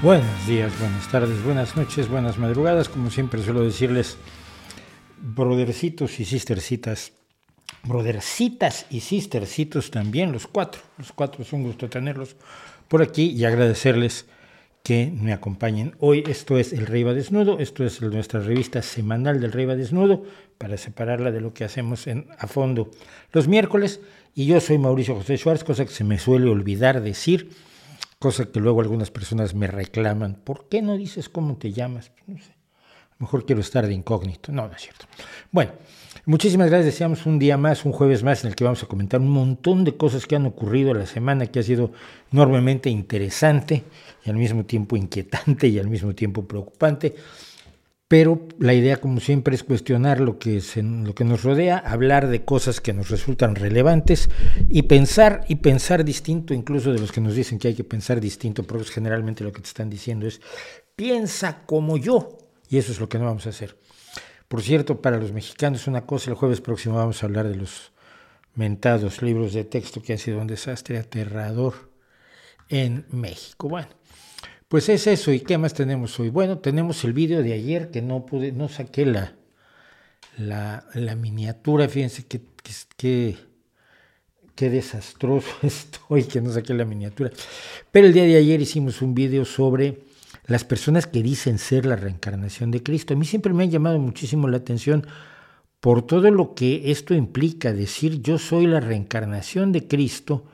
Buenos días, buenas tardes, buenas noches, buenas madrugadas. Como siempre suelo decirles, brodercitos y sistercitas, brodercitas y sistercitos también, los cuatro. Los cuatro es un gusto tenerlos por aquí y agradecerles que me acompañen. Hoy esto es El Rey va Desnudo, esto es nuestra revista semanal del Rey va Desnudo, para separarla de lo que hacemos en, a fondo los miércoles. Y yo soy Mauricio José Schwartz, cosa que se me suele olvidar decir cosa que luego algunas personas me reclaman. ¿Por qué no dices cómo te llamas? No sé. Mejor quiero estar de incógnito. No, no es cierto. Bueno, muchísimas gracias. Deseamos un día más, un jueves más, en el que vamos a comentar un montón de cosas que han ocurrido la semana, que ha sido enormemente interesante y al mismo tiempo inquietante y al mismo tiempo preocupante pero la idea, como siempre, es cuestionar lo que, lo que nos rodea, hablar de cosas que nos resultan relevantes y pensar, y pensar distinto, incluso de los que nos dicen que hay que pensar distinto, porque generalmente lo que te están diciendo es, piensa como yo, y eso es lo que no vamos a hacer. Por cierto, para los mexicanos una cosa, el jueves próximo vamos a hablar de los mentados libros de texto que han sido un desastre aterrador en México. Bueno, pues es eso, ¿y qué más tenemos hoy? Bueno, tenemos el vídeo de ayer que no pude, no saqué la, la, miniatura, fíjense qué, qué, qué desastroso estoy que no saqué la miniatura. Pero el día de ayer hicimos un vídeo sobre las personas que dicen ser la reencarnación de Cristo. A mí siempre me ha llamado muchísimo la atención por todo lo que esto implica, decir yo soy la reencarnación de Cristo,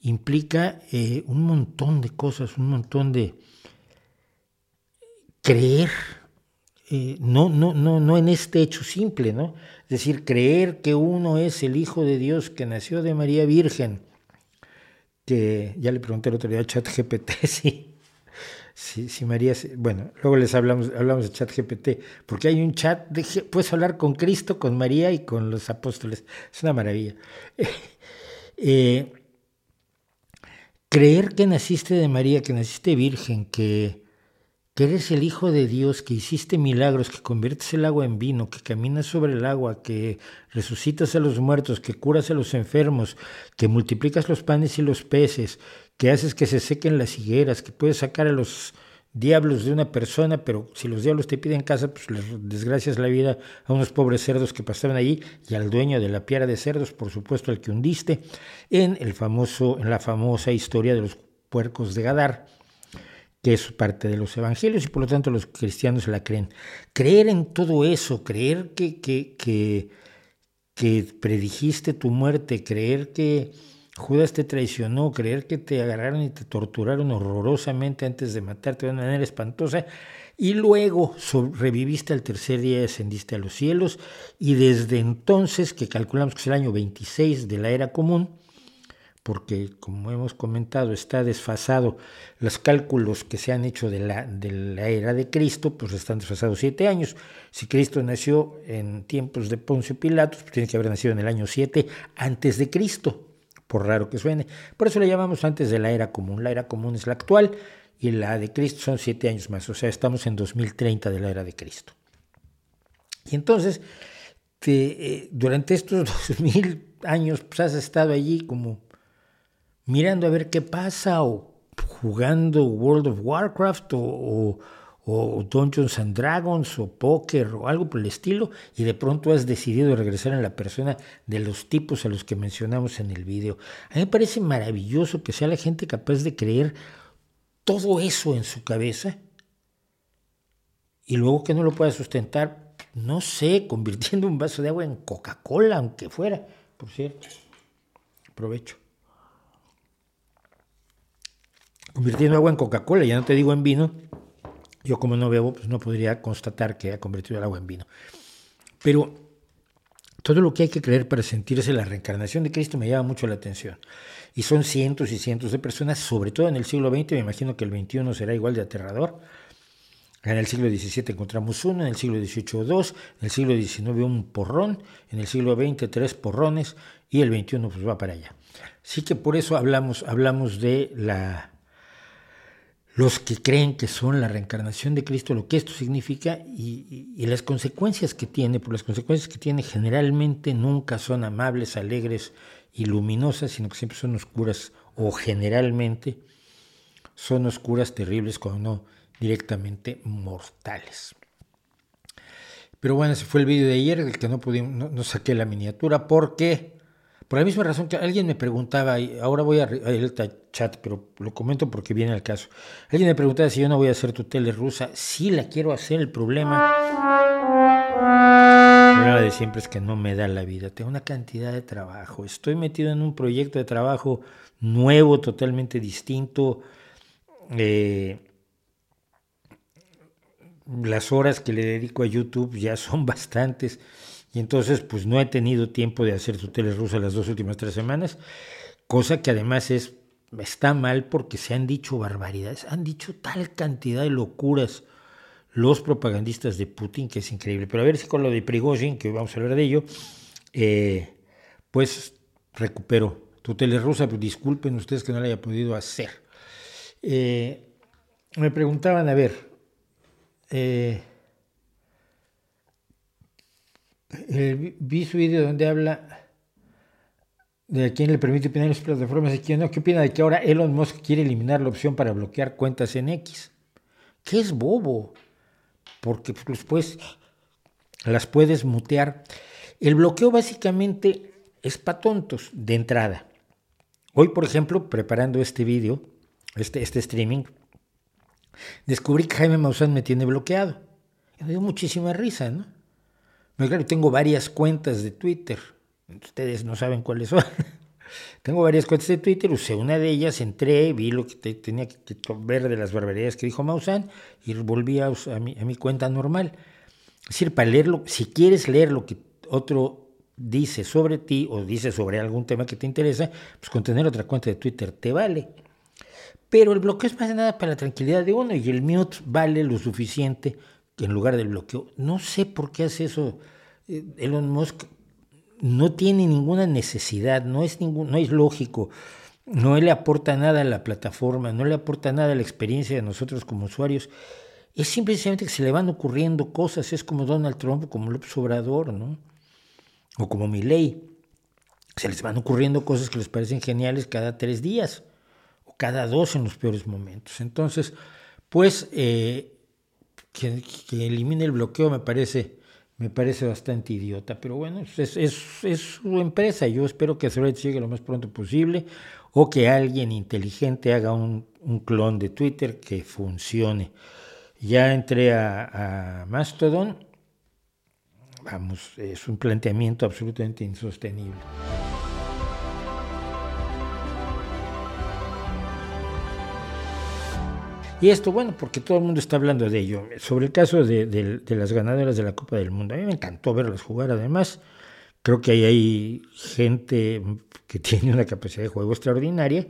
implica eh, un montón de cosas, un montón de, creer, eh, no, no, no, no en este hecho simple, ¿no? Es decir, creer que uno es el Hijo de Dios que nació de María Virgen, que ya le pregunté el otro día a ChatGPT si, si, María, bueno, luego les hablamos, hablamos de ChatGPT, porque hay un chat, de, puedes hablar con Cristo, con María y con los apóstoles, es una maravilla. Eh, creer que naciste de María, que naciste virgen, que que eres el Hijo de Dios, que hiciste milagros, que conviertes el agua en vino, que caminas sobre el agua, que resucitas a los muertos, que curas a los enfermos, que multiplicas los panes y los peces, que haces que se sequen las higueras, que puedes sacar a los diablos de una persona, pero si los diablos te piden casa, pues les desgracias la vida a unos pobres cerdos que pasaban allí y al dueño de la piara de cerdos, por supuesto, al que hundiste, en, el famoso, en la famosa historia de los puercos de Gadar que es parte de los evangelios y por lo tanto los cristianos la creen. Creer en todo eso, creer que, que, que, que predijiste tu muerte, creer que Judas te traicionó, creer que te agarraron y te torturaron horrorosamente antes de matarte de una manera espantosa y luego reviviste al tercer día y ascendiste a los cielos y desde entonces, que calculamos que es el año 26 de la era común, porque como hemos comentado está desfasado los cálculos que se han hecho de la, de la era de Cristo, pues están desfasados siete años. Si Cristo nació en tiempos de Poncio Pilatos, pues tiene que haber nacido en el año 7 antes de Cristo, por raro que suene. Por eso le llamamos antes de la era común. La era común es la actual y la de Cristo son siete años más, o sea, estamos en 2030 de la era de Cristo. Y entonces, eh, durante estos 2000 años, pues has estado allí como mirando a ver qué pasa o jugando World of Warcraft o, Dungeons and Dragons o póker o algo por el estilo y de pronto has decidido regresar en la persona de los tipos a los que mencionamos en el video. A mí me parece maravilloso que sea la gente capaz de creer todo eso en su cabeza y luego que no lo pueda sustentar, no sé, convirtiendo un vaso de agua en Coca-Cola, aunque fuera, por cierto. Aprovecho. Convirtiendo agua en Coca-Cola, ya no te digo en vino, yo como no bebo, pues no podría constatar que ha convertido el agua en vino. Pero todo lo que hay que creer para sentirse la reencarnación de Cristo me llama mucho la atención. Y son cientos y cientos de personas, sobre todo en el siglo XX, me imagino que el XXI será igual de aterrador, En el siglo XVII encontramos uno, en el siglo XVIII dos, en el siglo XIX un porrón, en el siglo XX tres porrones y el XXI pues va para allá. Así que por eso hablamos, hablamos de la, los que creen que son la reencarnación de Cristo, lo que esto significa y, las consecuencias que tiene, por las consecuencias que tiene generalmente nunca son amables, alegres y luminosas, sino que siempre son oscuras o generalmente son oscuras, terribles, cuando no directamente mortales. Pero bueno, ese fue el vídeo de ayer, del que no, pudimos, no, saqué la miniatura, porque, por la misma razón que alguien me preguntaba, y ahora voy a al chat, pero lo comento porque viene al caso. Alguien me preguntaba si yo no voy a hacer tu tele rusa. Sí la quiero hacer, el problema. El problema de siempre es que no me da la vida. Tengo una cantidad de trabajo. Estoy metido en un proyecto de trabajo nuevo, totalmente distinto. Eh, las horas que le dedico a YouTube ya son bastantes y entonces pues no he tenido tiempo de hacer tuteles rusas las dos últimas tres semanas, cosa que además es está mal porque se han dicho barbaridades, han dicho tal cantidad de locuras los propagandistas de Putin que es increíble. Pero a ver si con lo de Prigozhin, que vamos a hablar de ello, eh, pues recupero tuteles rusa, pero disculpen ustedes que no lo haya podido hacer. Eh, me preguntaban, a ver, eh, vi su video donde habla de quién le permite opinar en las plataformas y quién no. ¿Qué opina de que ahora Elon Musk quiere eliminar la opción para bloquear cuentas en X? ¿Qué es bobo? Porque pues, las puedes mutear. El bloqueo básicamente es para tontos de entrada. Hoy, por ejemplo, preparando este video, este, este streaming, Descubrí que Jaime Maussan me tiene bloqueado. me dio muchísima risa, ¿no? Pero claro, tengo varias cuentas de Twitter. Ustedes no saben cuáles son. tengo varias cuentas de Twitter, usé una de ellas, entré, vi lo que tenía que ver de las barbaridades que dijo Maussan y volví a, mi, a mi cuenta normal. Es decir, para leerlo, si quieres leer lo que otro dice sobre ti o dice sobre algún tema que te interesa, pues con tener otra cuenta de Twitter te vale. Pero el bloqueo es más de nada para la tranquilidad de uno y el mute vale lo suficiente en lugar del bloqueo. No sé por qué hace eso eh, Elon Musk. No tiene ninguna necesidad, no es, ningún, no es lógico, no le aporta nada a la plataforma, no le aporta nada a la experiencia de nosotros como usuarios. Es simplemente que se le van ocurriendo cosas, es como Donald Trump, como López Obrador, ¿no? O como Milley. Se les van ocurriendo cosas que les parecen geniales cada tres días cada dos en los peores momentos. Entonces, pues eh, que, elimine el bloqueo me parece, me parece bastante idiota, pero bueno, es, es, su empresa. Yo espero que Threads llegue lo más pronto posible o que alguien inteligente haga un, clon de Twitter que funcione. Ya entré a Mastodon. Vamos, es un planteamiento absolutamente insostenible. Y esto, bueno, porque todo el mundo está hablando de ello. Sobre el caso de, las ganadoras de la Copa del Mundo, a mí me encantó verlas jugar. Además, creo que ahí hay gente que tiene una capacidad de juego extraordinaria.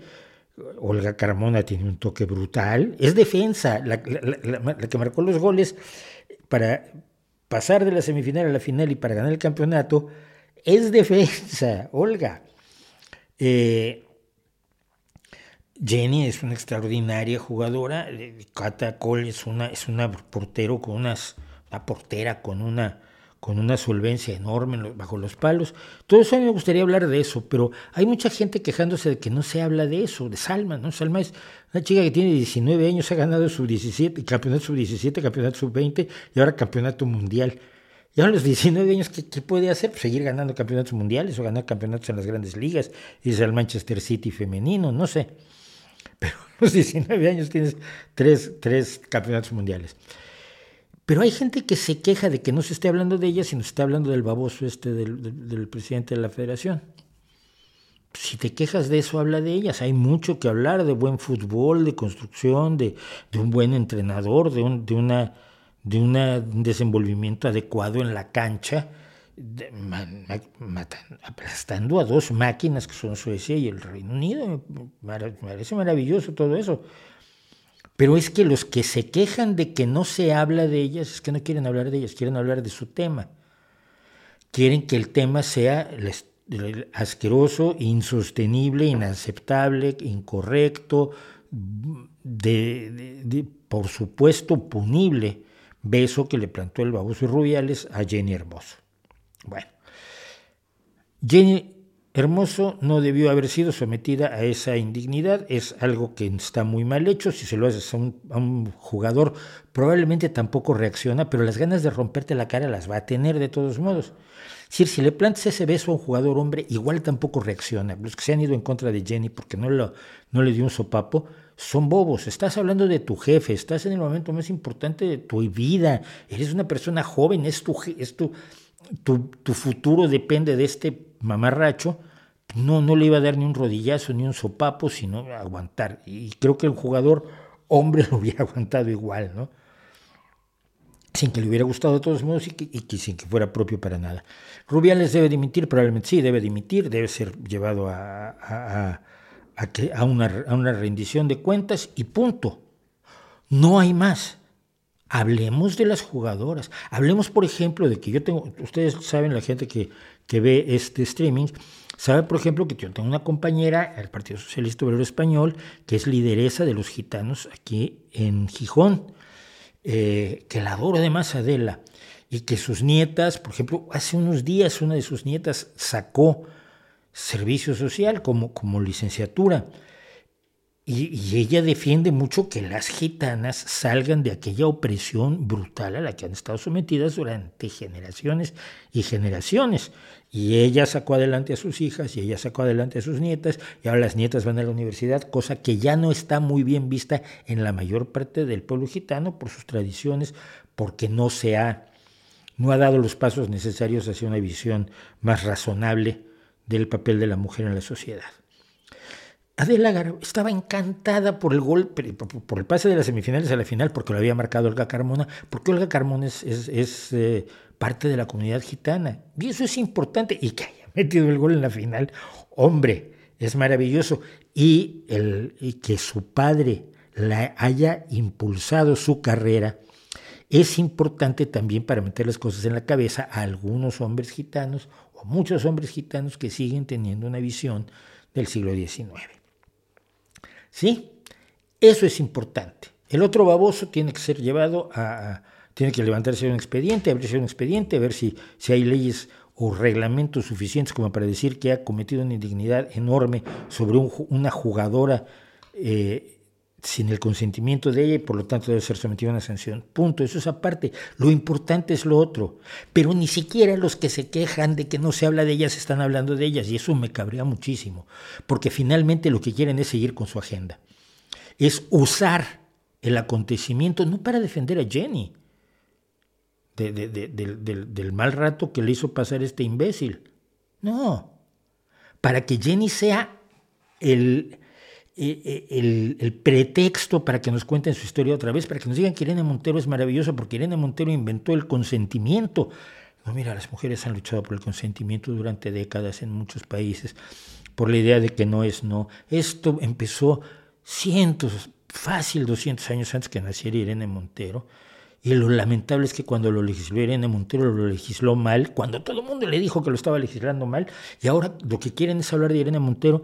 Olga Carmona tiene un toque brutal. Es defensa, la, que marcó los goles para pasar de la semifinal a la final y para ganar el campeonato. Es defensa, Olga. Eh, Jenny es una extraordinaria jugadora. Cata Cole es una, es una portero con unas, una portera con una, con una solvencia enorme bajo los palos. Todo eso a mí me gustaría hablar de eso, pero hay mucha gente quejándose de que no se habla de eso, de Salma, ¿no? Salma es una chica que tiene 19 años, ha ganado sub 17, campeonato sub 17, campeonato sub 20 y ahora campeonato mundial. Y a los 19 años, ¿qué, puede hacer? Pues seguir ganando campeonatos mundiales o ganar campeonatos en las grandes ligas, irse al Manchester City femenino, no sé pero a los 19 años tienes tres, tres campeonatos mundiales. Pero hay gente que se queja de que no se esté hablando de ella, sino se está hablando del baboso este del, presidente de la federación. Si te quejas de eso, habla de ellas. Hay mucho que hablar de buen fútbol, de construcción, de, de un buen entrenador, de, un, una, de un desenvolvimiento adecuado en la cancha aplastando a dos máquinas que son Suecia y el Reino Unido. Me parece maravilloso todo eso. Pero es que los que se quejan de que no se habla de ellas es que no quieren hablar de ellas, quieren hablar de su tema. Quieren que el tema sea asqueroso, insostenible, inaceptable, incorrecto, de, por supuesto punible beso que le plantó el baboso Rubiales a Jenny Hermoso. Bueno, Jenny Hermoso no debió haber sido sometida a esa indignidad, es algo que está muy mal hecho, si se lo haces a un, jugador probablemente tampoco reacciona, pero las ganas de romperte la cara las va a tener de todos modos. Si le plantas ese beso a un jugador hombre, igual tampoco reacciona. Los que se han ido en contra de Jenny porque no, le dio un sopapo, son bobos. Estás hablando de tu jefe, estás en el momento más importante de tu vida, eres una persona joven, es tu, es tu futuro depende de este mamarracho, no, no le iba a dar ni un rodillazo ni un sopapo, sino aguantar. Y creo que el jugador hombre lo hubiera aguantado igual, ¿no? Sin que le hubiera gustado de todos modos y, que, sin que fuera propio para nada. Rubiales debe dimitir, probablemente sí, debe dimitir, debe ser llevado a, a, a, una, a una rendición de cuentas y punto. No hay más. Hablemos de las jugadoras. Hablemos, por ejemplo, de que yo tengo, ustedes saben, la gente que, que ve este streaming, sabe, por ejemplo, que yo tengo una compañera, el Partido Socialista Obrero Español, que es lideresa de los gitanos aquí en Gijón, eh, que la adoro además Adela, y que sus nietas, por ejemplo, hace unos días una de sus nietas sacó servicio social como, como licenciatura. Y, ella defiende mucho que las gitanas salgan de aquella opresión brutal a la que han estado sometidas durante generaciones y generaciones. Y ella sacó adelante a sus hijas y ella sacó adelante a sus nietas y ahora las nietas van a la universidad, cosa que ya no está muy bien vista en la mayor parte del pueblo gitano por sus tradiciones, porque no se ha, no ha dado los pasos necesarios hacia una visión más razonable del papel de la mujer en la sociedad. Adela estaba encantada por el gol, por el pase de las semifinales a la final, porque lo había marcado Olga Carmona, porque Olga Carmona es, eh, parte de la comunidad gitana. Y eso es importante. Y que haya metido el gol en la final, hombre, es maravilloso. Y, el, y que su padre la haya impulsado su carrera es importante también para meter las cosas en la cabeza a algunos hombres gitanos o muchos hombres gitanos que siguen teniendo una visión del siglo XIX. ¿Sí? Eso es importante. El otro baboso tiene que ser llevado a, tiene que levantarse un expediente, abrirse un expediente, a ver si, hay leyes o reglamentos suficientes como para decir que ha cometido una indignidad enorme sobre una jugadora eh, sin el consentimiento de ella y por lo tanto debe ser sometida a una sanción. Punto, eso es aparte. Lo importante es lo otro. Pero ni siquiera los que se quejan de que no se habla de ellas están hablando de ellas y eso me cabrea muchísimo, porque finalmente lo que quieren es seguir con su agenda. Es usar el acontecimiento no para defender a Jenny del mal rato que le hizo pasar este imbécil. No, para que Jenny sea el eh, eh, el, el, pretexto para que nos cuenten su historia otra vez, para que nos digan que Irene Montero es maravillosa, porque Irene Montero inventó el consentimiento. No, mira, las mujeres han luchado por el consentimiento durante décadas en muchos países, por la idea de que no es no. Esto empezó cientos, fácil 200 años antes que naciera Irene Montero. Y lo lamentable es que cuando lo legisló Irene Montero lo legisló mal, cuando todo el mundo le dijo que lo estaba legislando mal, y ahora lo que quieren es hablar de Irene Montero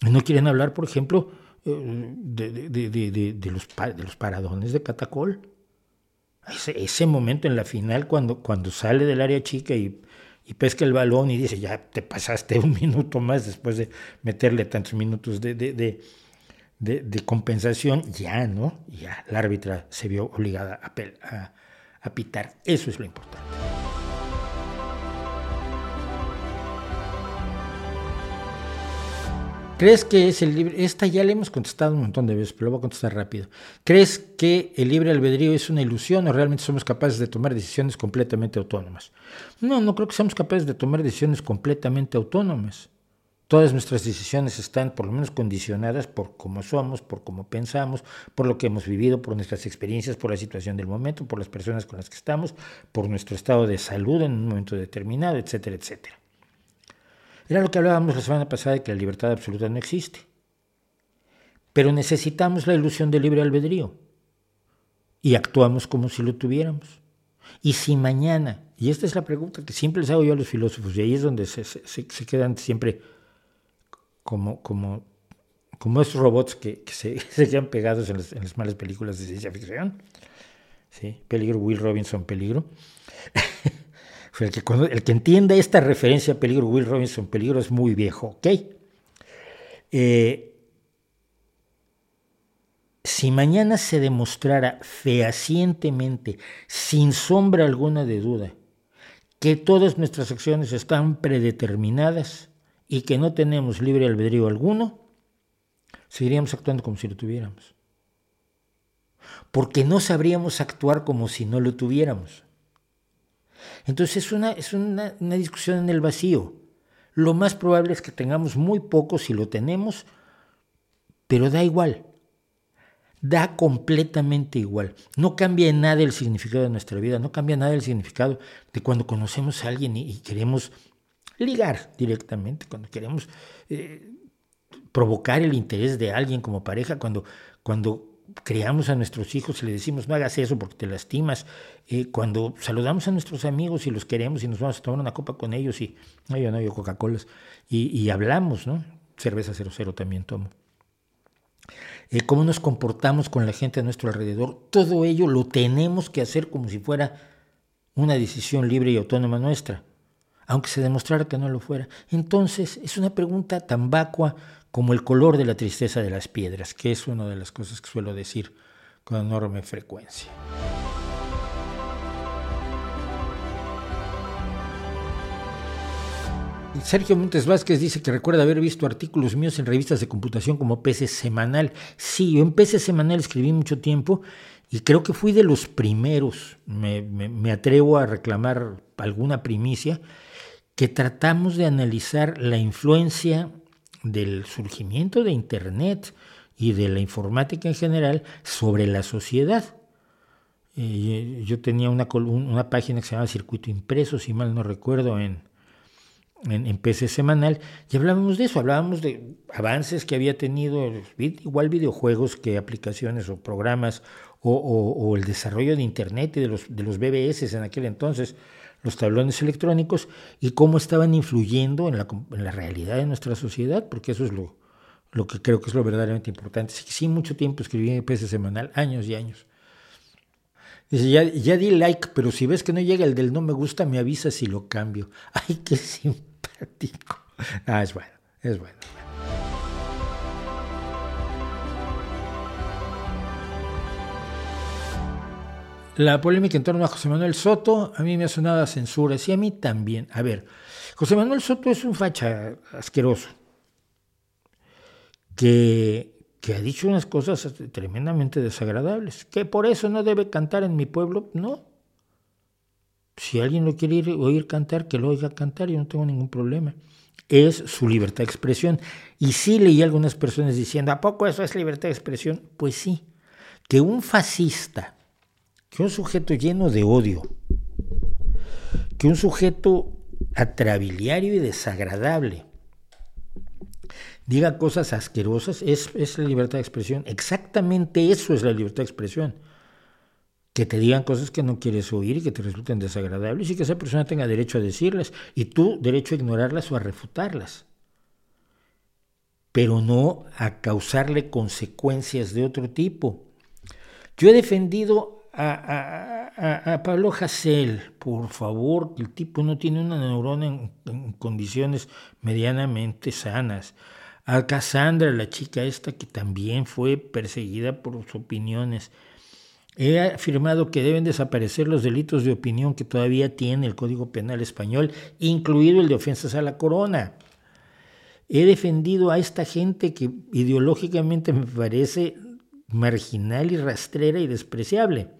no quieren hablar, por ejemplo, eh, de, los, los paradones de Catacol. Ese, ese, momento en la final cuando, cuando sale del área chica y, pesca el balón y dice, ya te pasaste un minuto más después de meterle tantos minutos de, compensación, ya, ¿no? Ya la árbitra se vio obligada a, a pitar. Eso es lo importante. ¿Crees que es el libre? Esta ya le hemos contestado un montón de veces, pero lo voy a contestar rápido. ¿Crees que el libre albedrío es una ilusión o realmente somos capaces de tomar decisiones completamente autónomas? No, no creo que seamos capaces de tomar decisiones completamente autónomas. Todas nuestras decisiones están por lo menos condicionadas por cómo somos, por cómo pensamos, por lo que hemos vivido, por nuestras experiencias, por la situación del momento, por las personas con las que estamos, por nuestro estado de salud en un momento determinado, etcétera, etcétera. Era lo que hablábamos la semana pasada de que la libertad absoluta no existe. pero necesitamos la ilusión del libre albedrío y actuamos como si lo tuviéramos. Y si mañana, y esta es la pregunta que siempre les hago yo a los filósofos, y ahí es donde se, se, quedan siempre como, como, como esos robots que, se, se, quedan pegados en las, malas películas de ciencia ficción. ¿Sí? Peligro, Will Robinson, peligro. el, que, el que entienda esta referencia a peligro, Will Robinson, peligro, es muy viejo, ¿ok? Eh, si mañana se demostrara fehacientemente, sin sombra alguna de duda, que todas nuestras acciones están predeterminadas y que no tenemos libre albedrío alguno, seguiríamos actuando como si lo tuviéramos. Porque no sabríamos actuar como si no lo tuviéramos. Entonces es una, es una, una discusión en el vacío. Lo más probable es que tengamos muy poco si lo tenemos, pero da igual da completamente igual. No cambia nada el significado de nuestra vida, no cambia nada el significado de cuando conocemos a alguien y, queremos ligar directamente, cuando queremos eh, provocar el interés de alguien como pareja, cuando, cuando criamos a nuestros hijos y le decimos no hagas eso porque te lastimas, cuando saludamos a nuestros amigos y los queremos y nos vamos a tomar una copa con ellos y no, yo no, yo Coca-Cola y, y hablamos, ¿no? Cerveza 00 también tomo. Eh, cómo nos comportamos con la gente a nuestro alrededor, todo ello lo tenemos que hacer como si fuera una decisión libre y autónoma nuestra, aunque se demostrara que no lo fuera. Entonces, es una pregunta tan vacua como el color de la tristeza de las piedras, que es una de las cosas que suelo decir con enorme frecuencia. Sergio Montes Vázquez dice que recuerda haber visto artículos míos en revistas de computación como PC Semanal. Sí, yo en PC Semanal escribí mucho tiempo y creo que fui de los primeros, me, atrevo a reclamar alguna primicia, que tratamos de analizar la influencia del surgimiento de Internet y de la informática en general sobre la sociedad. Eh, yo tenía una, una página que se llamaba Circuito Impreso, si mal no recuerdo, en, en, PC Semanal, y hablábamos de eso, hablábamos de avances que había tenido igual videojuegos que aplicaciones o programas o, el desarrollo de Internet y de los, de los BBS en aquel entonces, los tablones electrónicos, y cómo estaban influyendo en la, en la realidad de nuestra sociedad, porque eso es lo, lo que creo que es lo verdaderamente importante. Sí, mucho tiempo escribí en PC Semanal, años y años. Dice, ya, ya di like, pero si ves que no llega el del no me gusta, me avisas y lo cambio. Ay, qué simple. Ah, es bueno, es bueno. La polémica en torno a José Manuel Soto a mí me ha sonado a censura, sí, a mí también. A ver, José Manuel Soto es un facha asqueroso que, que ha dicho unas cosas tremendamente desagradables, que por eso no debe cantar en mi pueblo, no, si alguien lo quiere oír cantar, que lo oiga cantar, yo no tengo ningún problema. Es su libertad de expresión. Y sí leí algunas personas diciendo, ¿a poco eso es libertad de expresión? Pues sí, que un fascista, que un sujeto lleno de odio, que un sujeto atrabiliario y desagradable, diga cosas asquerosas, es, es la libertad de expresión. Exactamente eso es la libertad de expresión que te digan cosas que no quieres oír y que te resulten desagradables y que esa persona tenga derecho a decirlas y tú derecho a ignorarlas o a refutarlas, pero no a causarle consecuencias de otro tipo. Yo he defendido a, Pablo Hassel, por favor, el tipo no tiene una neurona en, en condiciones medianamente sanas. A Cassandra, la chica esta que también fue perseguida por sus opiniones He afirmado que deben desaparecer los delitos de opinión que todavía tiene el Código Penal español, incluido el de ofensas a la corona. He defendido a esta gente que ideológicamente me parece marginal y rastrera y despreciable.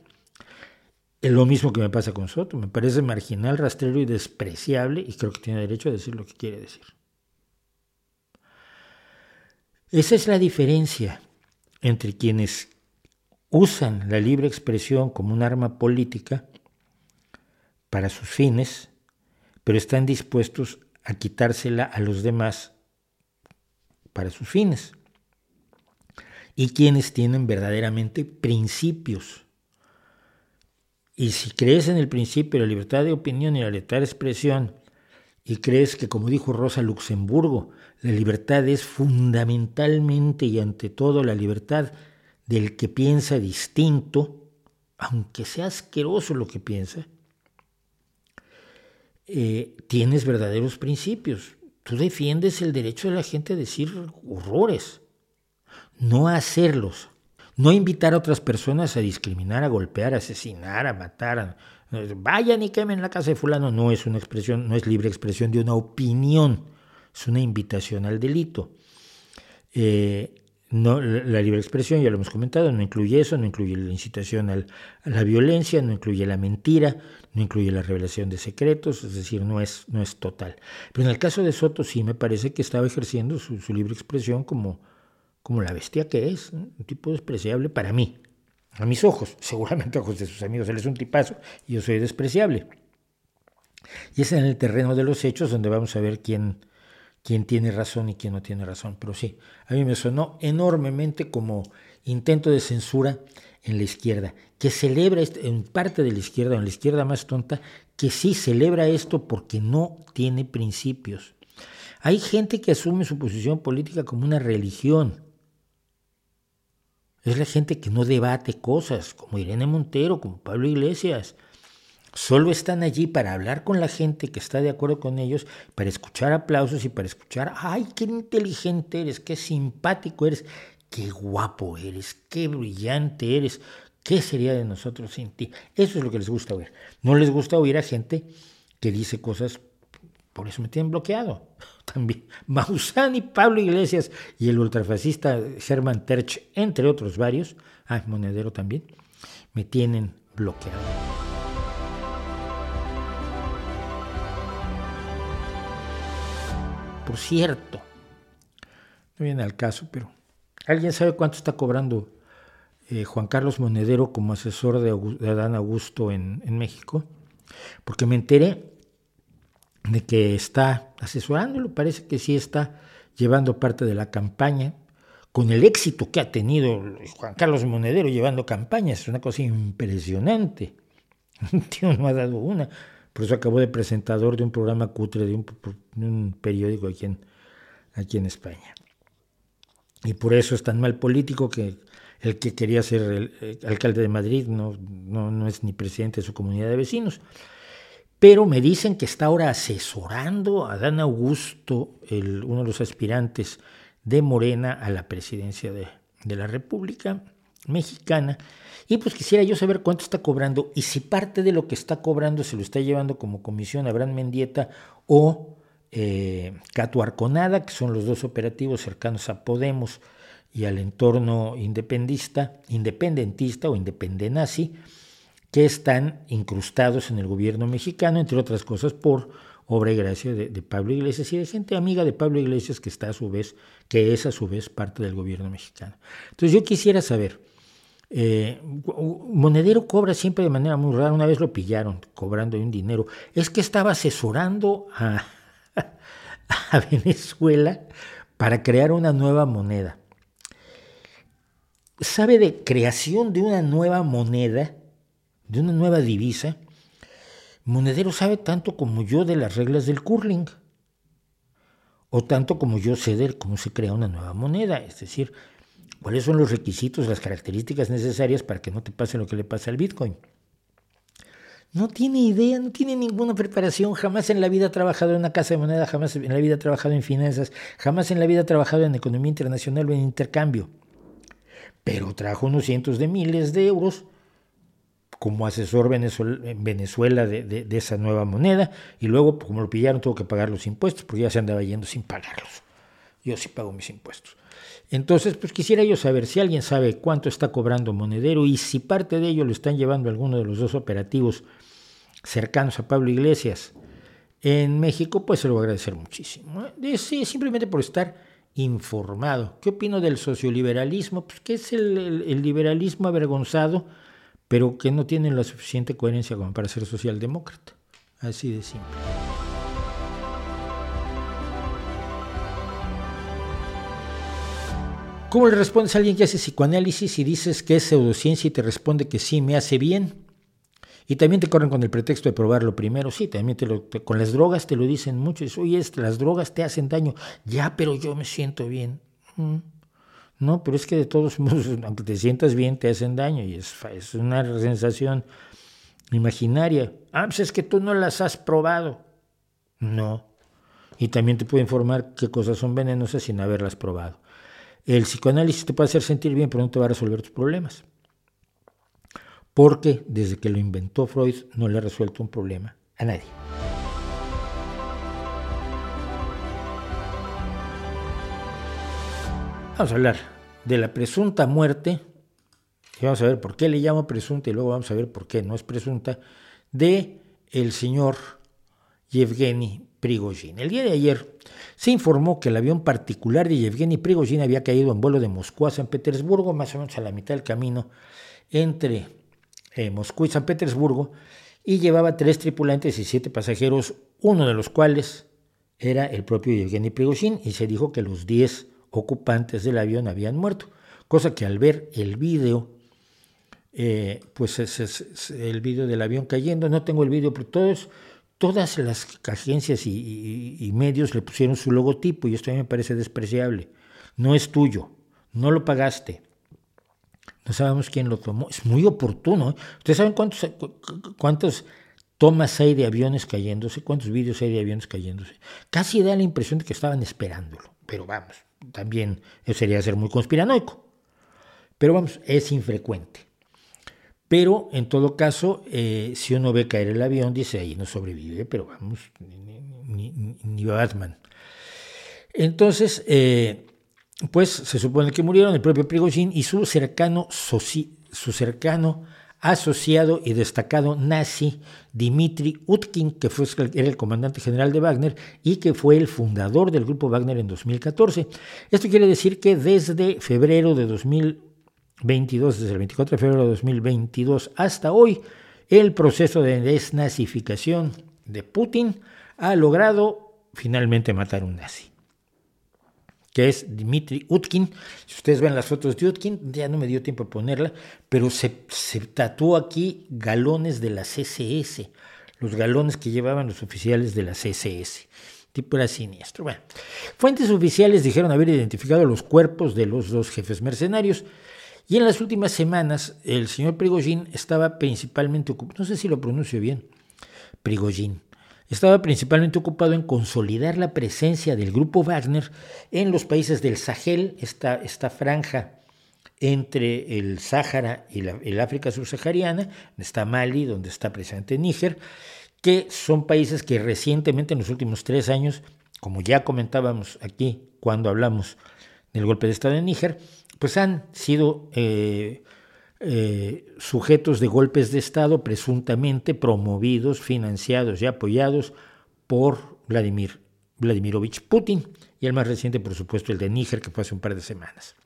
Es lo mismo que me pasa con Soto, me parece marginal, rastrero y despreciable y creo que tiene derecho a decir lo que quiere decir. Esa es la diferencia entre quienes usan la libre expresión como un arma política para sus fines, pero están dispuestos a quitársela a los demás para sus fines. y quienes tienen verdaderamente principios. Y si crees en el principio de la libertad de opinión y la libertad de expresión, y crees que, como dijo Rosa Luxemburgo, la libertad es fundamentalmente y ante todo la libertad del que piensa distinto, aunque sea asqueroso lo que piensa, eh, tienes verdaderos principios. Tú defiendes el derecho de la gente a decir horrores, no a hacerlos, no invitar a otras personas a discriminar, a golpear, a asesinar, a matar. vayan y quemen la casa de fulano. No es una expresión, no es libre expresión de una opinión, es una invitación al delito. Eh, no, la libre expresión, ya lo hemos comentado, no incluye eso, no incluye la incitación a la violencia, no incluye la mentira, no incluye la revelación de secretos, es decir, no es, no es total. Pero en el caso de Soto sí me parece que estaba ejerciendo su, libre expresión como, como la bestia que es, un tipo despreciable para mí, a mis ojos, seguramente a ojos de sus amigos, él es un tipazo y yo soy despreciable. Y es en el terreno de los hechos donde vamos a ver quién, quién tiene razón y quién no tiene razón. Pero sí, a mí me sonó enormemente como intento de censura en la izquierda, que celebra, en parte de la izquierda, en la izquierda más tonta, que sí celebra esto porque no tiene principios. Hay gente que asume su posición política como una religión. Es la gente que no debate cosas, como Irene Montero, como Pablo Iglesias. Solo están allí para hablar con la gente que está de acuerdo con ellos, para escuchar aplausos y para escuchar, ay, qué inteligente eres, qué simpático eres, qué guapo eres, qué brillante eres, qué sería de nosotros sin ti. Eso es lo que les gusta oír. No les gusta oír a gente que dice cosas, por eso me tienen bloqueado. También Maussan y Pablo Iglesias y el ultrafascista Herman Terch, entre otros varios, ah, Monedero también, me tienen bloqueado. Por cierto, no viene al caso, pero ¿alguien sabe cuánto está cobrando eh, Juan Carlos Monedero como asesor de, Adán Augusto en, México? Porque me enteré de que está asesorándolo, parece que sí está llevando parte de la campaña, con el éxito que ha tenido Juan Carlos Monedero llevando campañas, es una cosa impresionante. Un tío no ha dado una. Por eso acabó de presentador de un programa cutre de un, periódico aquí en, aquí en España. Y por eso es tan mal político que el que quería ser el, alcalde de Madrid no, no, es ni presidente de su comunidad de vecinos. Pero me dicen que está ahora asesorando a Dan Augusto, uno de los aspirantes de Morena a la presidencia de, la República Mexicana, y pues quisiera yo saber cuánto está cobrando y si parte de lo que está cobrando se lo está llevando como comisión Abraham Mendieta o eh, Cato Arconada, que son los dos operativos cercanos a Podemos y al entorno independista, independentista o independenazi, que están incrustados en el gobierno mexicano, entre otras cosas por obra y gracia de, Pablo Iglesias y de gente amiga de Pablo Iglesias que está a su vez, que es a su vez parte del gobierno mexicano. Entonces yo quisiera saber, eh, Monedero cobra siempre de manera muy rara. Una vez lo pillaron cobrando un dinero. Es que estaba asesorando a, a Venezuela para crear una nueva moneda. ¿Sabe de creación de una nueva moneda, de una nueva divisa? Monedero sabe tanto como yo de las reglas del curling, o tanto como yo sé de cómo se crea una nueva moneda. Es decir, cuáles son los requisitos, las características necesarias para que no te pase lo que le pasa al Bitcoin. No tiene idea, no tiene ninguna preparación, jamás en la vida ha trabajado en una casa de moneda, jamás en la vida ha trabajado en finanzas, jamás en la vida ha trabajado en economía internacional o en intercambio. Pero trajo unos cientos de miles de euros como asesor en Venezuela de, de, esa nueva moneda y luego, como lo pillaron, tuvo que pagar los impuestos porque ya se andaba yendo sin pagarlos. Yo sí pago mis impuestos. Entonces, pues quisiera yo saber si alguien sabe cuánto está cobrando Monedero y si parte de ello lo están llevando alguno de los dos operativos cercanos a Pablo Iglesias en México, pues se lo voy a agradecer muchísimo. ¿eh? Sí, simplemente por estar informado. ¿Qué opino del socioliberalismo? Pues que es el liberalismo avergonzado, pero que no tiene la suficiente coherencia como para ser socialdemócrata. Así de simple. ¿Cómo le respondes a alguien que hace psicoanálisis y dices que es pseudociencia y te responde que sí, me hace bien? Y también te corren con el pretexto de probarlo primero. Sí, también te lo, con las drogas te lo dicen mucho. Oye, las drogas te hacen daño. Ya, pero yo me siento bien. Mm. No, pero es que de todos modos, aunque te sientas bien, te hacen daño. Y es, es una sensación imaginaria. Ah, pues es que tú no las has probado. No. Y también te puede informar qué cosas son venenosas sin haberlas probado. El psicoanálisis te puede hacer sentir bien, pero no te va a resolver tus problemas. Porque desde que lo inventó Freud no le ha resuelto un problema a nadie. Vamos a hablar de la presunta muerte, y vamos a ver por qué le llamo presunta y luego vamos a ver por qué no es presunta, de el señor Yevgeny Prigozhin. El día de ayer se informó que el avión particular de Yevgeny Prigozhin había caído en vuelo de Moscú a San Petersburgo, más o menos a la mitad del camino entre eh, Moscú y San Petersburgo, y llevaba tres tripulantes y siete pasajeros, uno de los cuales era el propio Yevgeny Prigozhin, y se dijo que los diez ocupantes del avión habían muerto, cosa que al ver el vídeo eh, pues es, el vídeo del avión cayendo, no tengo el vídeo, pero todos todas las agencias y, medios le pusieron su logotipo y esto a mí me parece despreciable. No es tuyo, no lo pagaste. No sabemos quién lo tomó. Es muy oportuno. ¿eh? ¿Ustedes saben cuántos, cuántas tomas hay de aviones cayéndose? ¿Cuántos vídeos hay de aviones cayéndose? Casi da la impresión de que estaban esperándolo. Pero vamos, también eso sería ser muy conspiranoico. Pero vamos, es infrecuente. Pero en todo caso, eh, si uno ve caer el avión, dice ahí no sobrevive, pero vamos, ni, Batman. Entonces, eh, pues se supone que murieron el propio Prigozhin y su cercano, su cercano asociado y destacado nazi Dmitry Utkin, que fue, era el comandante general de Wagner y que fue el fundador del grupo Wagner en 2014. Esto quiere decir que desde febrero de 2014, 22, desde el 24 de febrero de 2022 hasta hoy, el proceso de desnazificación de Putin ha logrado finalmente matar a un nazi, que es Dmitry Utkin. Si ustedes ven las fotos de Utkin, ya no me dio tiempo de ponerla, pero se, tatuó aquí galones de la CSS, los galones que llevaban los oficiales de la CSS tipo era siniestro. Bueno, fuentes oficiales dijeron haber identificado los cuerpos de los dos jefes mercenarios y en las últimas semanas, el señor Prigozhin estaba principalmente ocupado, no sé si lo pronuncio bien, Prigozhin, estaba principalmente ocupado en consolidar la presencia del grupo Wagner en los países del Sahel, esta, esta franja entre el Sáhara y el África subsahariana, donde está Mali, donde está precisamente Níger, que son países que recientemente, en los últimos tres años, como ya comentábamos aquí cuando hablamos del golpe de Estado en Níger, pues han sido eh, eh, sujetos de golpes de Estado presuntamente promovidos, financiados y apoyados por Vladimir Vladimirovich Putin y el más reciente, por supuesto, el de Níger, que fue hace un par de semanas.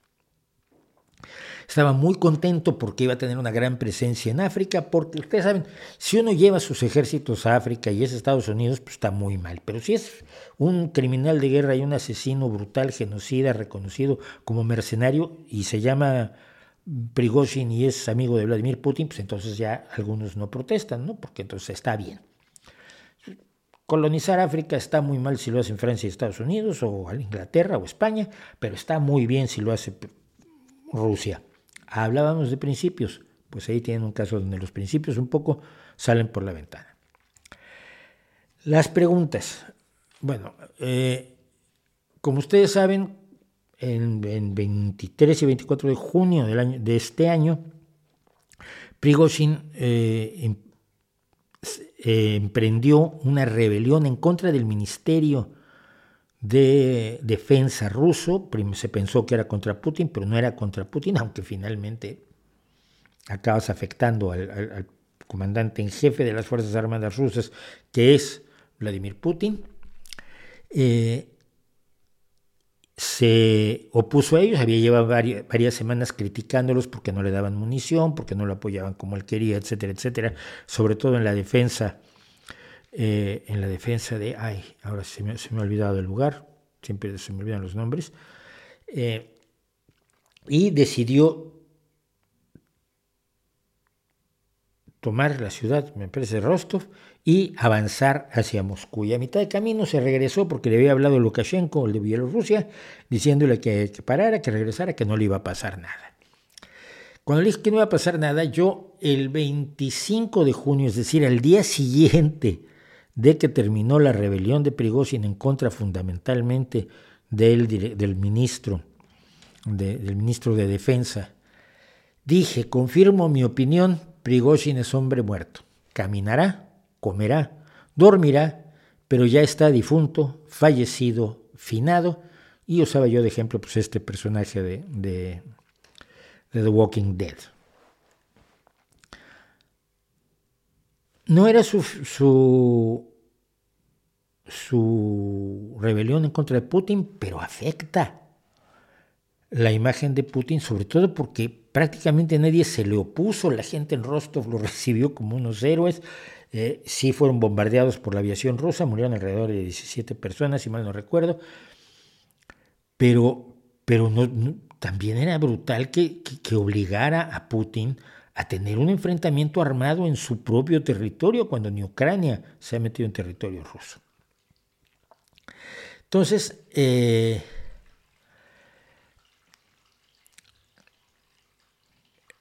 Estaba muy contento porque iba a tener una gran presencia en África, porque ustedes saben, si uno lleva sus ejércitos a África y es Estados Unidos, pues está muy mal. Pero si es un criminal de guerra y un asesino brutal, genocida, reconocido como mercenario y se llama Prigozhin y es amigo de Vladimir Putin, pues entonces ya algunos no protestan, ¿no? Porque entonces está bien. Colonizar África está muy mal si lo hacen Francia y Estados Unidos, o Inglaterra o España, pero está muy bien si lo hace Rusia. Hablábamos de principios, pues ahí tienen un caso donde los principios un poco salen por la ventana. Las preguntas. Bueno, eh, como ustedes saben, en, 23 y 24 de junio del año, de este año, Prigozhin eh, em, eh, emprendió una rebelión en contra del Ministerio de defensa ruso. Se pensó que era contra Putin, pero no era contra Putin, aunque finalmente acabas afectando al, comandante en jefe de las Fuerzas Armadas rusas, que es Vladimir Putin. Eh, se opuso a ellos, había llevado varias, semanas criticándolos porque no le daban munición, porque no lo apoyaban como él quería, etcétera, etcétera, sobre todo en la defensa eh, en la defensa de, ay, ahora se me, se me, ha olvidado el lugar, siempre se me olvidan los nombres, eh, y decidió tomar la ciudad, me parece, Rostov, y avanzar hacia Moscú. Y a mitad de camino se regresó porque le había hablado Lukashenko, el de Bielorrusia, diciéndole que, que parara, que regresara, que no le iba a pasar nada. Cuando le dije que no iba a pasar nada, yo el 25 de junio, es decir, el día siguiente de que terminó la rebelión de Prigozhin en contra fundamentalmente del, del ministro, del ministro de Defensa, dije, confirmo mi opinión, Prigozhin es hombre muerto. Caminará, comerá, dormirá, pero ya está difunto, fallecido, finado, y usaba yo de ejemplo pues, este personaje de, de, The Walking Dead. No era su, su, su rebelión en contra de Putin, pero afecta la imagen de Putin, sobre todo porque prácticamente nadie se le opuso, la gente en Rostov lo recibió como unos héroes, eh, sí fueron bombardeados por la aviación rusa, murieron alrededor de 17 personas, si mal no recuerdo, pero, pero también era brutal que, que obligara a Putin a tener un enfrentamiento armado en su propio territorio, cuando ni Ucrania se ha metido en territorio ruso. Entonces, eh,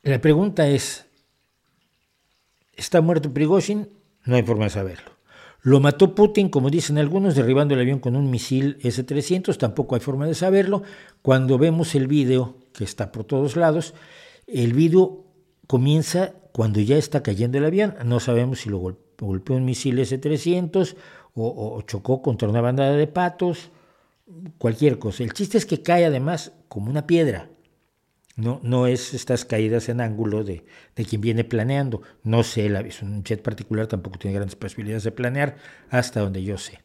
La pregunta es, ¿está muerto Prigozhin? No hay forma de saberlo. ¿Lo mató Putin, como dicen algunos, derribando el avión con un misil S-300? Tampoco hay forma de saberlo. Cuando vemos el video, que está por todos lados, el video comienza cuando ya está cayendo el avión. No sabemos si lo golpeó un misil S-300 o, o chocó contra una bandada de patos, cualquier cosa. El chiste es que cae además como una piedra. No, no es estas caídas en ángulo de, quien viene planeando. No sé, es un jet particular tampoco tiene grandes posibilidades de planear, hasta donde yo sé.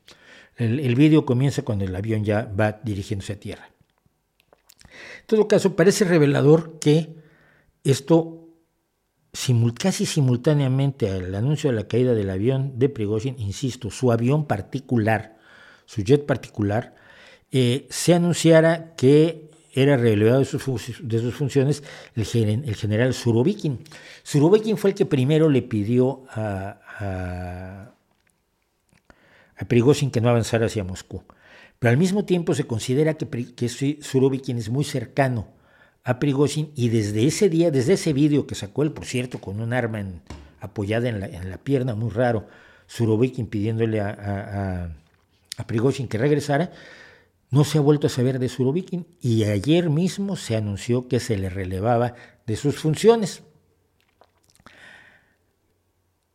El, el vídeo comienza cuando el avión ya va dirigiéndose a tierra. En todo caso, parece revelador que esto, casi simultáneamente al anuncio de la caída del avión de Prigozhin, insisto, su avión particular, su jet particular, eh, se anunciara que era relevado de sus, funciones el, general Surovikin. Surovikin fue el que primero le pidió a, a, que no avanzara hacia Moscú. Pero al mismo tiempo se considera que, que Surovikin es muy cercano a Prigozhin y desde ese día, desde ese vídeo que sacó él, por cierto, con un arma apoyada en la, pierna, muy raro, Surovikin pidiéndole a, a, que regresara, no se ha vuelto a saber de Surovikin y ayer mismo se anunció que se le relevaba de sus funciones.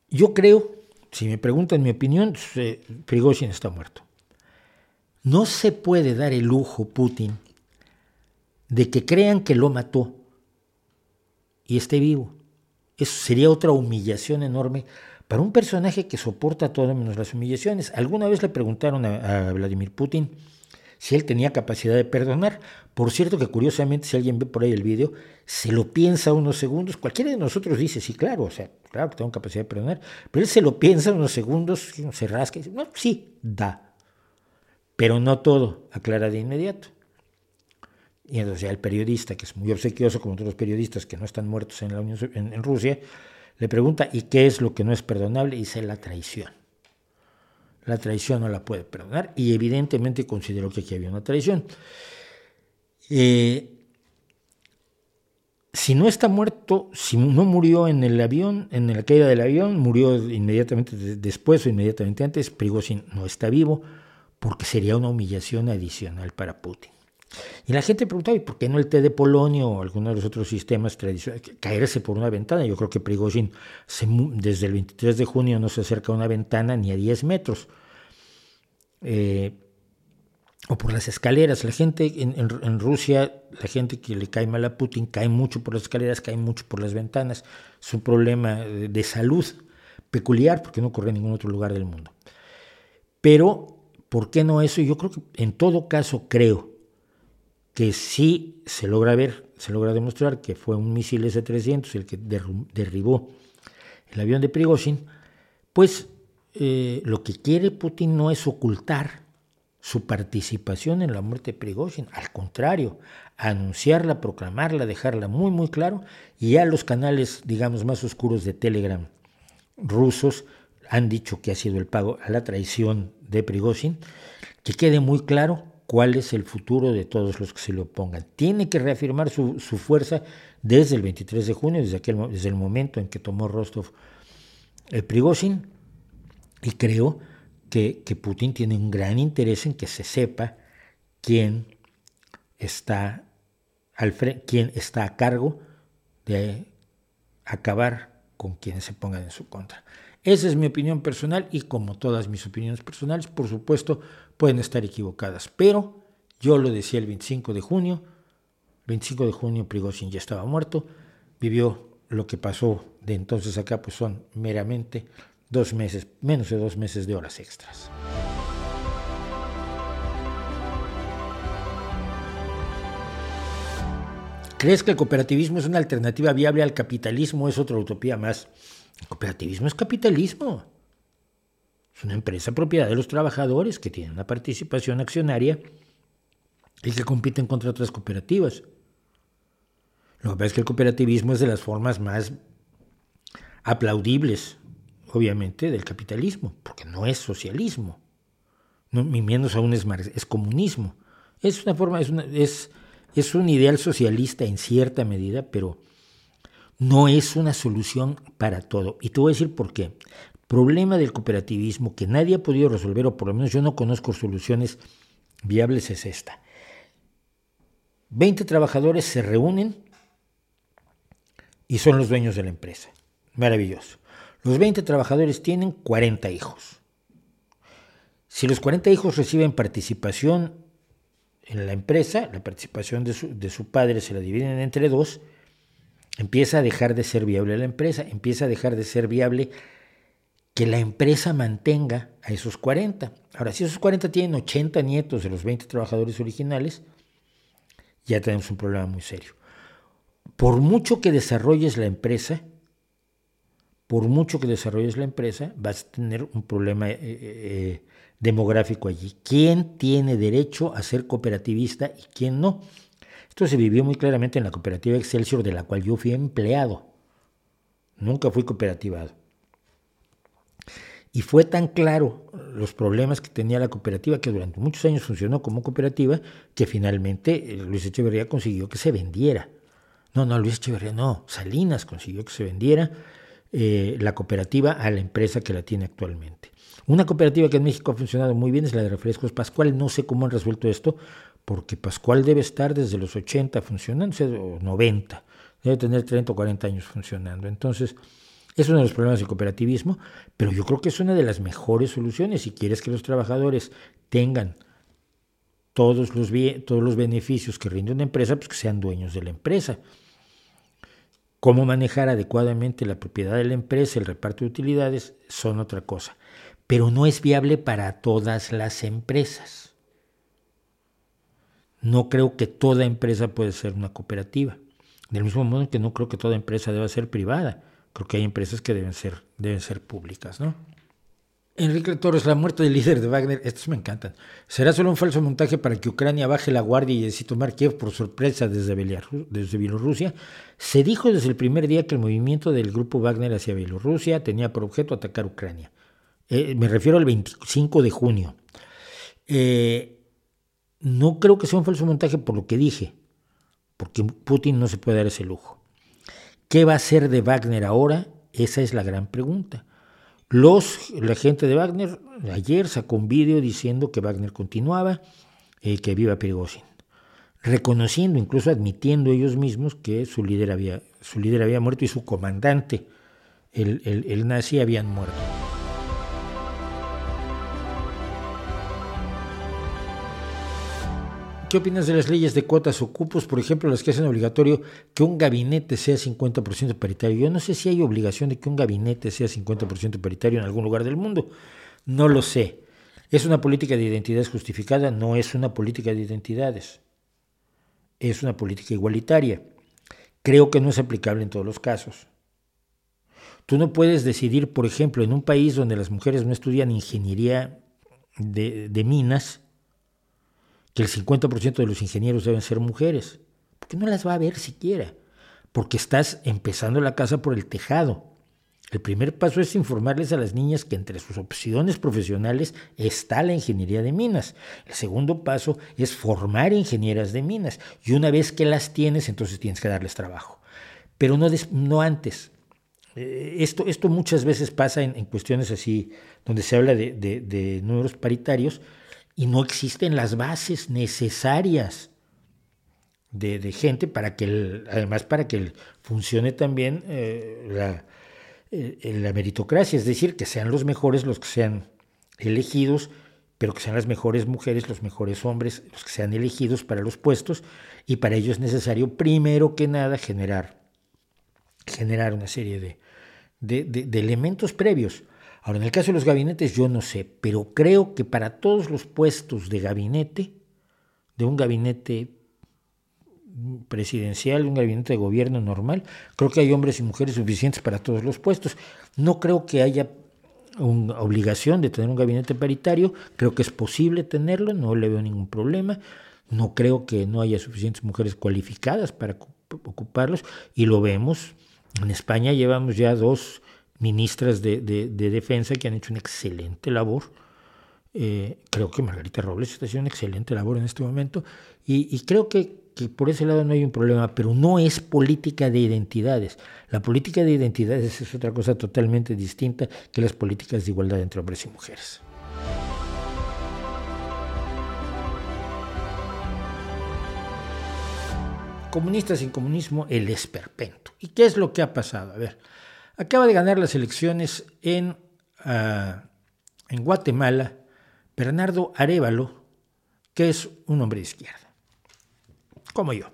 Yo creo, si me preguntan mi opinión, Prigozhin está muerto. No se puede dar el lujo Putin de que crean que lo mató y esté vivo. Eso sería otra humillación enorme para un personaje que soporta todo menos las humillaciones. Alguna vez le preguntaron a Vladimir Putin, si él tenía capacidad de perdonar. Por cierto que curiosamente, si alguien ve por ahí el vídeo, se lo piensa unos segundos. Cualquiera de nosotros dice, sí, claro, o sea, claro que tengo capacidad de perdonar, pero él se lo piensa unos segundos, se rasca y dice, no, sí, da. Pero no todo, aclara de inmediato. Y entonces el periodista, que es muy obsequioso como todos los periodistas que no están muertos en, la Unión, en Rusia, le pregunta, ¿y qué es lo que no es perdonable? Y dice la traición. La traición no la puede perdonar y evidentemente consideró que aquí había una traición. Eh, si no está muerto, si no murió en el avión, en la caída del avión, murió inmediatamente después o inmediatamente antes, Prigozhin no está vivo, porque sería una humillación adicional para Putin. Y la gente preguntaba, ¿y por qué no el té de Polonio o alguno de los otros sistemas tradicionales? Caerse por una ventana. Yo creo que Prigozhin desde el 23 de junio no se acerca a una ventana ni a 10 metros. Eh, o por las escaleras. La gente en, Rusia, la gente que le cae mal a Putin, cae mucho por las escaleras, cae mucho por las ventanas. Es un problema de salud peculiar porque no ocurre en ningún otro lugar del mundo. Pero, ¿por qué no eso? Yo creo que en todo caso creo que sí se logra ver, se logra demostrar que fue un misil S-300 el que derribó el avión de Prigozhin, pues eh, lo que quiere Putin no es ocultar su participación en la muerte de Prigozhin. Al contrario, anunciarla, proclamarla, dejarla muy, muy claro. Y ya los canales, digamos, más oscuros de Telegram rusos han dicho que ha sido el pago a la traición de Prigozhin. Que quede muy claro cuál es el futuro de todos los que se le opongan. Tiene que reafirmar su, fuerza desde el 23 de junio, desde, aquel, desde el momento en que tomó Rostov el Prigozhin. Y creo que, Putin tiene un gran interés en que se sepa quién está, quién está a cargo de acabar con quienes se pongan en su contra. Esa es mi opinión personal y como todas mis opiniones personales, por supuesto, pueden estar equivocadas. Pero yo lo decía el 25 de junio, 25 de junio Prigozhin ya estaba muerto, vivió lo que pasó de entonces acá, pues son meramente dos meses, menos de dos meses de horas extras. ¿Crees que el cooperativismo es una alternativa viable al capitalismo? Es otra utopía más. El cooperativismo es capitalismo. Es una empresa propiedad de los trabajadores que tienen una participación accionaria y que compiten contra otras cooperativas. Lo que pasa es que el cooperativismo es de las formas más aplaudibles obviamente, del capitalismo, porque no es socialismo, ni menos aún es, es comunismo. Es una forma, es, es, es un ideal socialista en cierta medida, pero no es una solución para todo. Y te voy a decir por qué. Problema del cooperativismo que nadie ha podido resolver, o por lo menos yo no conozco soluciones viables, es esta. 20 trabajadores se reúnen y son los dueños de la empresa. Maravilloso. Los 20 trabajadores tienen 40 hijos. Si los 40 hijos reciben participación en la empresa, la participación de su, padre se la dividen entre dos, empieza a dejar de ser viable la empresa, empieza a dejar de ser viable que la empresa mantenga a esos 40. Ahora, si esos 40 tienen 80 nietos de los 20 trabajadores originales, ya tenemos un problema muy serio. Por mucho que desarrolles la empresa, por mucho que desarrolles la empresa, vas a tener un problema eh, eh, eh, demográfico allí. ¿Quién tiene derecho a ser cooperativista y quién no? Esto se vivió muy claramente en la cooperativa Excelsior, de la cual yo fui empleado. Nunca fui cooperativado. Y fue tan claro los problemas que tenía la cooperativa, que durante muchos años funcionó como cooperativa, que finalmente Luis Echeverría consiguió que se vendiera. No, no, Luis Echeverría no, Salinas consiguió que se vendiera eh, la cooperativa a la empresa que la tiene actualmente. Una cooperativa que en México ha funcionado muy bien es la de refrescos Pascual. No sé cómo han resuelto esto, porque Pascual debe estar desde los 80 funcionando, o 90, debe tener 30 o 40 años funcionando. Entonces, es uno de los problemas del cooperativismo, pero yo creo que es una de las mejores soluciones. Si quieres que los trabajadores tengan todos los, todos los beneficios que rinde una empresa, pues que sean dueños de la empresa. Cómo manejar adecuadamente la propiedad de la empresa, el reparto de utilidades, son otra cosa. Pero no es viable para todas las empresas. No creo que toda empresa puede ser una cooperativa. Del mismo modo que no creo que toda empresa deba ser privada. Creo que hay empresas que deben ser, deben ser públicas, ¿no? Enrique Torres, la muerte del líder de Wagner, estos me encantan. ¿Será solo un falso montaje para que Ucrania baje la guardia y decida tomar Kiev por sorpresa desde, desde Bielorrusia? Se dijo desde el primer día que el movimiento del grupo Wagner hacia Bielorrusia tenía por objeto atacar Ucrania. Eh, me refiero al 25 de junio. Eh, no creo que sea un falso montaje por lo que dije, porque Putin no se puede dar ese lujo. ¿Qué va a hacer de Wagner ahora? Esa es la gran pregunta. Los, la gente de Wagner ayer sacó un vídeo diciendo que Wagner continuaba, eh, que viva Prigozhin, reconociendo, incluso admitiendo ellos mismos que su líder había, su líder había muerto y su comandante, el, el nazi, habían muerto. ¿Qué opinas de las leyes de cuotas o cupos, por ejemplo, las que hacen obligatorio que un gabinete sea 50% paritario? Yo no sé si hay obligación de que un gabinete sea 50% paritario en algún lugar del mundo. No lo sé. ¿Es una política de identidades justificada? No es una política de identidades. Es una política igualitaria. Creo que no es aplicable en todos los casos. Tú no puedes decidir, por ejemplo, en un país donde las mujeres no estudian ingeniería de, de minas, que el 50% de los ingenieros deben ser mujeres, porque no las va a ver siquiera, porque estás empezando la casa por el tejado. El primer paso es informarles a las niñas que entre sus opciones profesionales está la ingeniería de minas. El segundo paso es formar ingenieras de minas. Y una vez que las tienes, entonces tienes que darles trabajo. Pero no, antes. Eh, esto, muchas veces pasa en, cuestiones así, donde se habla de, números paritarios y no existen las bases necesarias de, gente para que, además para que funcione también eh, la eh, la meritocracia, es decir, que sean los mejores los que sean elegidos, pero que sean las mejores mujeres, los mejores hombres, los que sean elegidos para los puestos, y para ello es necesario, primero que nada, generar, generar una serie de, de, elementos previos. Ahora, en el caso de los gabinetes, yo no sé, pero creo que para todos los puestos de gabinete, de un gabinete presidencial, un gabinete de gobierno normal, creo que hay hombres y mujeres suficientes para todos los puestos. No creo que haya una obligación de tener un gabinete paritario, creo que es posible tenerlo, no le veo ningún problema, no creo que no haya suficientes mujeres cualificadas para ocuparlos y lo vemos. En España llevamos ya dos ministras de, defensa que han hecho una excelente labor. Eh, creo que Margarita Robles está haciendo una excelente labor en este momento y creo que que por ese lado no hay un problema, pero no es política de identidades. La política de identidades es otra cosa totalmente distinta que las políticas de igualdad entre hombres y mujeres. Comunistas sin comunismo, el esperpento. ¿Y qué es lo que ha pasado? A ver, acaba de ganar las elecciones en, ah, en Guatemala Bernardo Arevalo, que es un hombre de izquierda como yo.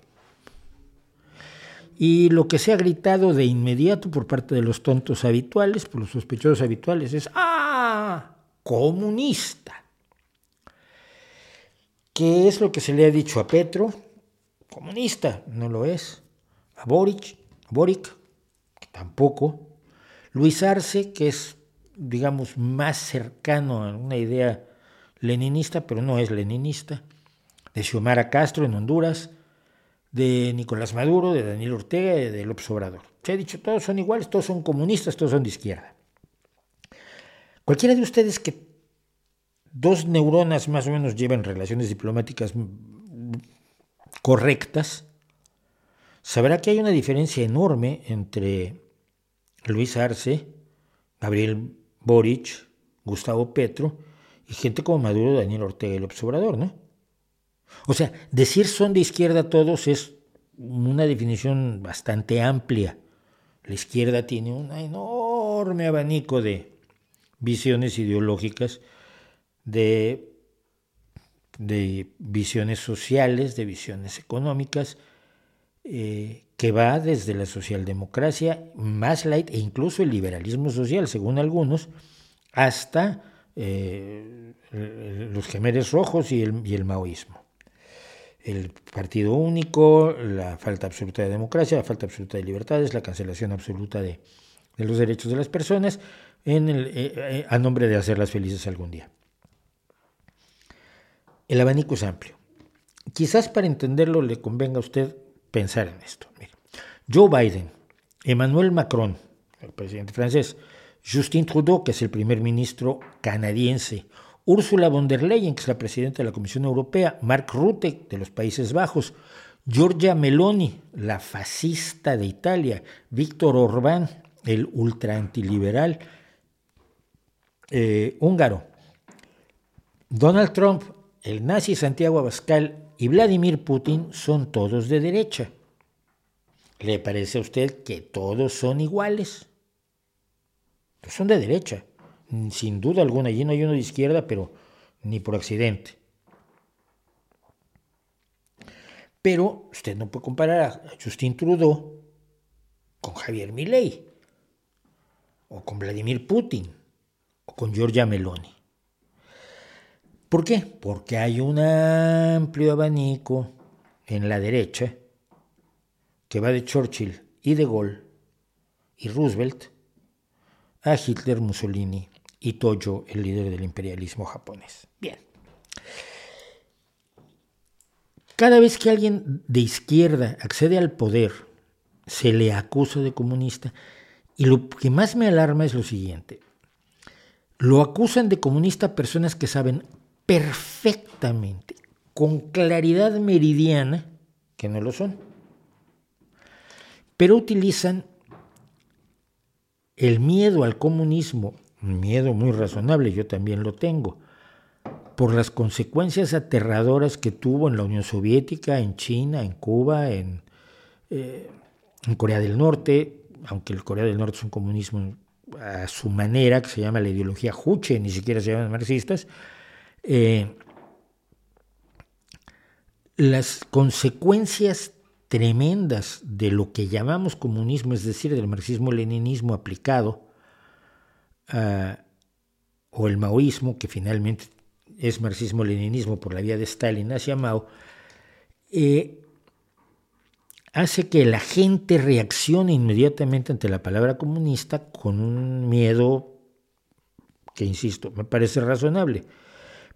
Y lo que se ha gritado de inmediato por parte de los tontos habituales, por los sospechosos habituales, es ¡Ah! Comunista. ¿Qué es lo que se le ha dicho a Petro? Comunista, no lo es. A Boric, Boric, tampoco. Luis Arce, que es, digamos, más cercano a una idea leninista, pero no es leninista. De Xiomara Castro en Honduras, de Nicolás Maduro, de Daniel Ortega y de López Obrador. Se ha dicho, todos son iguales, todos son comunistas, todos son de izquierda. Cualquiera de ustedes que dos neuronas más o menos llevan relaciones diplomáticas correctas, sabrá que hay una diferencia enorme entre Luis Arce, Gabriel Boric, Gustavo Petro y gente como Maduro, Daniel Ortega y López ¿no? O sea, decir son de izquierda todos es una definición bastante amplia. La izquierda tiene un enorme abanico de visiones ideológicas, de, de visiones sociales, de visiones económicas, eh, que va desde la socialdemocracia más light e incluso el liberalismo social, según algunos, hasta eh, los gemeres rojos y el, maoísmo el partido único, la falta absoluta de democracia, la falta absoluta de libertades, la cancelación absoluta de, los derechos de las personas en el, eh, eh, a nombre de hacerlas felices algún día. El abanico es amplio. Quizás para entenderlo le convenga a usted pensar en esto. Joe Biden, Emmanuel Macron, el presidente francés, Justin Trudeau, que es el primer ministro canadiense, Ursula von der Leyen, que es la presidenta de la Comisión Europea, Mark Rutte, de los Países Bajos, Giorgia Meloni, la fascista de Italia, Víctor Orbán, el ultra antiliberal eh, húngaro, Donald Trump, el nazi Santiago Abascal y Vladimir Putin son todos de derecha. ¿Le parece a usted que todos son iguales? Pues son de derecha. Mm, sin duda alguna, allí no hay uno de izquierda, pero ni por accidente. Pero usted no puede comparar a Justin Trudeau con Javier Milei, o con Vladimir Putin, o con Giorgia Meloni. ¿Por qué? Porque hay un amplio abanico en la derecha que va de Churchill y de Gaulle y Roosevelt a Hitler, Mussolini y Toyo, el líder del imperialismo japonés. Bien. Cada vez que alguien de izquierda accede al poder, se le acusa de comunista. Y lo que más me alarma es lo siguiente. Lo acusan de comunista personas que saben perfectamente, con claridad meridiana, que no lo son. Pero utilizan el miedo al comunismo, un miedo muy razonable, yo también lo tengo, por las consecuencias aterradoras que tuvo en la Unión Soviética, en China, en Cuba, en, eh, Corea del Norte, aunque el Corea del Norte es un comunismo a su manera, que se llama la ideología Juche, ni siquiera se llaman marxistas, eh, las consecuencias tremendas de lo que llamamos comunismo, es decir, del marxismo-leninismo aplicado, ah, o el maoísmo, que finalmente es marxismo-leninismo por la vía de Stalin hacia Mao, eh, hace que la gente reaccione inmediatamente ante la palabra comunista con un miedo que, insisto, me parece razonable,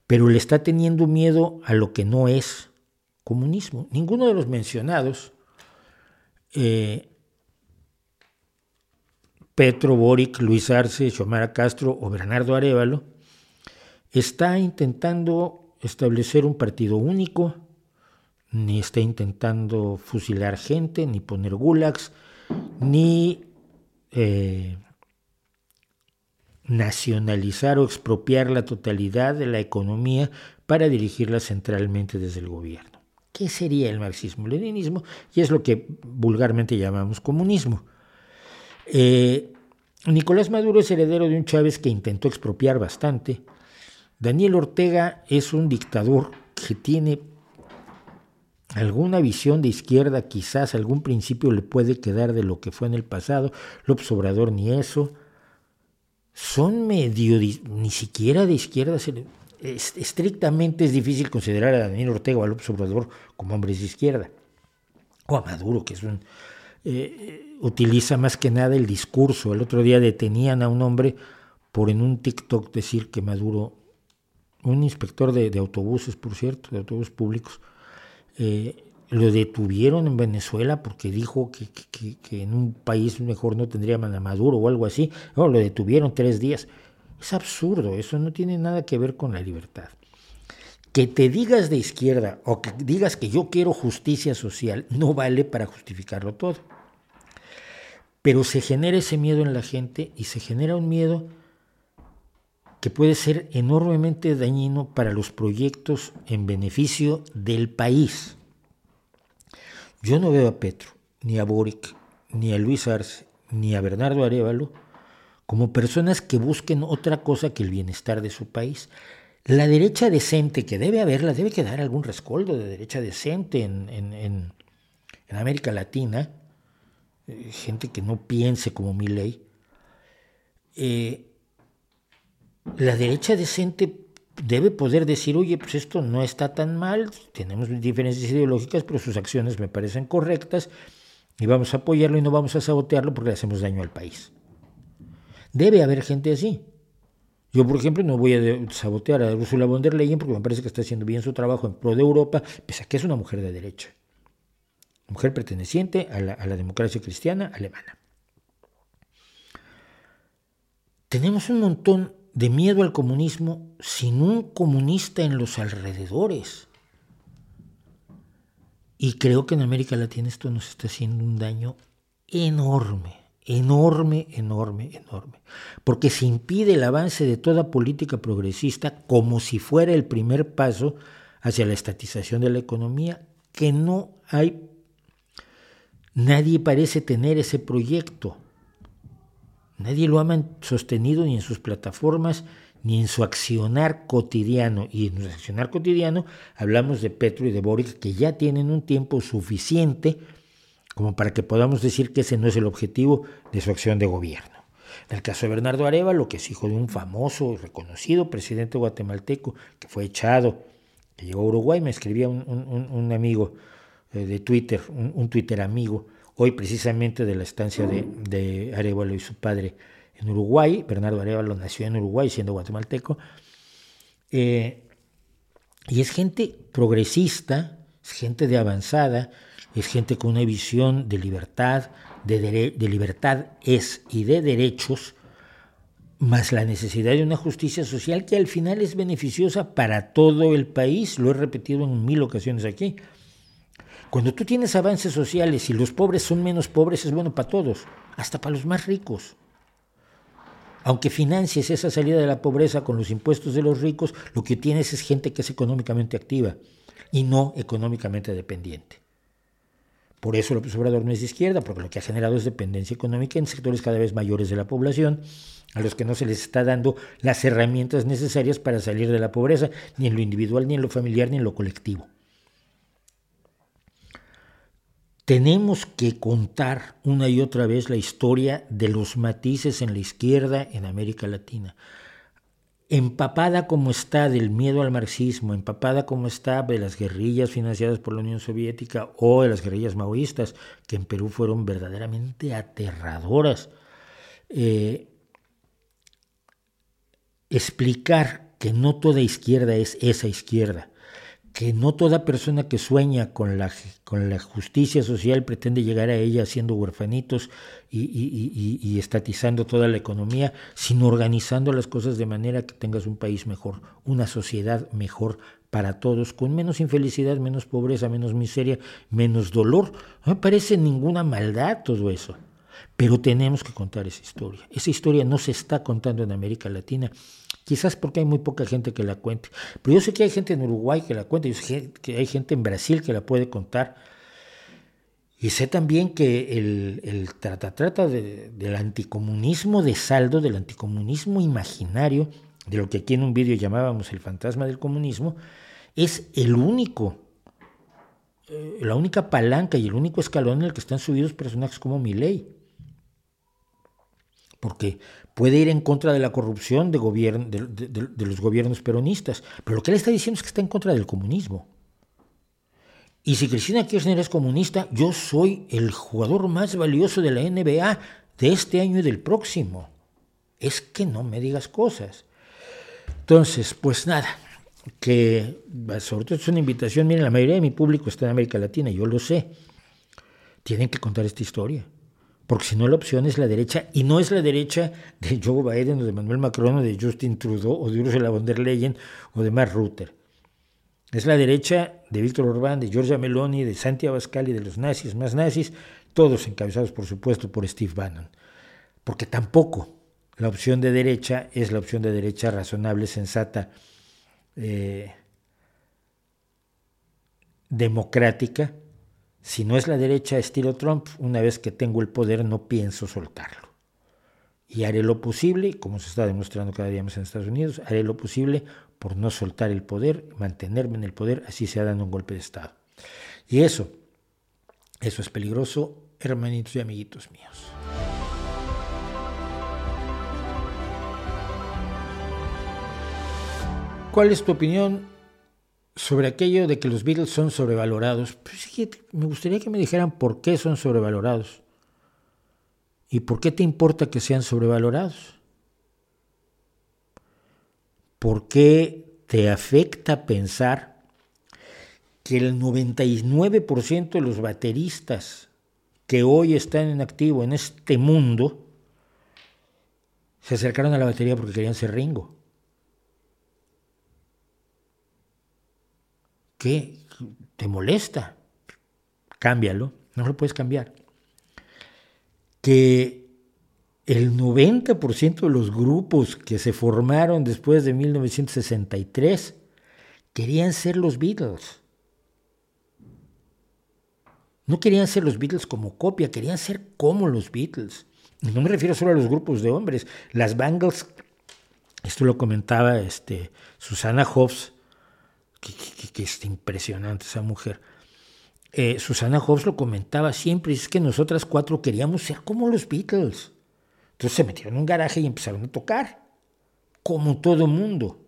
pero le está teniendo miedo a lo que no es comunismo. Ninguno de los mencionados, eh, Petro, Boric, Luis Arce, Xiomara Castro o Bernardo Arevalo, está intentando establecer un partido único, ni está intentando fusilar gente, ni poner gulags, ni eh, nacionalizar o expropiar la totalidad de la economía para dirigirla centralmente desde el gobierno. ¿Qué sería el marxismo-leninismo? Y es lo que vulgarmente llamamos comunismo. Eh, Nicolás Maduro es heredero de un Chávez que intentó expropiar bastante, Daniel Ortega es un dictador que tiene alguna visión de izquierda, quizás algún principio le puede quedar de lo que fue en el pasado. López Obrador ni eso. Son medio, ni siquiera de izquierda. Estrictamente es difícil considerar a Daniel Ortega o a López Obrador como hombres de izquierda. O a Maduro, que es un, eh, utiliza más que nada el discurso. El otro día detenían a un hombre por en un TikTok decir que Maduro un inspector de, autobuses, por cierto, de autobuses públicos, eh, lo detuvieron en Venezuela porque dijo que, en un país mejor no tendría a Maduro o algo así. No, lo detuvieron tres días. Es absurdo, eso no tiene nada que ver con la libertad. Que te digas de izquierda o que digas que yo quiero justicia social no vale para justificarlo todo. Pero se genera ese miedo en la gente y se genera un miedo que puede ser enormemente dañino para los proyectos en beneficio del país. Yo no veo a Petro, ni a Boric, ni a Luis Arce, ni a Bernardo Arevalo como personas que busquen otra cosa que el bienestar de su país. La derecha decente, que debe haberla, debe quedar algún rescoldo de derecha decente en, América Latina, eh, gente que no piense como mi ley, eh, la derecha decente debe poder decir, oye, pues esto no está tan mal, tenemos diferencias ideológicas, pero sus acciones me parecen correctas y vamos a apoyarlo y no vamos a sabotearlo porque le hacemos daño al país. Debe haber gente así. Yo, por ejemplo, no voy a sabotear a Ursula von der Leyen porque me parece que está haciendo bien su trabajo en pro de Europa, pese a que es una mujer de derecha. Mujer perteneciente a la, a la democracia cristiana alemana. Tenemos un montón de miedo al comunismo sin un comunista en los alrededores. Y creo que en América Latina esto nos está haciendo un daño enorme, enorme, enorme, enorme. Porque se impide el avance de toda política progresista como si fuera el primer paso hacia la estatización de la economía, que no hay, nadie parece tener ese proyecto. Nadie lo ha sostenido ni en sus plataformas ni en su accionar cotidiano. Y en su accionar cotidiano hablamos de Petro y de Boric que ya tienen un tiempo suficiente como para que podamos decir que ese no es el objetivo de su acción de gobierno. En el caso de Bernardo Arevalo, que es hijo de un famoso y reconocido presidente guatemalteco que fue echado, que llegó a Uruguay, me escribía un, amigo eh, de Twitter, un, Twitter amigo, hoy precisamente de la estancia de, de Arevalo y su padre en Uruguay. Bernardo Arevalo nació en Uruguay siendo guatemalteco. Eh, y es gente progresista es gente de avanzada, es gente con una visión de libertad, de, libertad es y de derechos, más la necesidad de una justicia social que al final es beneficiosa para todo el país, lo he repetido en mil ocasiones aquí. Cuando tú tienes avances sociales y los pobres son menos pobres, es bueno para todos, hasta para los más ricos. Aunque financies esa salida de la pobreza con los impuestos de los ricos, lo que tienes es gente que es económicamente activa y no económicamente dependiente. Por eso López Obrador no es de izquierda, porque lo que ha generado es dependencia económica en sectores cada vez mayores de la población, a los que no se les está dando las herramientas necesarias para salir de la pobreza, ni en lo individual, ni en lo familiar, ni en lo colectivo. Tenemos que contar una y otra vez la historia de los matices en la izquierda en América Latina. Empapada como está del miedo al marxismo, empapada como está de las guerrillas financiadas por la Unión Soviética o de las guerrillas maoístas, que en Perú fueron verdaderamente aterradoras. Eh, explicar que no toda izquierda es esa izquierda, que no toda persona que sueña con la, con la justicia social pretende llegar a ella haciendo huerfanitos y, estatizando toda la economía, sino organizando las cosas de manera que tengas un país mejor, una sociedad mejor para todos, con menos infelicidad, menos pobreza, menos miseria, menos dolor. No me parece ninguna maldad todo eso. Pero tenemos que contar esa historia. Esa historia no se está contando en América Latina quizás porque hay muy poca gente que la cuente. Pero yo sé que hay gente en Uruguay que la cuenta, yo sé que hay gente en Brasil que la puede contar. Y sé también que el, el trata, trata del anticomunismo de saldo, del anticomunismo imaginario, de lo que aquí en un vídeo llamábamos el fantasma del comunismo, es el único, eh, la única palanca y el único escalón en el que están subidos personajes como Milley. Porque puede ir en contra de la corrupción de, de, los gobiernos peronistas, pero lo que él está diciendo es que está en contra del comunismo. Y si Cristina Kirchner es comunista, yo soy el jugador más valioso de la NBA de este año y del próximo. Es que no me digas cosas. Entonces, pues nada, que sobre todo es una invitación, miren, la mayoría de mi público está en América Latina, yo lo sé. Tienen que contar esta historia porque si no la opción es la derecha, y no es la derecha de Joe Biden o de Manuel Macron o de Justin Trudeau o de Ursula von der Leyen o de Mark Rutte. Es la derecha de Víctor Orbán, de Giorgia Meloni, de Santiago Abascal y de los nazis más nazis, todos encabezados por supuesto por Steve Bannon. Porque tampoco la opción de derecha es la opción de derecha razonable, sensata, eh, democrática, si no es la derecha estilo Trump, una vez que tengo el poder no pienso soltarlo. Y haré lo posible, como se está demostrando cada día más en Estados Unidos, haré lo posible por no soltar el poder, mantenerme en el poder, así sea dando un golpe de Estado. Y eso, eso es peligroso, hermanitos y amiguitos míos. ¿Cuál es tu opinión sobre aquello de que los Beatles son sobrevalorados, pues me gustaría que me dijeran por qué son sobrevalorados. ¿Y por qué te importa que sean sobrevalorados? ¿Por qué te afecta pensar que el 99% de los bateristas que hoy están en activo en este mundo se acercaron a la batería porque querían ser Ringo? ¿Qué te molesta? Cámbialo, no lo puedes cambiar. Que el 90% de los grupos que se formaron después de 1963 querían ser los Beatles. No querían ser los Beatles como copia, querían ser como los Beatles. No me refiero solo a los grupos de hombres. Las Bangles, esto lo comentaba este, Susana Hobbs, que, es impresionante esa mujer. Eh, Susana Hobbs lo comentaba siempre, es que nosotras cuatro queríamos ser como los Beatles. Entonces se metieron en un garaje y empezaron a tocar, como todo mundo.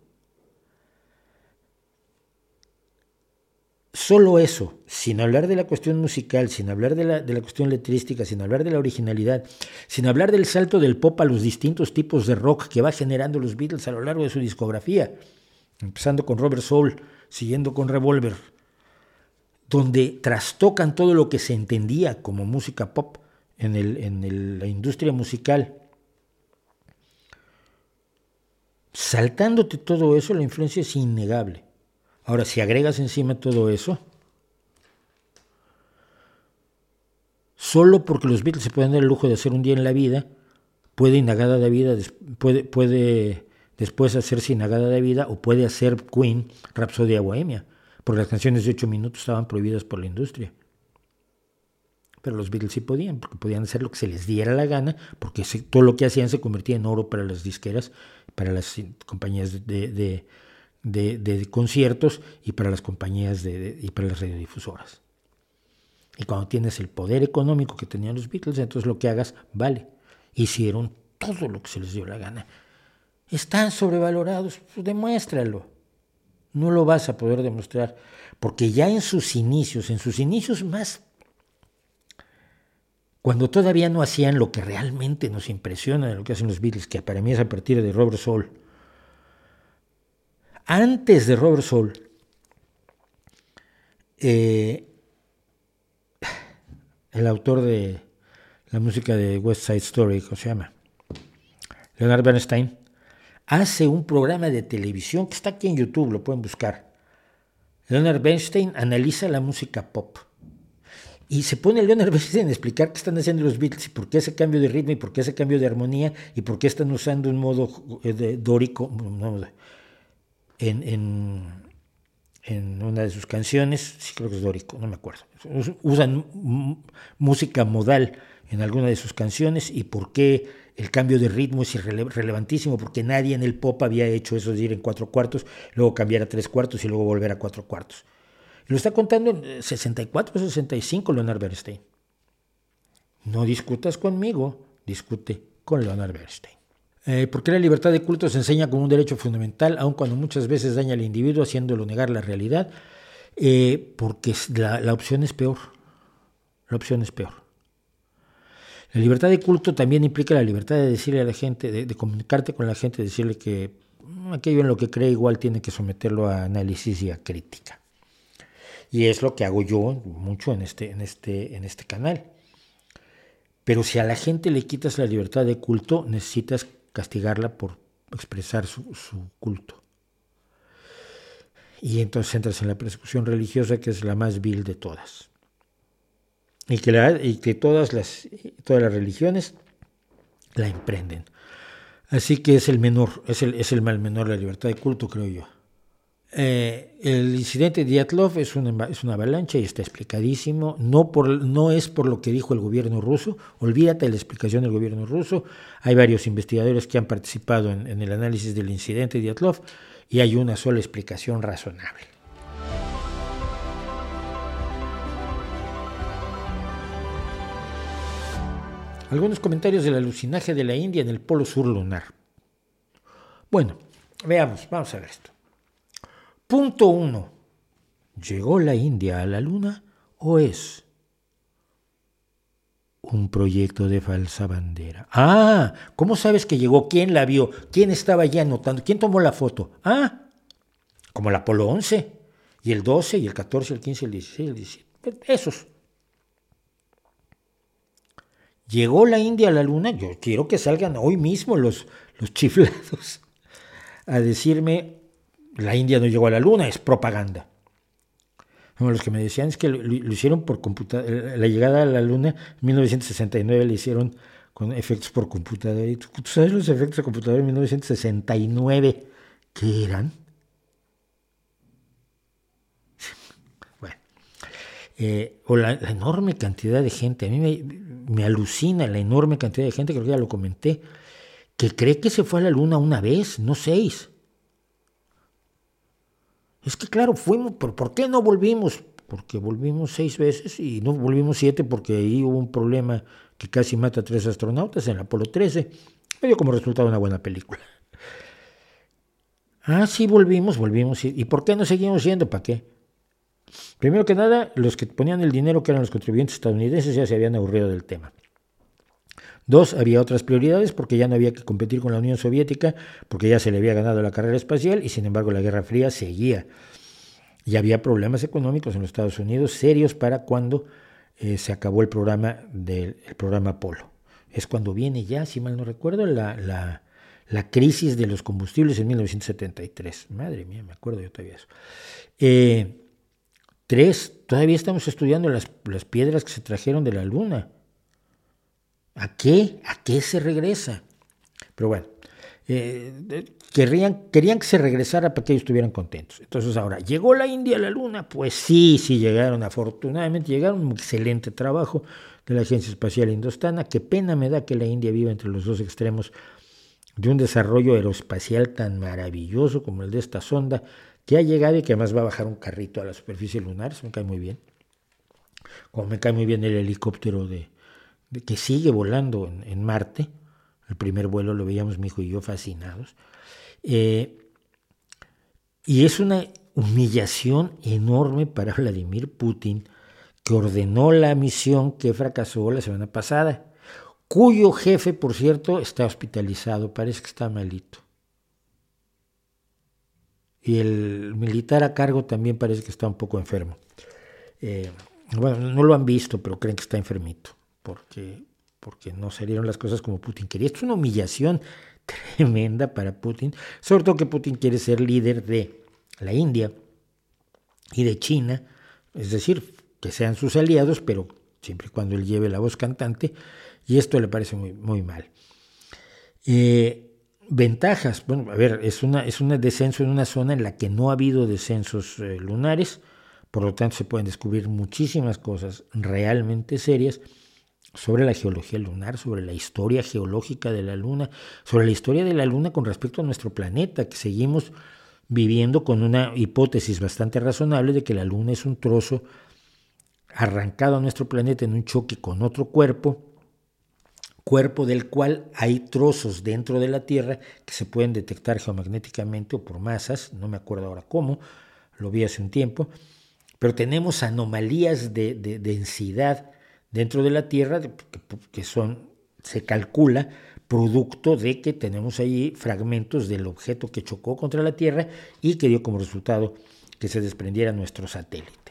Solo eso, sin hablar de la cuestión musical, sin hablar de la, de la, cuestión letrística, sin hablar de la originalidad, sin hablar del salto del pop a los distintos tipos de rock que va generando los Beatles a lo largo de su discografía, empezando con Robert Soul, siguiendo con Revolver, donde trastocan todo lo que se entendía como música pop en, el, en la industria musical. Saltándote todo eso, la influencia es innegable. Ahora, si agregas encima todo eso, solo porque los Beatles se pueden dar el lujo de hacer un día en la vida, puede Inagada de Vida, puede, puede después hacerse Inagada de Vida o puede hacer Queen Rhapsody Bohemia, porque las canciones de ocho minutos estaban prohibidas por la industria. Pero los Beatles sí podían, porque podían hacer lo que se les diera la gana, porque todo lo que hacían se convertía en oro para las disqueras, para las compañías de, de, conciertos y para las compañías y para las radiodifusoras. Y cuando tienes el poder económico que tenían los Beatles, entonces lo que hagas vale. Hicieron todo lo que se les dio la gana. Están sobrevalorados, pues demuéstralo. No lo vas a poder demostrar, porque ya en sus inicios, en sus inicios más, cuando todavía no hacían lo que realmente nos impresiona de lo que hacen los Beatles, que para mí es a partir de Robert Soul, antes de Robert Soul, eh, el autor de la música de West Side Story, ¿cómo se llama? Leonard Bernstein, hace un programa de televisión que está aquí en YouTube, lo pueden buscar. Leonard Bernstein analiza la música pop. Y se pone Leonard Bernstein a explicar qué están haciendo los Beatles y por qué ese cambio de ritmo y por qué ese cambio de armonía y por qué están usando un modo eh, dórico en, en una de sus canciones, sí creo que es dórico, no me acuerdo. Usan música modal en alguna de sus canciones y por qué el cambio de ritmo es relevantísimo, porque nadie en el pop había hecho eso de ir en cuatro cuartos, luego cambiar a tres cuartos y luego volver a cuatro cuartos. lo está contando en 64 65 Leonard Bernstein. No discutas conmigo, discute con Leonard Bernstein. Eh, porque la libertad de culto se enseña como un derecho fundamental, aun cuando muchas veces daña al individuo haciéndolo negar la realidad, eh, porque la, opción es peor. La opción es peor. La libertad de culto también implica la libertad de decirle a la gente, de, comunicarte con la gente, decirle que mm, aquello en lo que cree igual tiene que someterlo a análisis y a crítica. Y es lo que hago yo mucho en este, este, en este canal. Pero si a la gente le quitas la libertad de culto, necesitas castigarla por expresar su, culto. Y entonces entras en la persecución religiosa, que es la más vil de todas. Y que, todas, las, religiones la emprenden. Así que es el menor, es el, es el mal menor la libertad de culto, creo yo. Eh, el incidente de Dyatlov es una, es una avalancha y está explicadísimo. No, por, no es por lo que dijo el gobierno ruso. Olvídate la explicación del gobierno ruso. Hay varios investigadores que han participado en, el análisis del incidente de Dyatlov y hay una sola explicación razonable. Algunos comentarios del alucinaje de la India en el polo sur lunar. Bueno, veamos, vamos a ver esto. Punto uno. ¿Llegó la India a la Luna o es un proyecto de falsa bandera? Ah, ¿cómo sabes que llegó? ¿Quién la vio? ¿Quién estaba allí anotando? ¿Quién tomó la foto? Ah, como el Apolo 11, y el 12, y el 14, el 15, el 16, el 17. Esos. ¿Llegó la India a la Luna? Yo quiero que salgan hoy mismo los, los chiflados a decirme la India no llegó a la Luna, es propaganda. los que me decían es que lo, hicieron por computadora, la llegada a la Luna en 1969 la hicieron con efectos por computadora. ¿Y tú, sabes los efectos de computadora en 1969 qué eran? Eh, o la, enorme cantidad de gente, a mí me, me, alucina la enorme cantidad de gente, creo que ya lo comenté, que cree que se fue a la Luna una vez, no seis. Es que claro, fuimos, pero ¿por qué no volvimos? Porque volvimos seis veces y no volvimos siete porque ahí hubo un problema que casi mata a tres astronautas en el Apolo 13. Me dio como resultado una buena película. Ah, sí, volvimos, volvimos. ¿Y por qué no seguimos yendo? ¿Para qué? Primero que nada, los que ponían el dinero, que eran los contribuyentes estadounidenses, ya se habían aburrido del tema. Dos, había otras prioridades porque ya no había que competir con la Unión Soviética, porque ya se le había ganado la carrera espacial y sin embargo la Guerra Fría seguía. Y había problemas económicos en los Estados Unidos serios para cuando eh, se acabó el programa del programa Apolo. Es cuando viene ya, si mal no recuerdo, la, la, crisis de los combustibles en 1973. Madre mía, me acuerdo yo todavía eso. Eh, tres, todavía estamos estudiando las, las piedras que se trajeron de la Luna. ¿A qué? ¿A qué se regresa? Pero bueno, eh, querían, querían que se regresara para que ellos estuvieran contentos. Entonces ahora, ¿llegó la India a la Luna? Pues sí, sí llegaron, afortunadamente llegaron, un excelente trabajo de la Agencia Espacial Indostana. Qué pena me da que la India viva entre los dos extremos de un desarrollo aeroespacial tan maravilloso como el de esta sonda, que ha llegado y que además va a bajar un carrito a la superficie lunar, eso me cae muy bien. Como me cae muy bien el helicóptero de, que sigue volando en Marte, el primer vuelo lo veíamos mi hijo y yo fascinados. Eh, y es una humillación enorme para Vladimir Putin, que ordenó la misión que fracasó la semana pasada, cuyo jefe, por cierto, está hospitalizado, parece que está malito. Y el militar a cargo también parece que está un poco enfermo. Eh, bueno, no lo han visto, pero creen que está enfermito, porque porque no salieron las cosas como Putin quería. Esto es una humillación tremenda para Putin, sobre todo que Putin quiere ser líder de la India y de China, es decir, que sean sus aliados, pero siempre y cuando él lleve la voz cantante, y esto le parece muy, muy mal. Eh, ventajas, bueno, a ver, es, una, es un descenso en una zona en la que no ha habido descensos eh, lunares, por lo tanto se pueden descubrir muchísimas cosas realmente serias sobre la geología lunar, sobre la historia geológica de la Luna, sobre la historia de la Luna con respecto a nuestro planeta, que seguimos viviendo con una hipótesis bastante razonable de que la Luna es un trozo arrancado a nuestro planeta en un choque con otro cuerpo, cuerpo del cual hay trozos dentro de la Tierra que se pueden detectar geomagnéticamente o por masas, no me acuerdo ahora cómo, lo vi hace un tiempo, pero tenemos anomalías de, de densidad dentro de la Tierra, que son, se calcula producto de que tenemos ahí fragmentos del objeto que chocó contra la Tierra y que dio como resultado que se desprendiera nuestro satélite.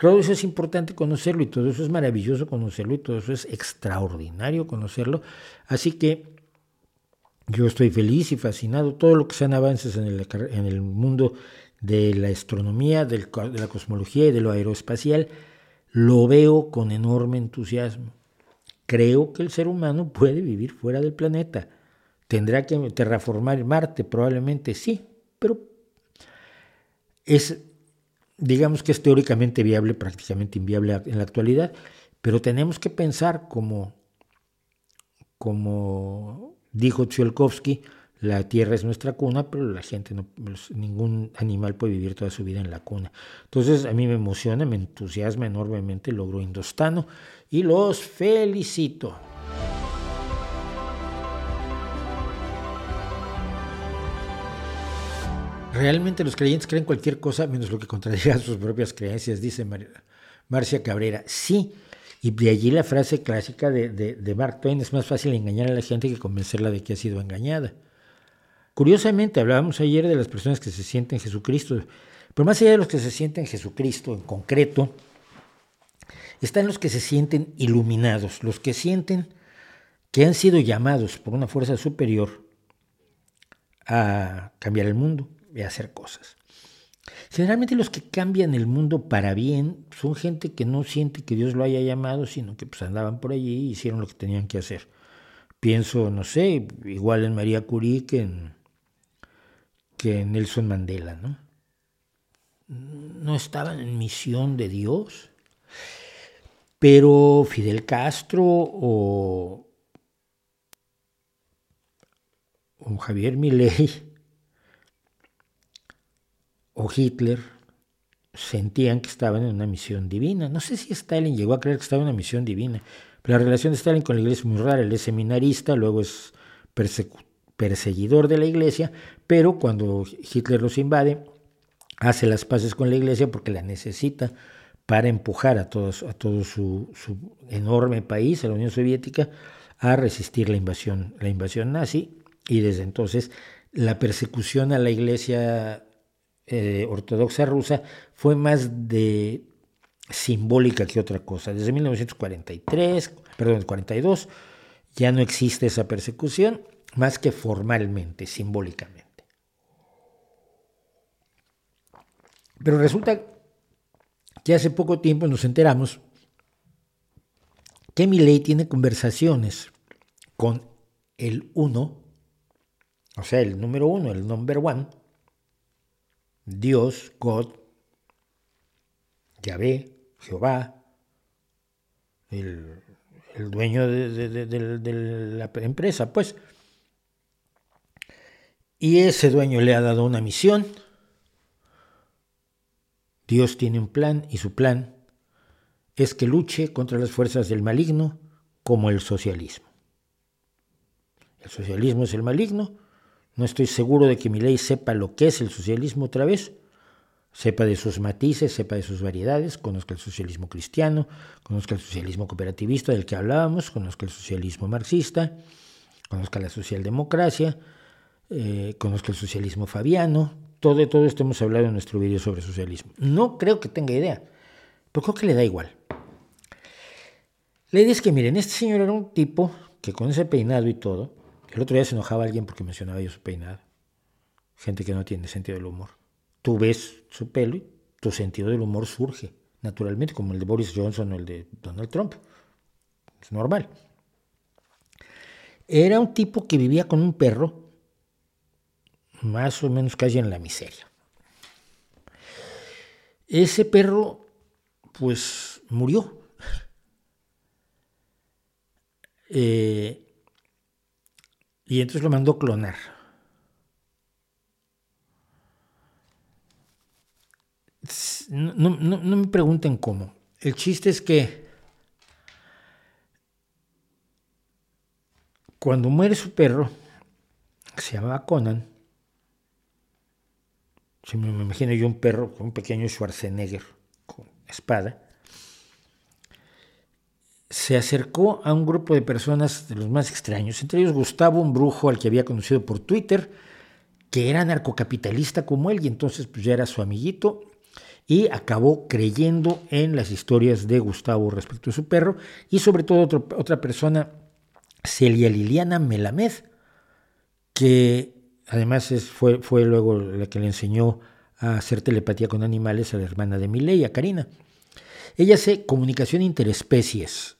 Todo eso es importante conocerlo y todo eso es maravilloso conocerlo y todo eso es extraordinario conocerlo. Así que yo estoy feliz y fascinado. Todo lo que sean avances en el, mundo de la astronomía, de la cosmología y de lo aeroespacial lo veo con enorme entusiasmo. Creo que el ser humano puede vivir fuera del planeta. Tendrá que terraformar Marte, probablemente sí, pero es, digamos que es teóricamente viable, prácticamente inviable en la actualidad, pero tenemos que pensar como, como dijo Tsiolkovsky, la tierra es nuestra cuna, pero la gente, no, pues, ningún animal puede vivir toda su vida en la cuna. Entonces a mí me emociona, me entusiasma enormemente el logro indostano y los felicito. Realmente los creyentes creen cualquier cosa menos lo que contradiga sus propias creencias, dice Marcia Cabrera. Sí, y de allí la frase clásica de, de Mark Twain, es más fácil engañar a la gente que convencerla de que ha sido engañada. Curiosamente, hablábamos ayer de las personas que se sienten Jesucristo, pero más allá de los que se sienten Jesucristo en concreto, están los que se sienten iluminados, los que sienten que han sido llamados por una fuerza superior a cambiar el mundo y hacer cosas. Generalmente los que cambian el mundo para bien son gente que no siente que Dios lo haya llamado, sino que pues andaban por allí y hicieron lo que tenían que hacer. Pienso, no sé, igual en María Curie que en, que Nelson Mandela, ¿no? No estaban en misión de Dios, pero Fidel Castro o, o Javier Milei o Hitler sentían que estaban en una misión divina. No sé si Stalin llegó a creer que estaba en una misión divina, pero la relación de Stalin con la iglesia es muy rara. Él es seminarista, luego es perseguidor de la iglesia, pero cuando Hitler los invade, hace las paces con la iglesia porque la necesita para empujar a, todos, a todo su, enorme país, a la Unión Soviética, a resistir la invasión, la invasión nazi, y desde entonces la persecución a la iglesia eh, ortodoxa rusa fue más de simbólica que otra cosa. Desde 1943, perdón, 42, ya no existe esa persecución, más que formalmente, simbólicamente. Pero resulta que hace poco tiempo nos enteramos que Milley tiene conversaciones con el uno, o sea, el número uno, el number one, Dios, God, Yahvé, Jehová, el, dueño de, la empresa, pues. Y ese dueño le ha dado una misión. Dios tiene un plan y su plan es que luche contra las fuerzas del maligno como el socialismo. El socialismo es el maligno. No estoy seguro de que mi ley sepa lo que es el socialismo otra vez, sepa de sus matices, sepa de sus variedades, conozca el socialismo cristiano, conozca el socialismo cooperativista del que hablábamos, conozca el socialismo marxista, conozca la socialdemocracia, eh, conozca el socialismo fabiano, todo, todo esto hemos hablado en nuestro vídeo sobre socialismo. No creo que tenga idea, pero creo que le da igual. La idea es que, miren, este señor era un tipo que con ese peinado y todo, el otro día se enojaba alguien porque mencionaba yo su peinado. Gente que no tiene sentido del humor tú ves su pelo y tu sentido del humor surge naturalmente, como el de Boris Johnson o el de Donald Trump. Es normal. Era un tipo que vivía con un perro, más o menos casi en la miseria. Ese perro, pues, murió. Eh, y entonces lo mandó clonar. no, me pregunten cómo. El chiste es que cuando muere su perro, que se llamaba Conan, si me imagino yo un perro con un pequeño Schwarzenegger con espada, se acercó a un grupo de personas de los más extraños, entre ellos Gustavo, un brujo al que había conocido por Twitter, que era narcocapitalista como él, y entonces pues ya era su amiguito, y acabó creyendo en las historias de Gustavo respecto a su perro y sobre todo otra persona, Celia Liliana Melamed, que además es, fue, fue luego la que le enseñó a hacer telepatía con animales a la hermana de Miley, a Karina. Ella hace comunicación interespecies,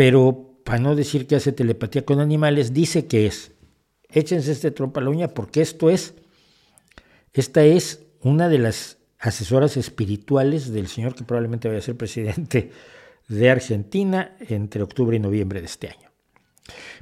pero para no decir que hace telepatía con animales, dice que es, échense este trompa la uña porque esto es, esta es una de las asesoras espirituales del señor que probablemente vaya a ser presidente de Argentina entre octubre y noviembre de este año.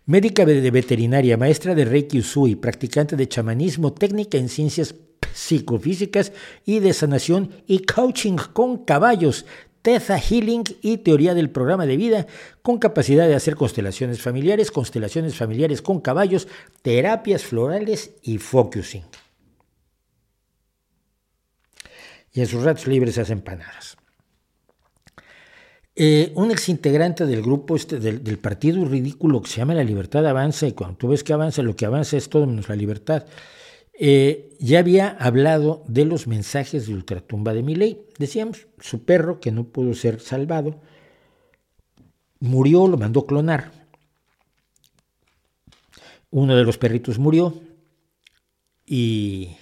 Médica de veterinaria, maestra de Reiki Usui, practicante de chamanismo, técnica en ciencias psicofísicas y de sanación y coaching con caballos, Teza Healing y teoría del programa de vida, con capacidad de hacer constelaciones familiares, constelaciones familiares con caballos, terapias florales y focusing y en sus ratos libres hace empanadas. Eh, un exintegrante del grupo este, del, partido ridículo que se llama La Libertad Avanza, y cuando tú ves que avanza, lo que avanza es todo menos la libertad, eh, ya había hablado de los mensajes de ultratumba de Miley. Decíamos, su perro, que no pudo ser salvado, murió, lo mandó clonar. Uno de los perritos murió y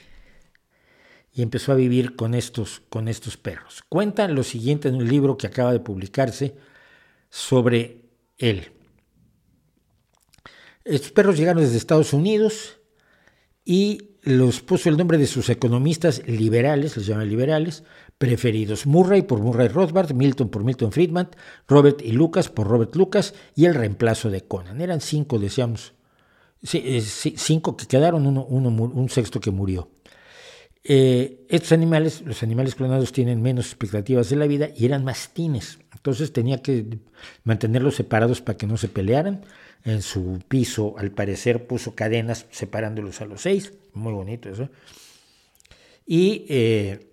y empezó a vivir con estos, con estos perros. Cuenta lo siguiente en un libro que acaba de publicarse sobre él. Estos perros llegaron desde Estados Unidos y los puso el nombre de sus economistas liberales, les llaman liberales, preferidos. Murray por Murray Rothbard, Milton por Milton Friedman, Robert y Lucas por Robert Lucas y el reemplazo de Conan. Eran cinco, decíamos, eh, cinco que quedaron, uno, un sexto que murió. Eh, estos animales, los animales clonados tienen menos expectativas de la vida y eran mastines. Entonces tenía que mantenerlos separados para que no se pelearan. En su piso, al parecer, puso cadenas separándolos a los seis. Muy bonito eso. Y eh,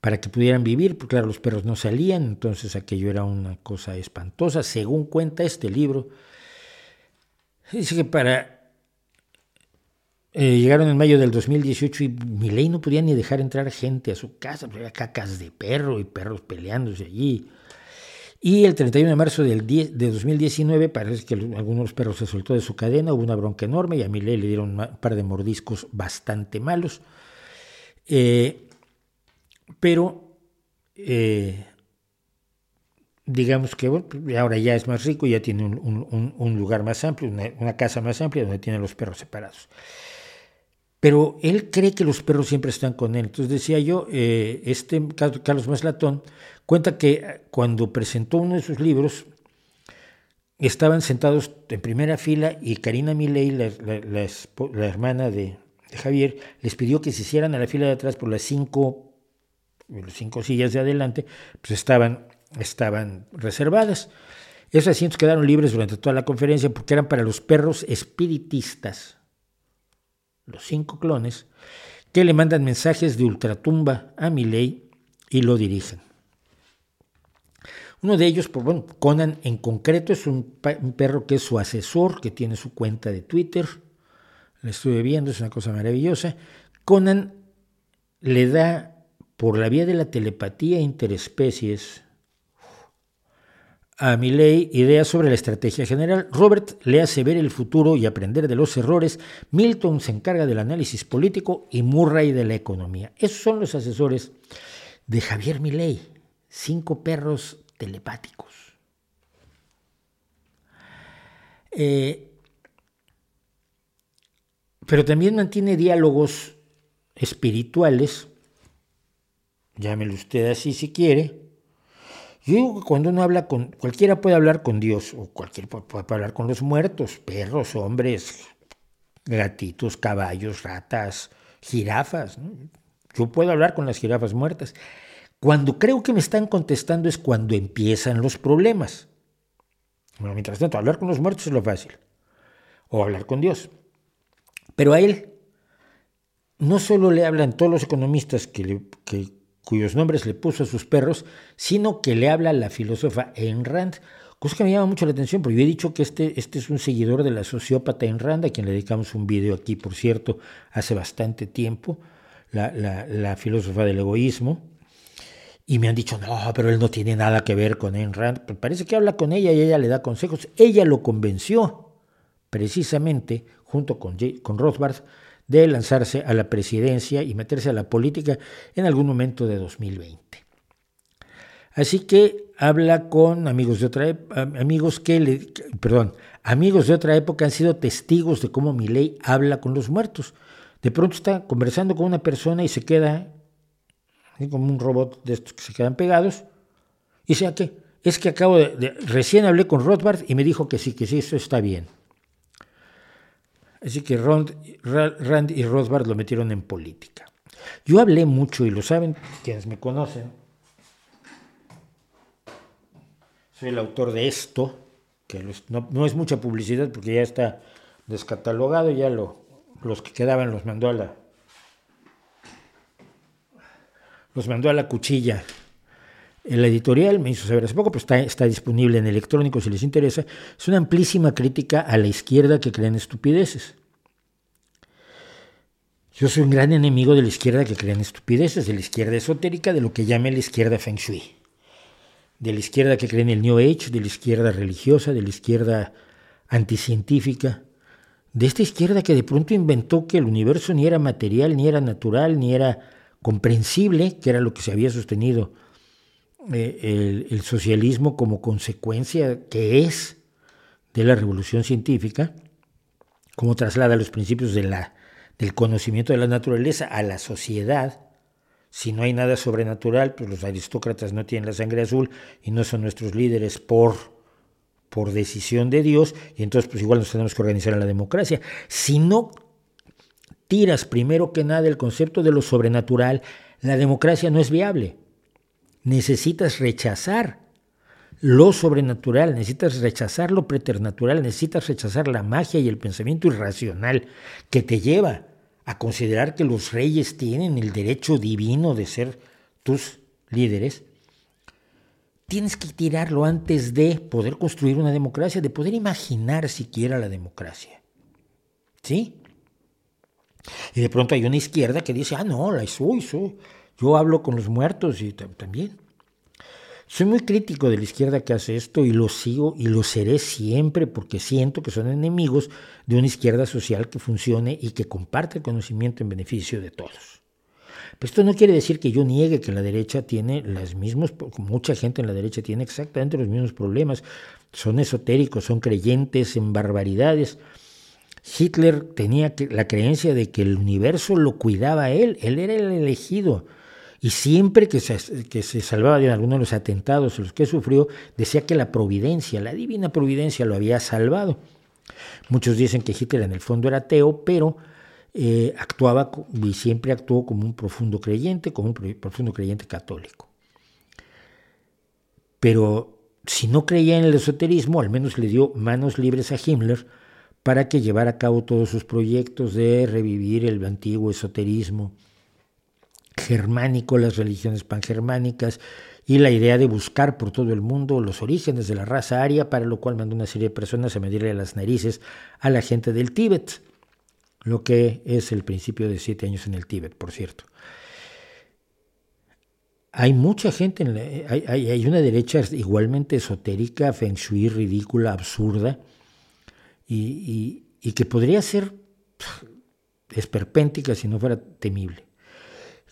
para que pudieran vivir, porque claro, los perros no salían, entonces aquello era una cosa espantosa. Según cuenta este libro, dice que para eh, llegaron en mayo del 2018 y Milei no podía ni dejar entrar gente a su casa, había cacas de perro y perros peleándose allí. Y el 31 de marzo del de 2019 parece que algunos perros se soltó de su cadena, hubo una bronca enorme y a Milei le dieron un par de mordiscos bastante malos. Eh, pero eh, digamos que ahora ya es más rico, ya tiene un, lugar más amplio, una, casa más amplia donde tiene los perros separados. Pero él cree que los perros siempre están con él. Entonces decía yo, eh, este Carlos Maslatón cuenta que eh, cuando presentó uno de sus libros, estaban sentados en primera fila y Karina Milei, la, hermana de, Javier, les pidió que se hicieran a la fila de atrás por las cinco, cinco sillas de adelante, pues estaban, estaban reservadas. Esos asientos quedaron libres durante toda la conferencia porque eran para los perros espiritistas los cinco clones, que le mandan mensajes de ultratumba a Milei y lo dirigen. Uno de ellos, pues bueno, Conan en concreto es un, perro que es su asesor, que tiene su cuenta de Twitter. Lo estuve viendo, es una cosa maravillosa. Conan le da por la vía de la telepatía interespecies a Milley ideas sobre la estrategia general. Robert le hace ver el futuro y aprender de los errores. Milton se encarga del análisis político y Murray de la economía. Esos son los asesores de Javier Milley. Cinco perros telepáticos. Eh, pero también mantiene diálogos espirituales, llámelo usted así si quiere, yo digo que cuando uno habla con, cualquiera puede hablar con Dios, o cualquiera puede, hablar con los muertos, perros, hombres, gatitos, caballos, ratas, jirafas. Yo puedo hablar con las jirafas muertas. Cuando creo que me están contestando es cuando empiezan los problemas. Bueno, mientras tanto, hablar con los muertos es lo fácil. O hablar con Dios. Pero a él no solo le hablan todos los economistas que, le, que cuyos nombres le puso a sus perros, sino que le habla la filósofa Ayn Rand, cosa que me llama mucho la atención, porque yo he dicho que este, este es un seguidor de la sociópata Ayn Rand, a quien le dedicamos un video aquí, por cierto, hace bastante tiempo, la, filósofa del egoísmo, y me han dicho, no, pero él no tiene nada que ver con Ayn Rand, pero parece que habla con ella y ella le da consejos, ella lo convenció, precisamente, junto con, con Rothbard, de lanzarse a la presidencia y meterse a la política en algún momento de 2020. Así que habla con amigos de otra amigos que le, perdón, amigos de otra época han sido testigos de cómo Milei habla con los muertos. De pronto está conversando con una persona y se queda como un robot de estos que se quedan pegados. Y dice, qué? Es que acabo de, recién hablé con Rothbard y me dijo que sí, que sí, eso está bien. Así que Rand, y Rothbard lo metieron en política. Yo hablé mucho, y lo saben quienes me conocen. Soy el autor de esto, que no, es mucha publicidad porque ya está descatalogado, ya lo, los que quedaban los mandó a la los mandó a la cuchilla. El editorial me hizo saber hace poco, pero está, está disponible en electrónico si les interesa. Es una amplísima crítica a la izquierda que creen estupideces. Yo soy un gran enemigo de la izquierda que creen estupideces, de la izquierda esotérica, de lo que llame la izquierda feng shui. De la izquierda que cree en el New Age, de la izquierda religiosa, de la izquierda anticientífica. De esta izquierda que de pronto inventó que el universo ni era material, ni era natural, ni era comprensible, que era lo que se había sostenido eh, el, socialismo como consecuencia que es de la revolución científica, como traslada los principios de la, del conocimiento de la naturaleza a la sociedad. Si no hay nada sobrenatural, pues los aristócratas no tienen la sangre azul y no son nuestros líderes por, por decisión de Dios, y entonces pues igual nos tenemos que organizar en la democracia. Si no tiras primero que nada el concepto de lo sobrenatural, la democracia no es viable necesitas rechazar lo sobrenatural, necesitas rechazar lo preternatural, necesitas rechazar la magia y el pensamiento irracional que te lleva a considerar que los reyes tienen el derecho divino de ser tus líderes. Tienes que tirarlo antes de poder construir una democracia, de poder imaginar siquiera la democracia. ¿Sí? Y de pronto hay una izquierda que dice, ah, no, la soy, soy. Yo hablo con los muertos y también. Soy muy crítico de la izquierda que hace esto y lo sigo y lo seré siempre porque siento que son enemigos de una izquierda social que funcione y que comparte el conocimiento en beneficio de todos. Pero esto no quiere decir que yo niegue que la derecha tiene los mismos, mucha gente en la derecha tiene exactamente los mismos problemas. Son esotéricos, son creyentes en barbaridades. Hitler tenía la creencia de que el universo lo cuidaba a él, él era el elegido y siempre que se, que se salvaba de alguno de los atentados en los que sufrió, decía que la providencia, la divina providencia lo había salvado. Muchos dicen que Hitler en el fondo era ateo, pero eh, actuaba y siempre actuó como un profundo creyente, como un profundo creyente católico. Pero si no creía en el esoterismo, al menos le dio manos libres a Himmler para que llevara a cabo todos sus proyectos de revivir el antiguo esoterismo, germánico, las religiones pangermánicas y la idea de buscar por todo el mundo los orígenes de la raza aria, para lo cual mandó una serie de personas a medirle las narices a la gente del Tíbet, lo que es el principio de siete años en el Tíbet, por cierto. Hay mucha gente, hay, una derecha igualmente esotérica, feng shui, ridícula, absurda, y, y que podría ser esperpéntica si no fuera temible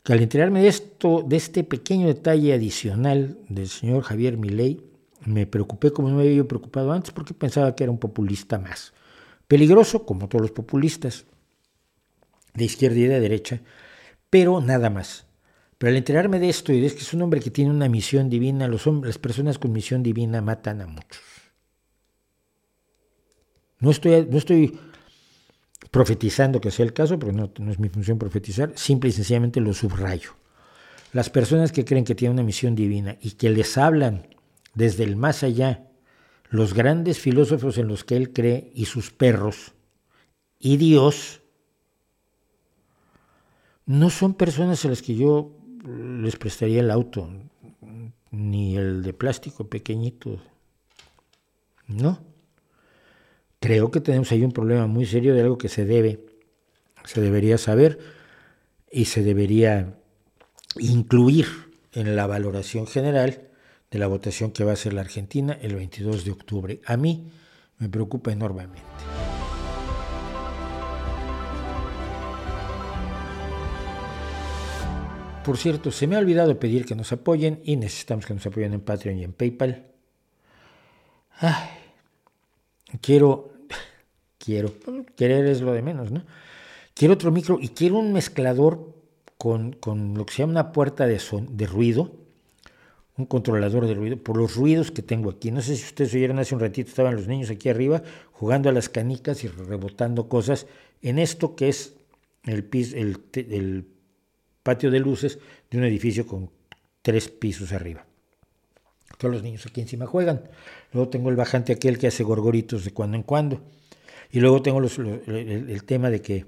que al enterarme de esto, de este pequeño detalle adicional del señor Javier Milei, me preocupé como no me había preocupado antes porque pensaba que era un populista más. Peligroso, como todos los populistas, de izquierda y de derecha, pero nada más. Pero al enterarme de esto y de que es un hombre que tiene una misión divina, los las personas con misión divina matan a muchos. No estoy, no estoy profetizando que sea el caso, pero no, es mi función profetizar, simple y sencillamente lo subrayo. Las personas que creen que tienen una misión divina y que les hablan desde el más allá, los grandes filósofos en los que él cree y sus perros, y Dios, no son personas a las que yo les prestaría el auto, ni el de plástico pequeñito, no. Creo que tenemos ahí un problema muy serio de algo que se debe, se debería saber y se debería incluir en la valoración general de la votación que va a hacer la Argentina el 22 de octubre. A mí me preocupa enormemente. Por cierto, se me ha olvidado pedir que nos apoyen y necesitamos que nos apoyen en Patreon y en PayPal. Quiero quiero. querer es lo de menos, ¿no? Quiero otro micro y quiero un mezclador con, lo que se llama una puerta de, son, de ruido, un controlador de ruido, por los ruidos que tengo aquí. No sé si ustedes oyeron hace un ratito, estaban los niños aquí arriba jugando a las canicas y rebotando cosas en esto que es el, el, el patio de luces de un edificio con tres pisos arriba. Todos los niños aquí encima juegan. Luego tengo el bajante aquel que hace gorgoritos de cuando en cuando. Y luego tengo el, tema de que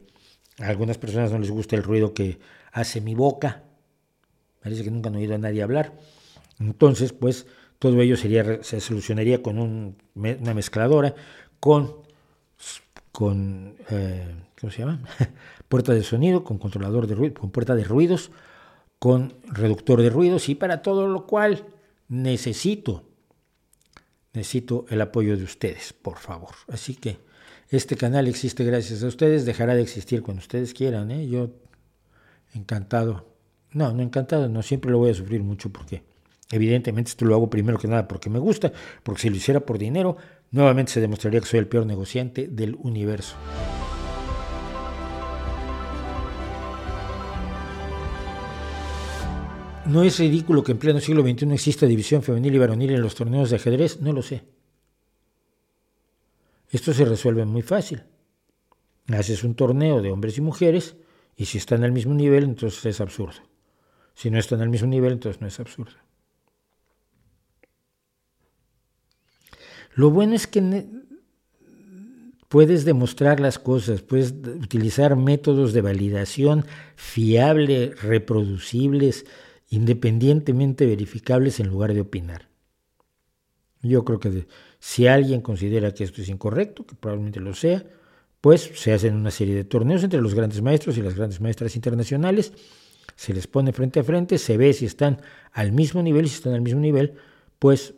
a algunas personas no les gusta el ruido que hace mi boca. Parece que nunca han oído a nadie hablar. Entonces, pues todo ello sería, se solucionaría con una mezcladora, con, con eh, ¿cómo se llama? puerta de sonido, con controlador de ruido, con puerta de ruidos, con reductor de ruidos y para todo lo cual necesito, necesito el apoyo de ustedes, por favor. Así que este canal existe gracias a ustedes, dejará de existir cuando ustedes quieran. ¿eh? Yo encantado. No, no encantado, no siempre lo voy a sufrir mucho porque evidentemente esto lo hago primero que nada porque me gusta, porque si lo hiciera por dinero, nuevamente se demostraría que soy el peor negociante del universo. ¿No es ridículo que en pleno siglo XXI exista división femenil y varonil en los torneos de ajedrez? No lo sé. Esto se resuelve muy fácil. Haces un torneo de hombres y mujeres y si están al mismo nivel, entonces es absurdo. Si no están al mismo nivel, entonces no es absurdo. Lo bueno es que puedes demostrar las cosas, puedes utilizar métodos de validación fiables, reproducibles, independientemente verificables en lugar de opinar. Yo creo que si alguien considera que esto es incorrecto, que probablemente lo sea, pues se hacen una serie de torneos entre los grandes maestros y las grandes maestras internacionales, se les pone frente a frente, se ve si están al mismo nivel si están al mismo nivel, pues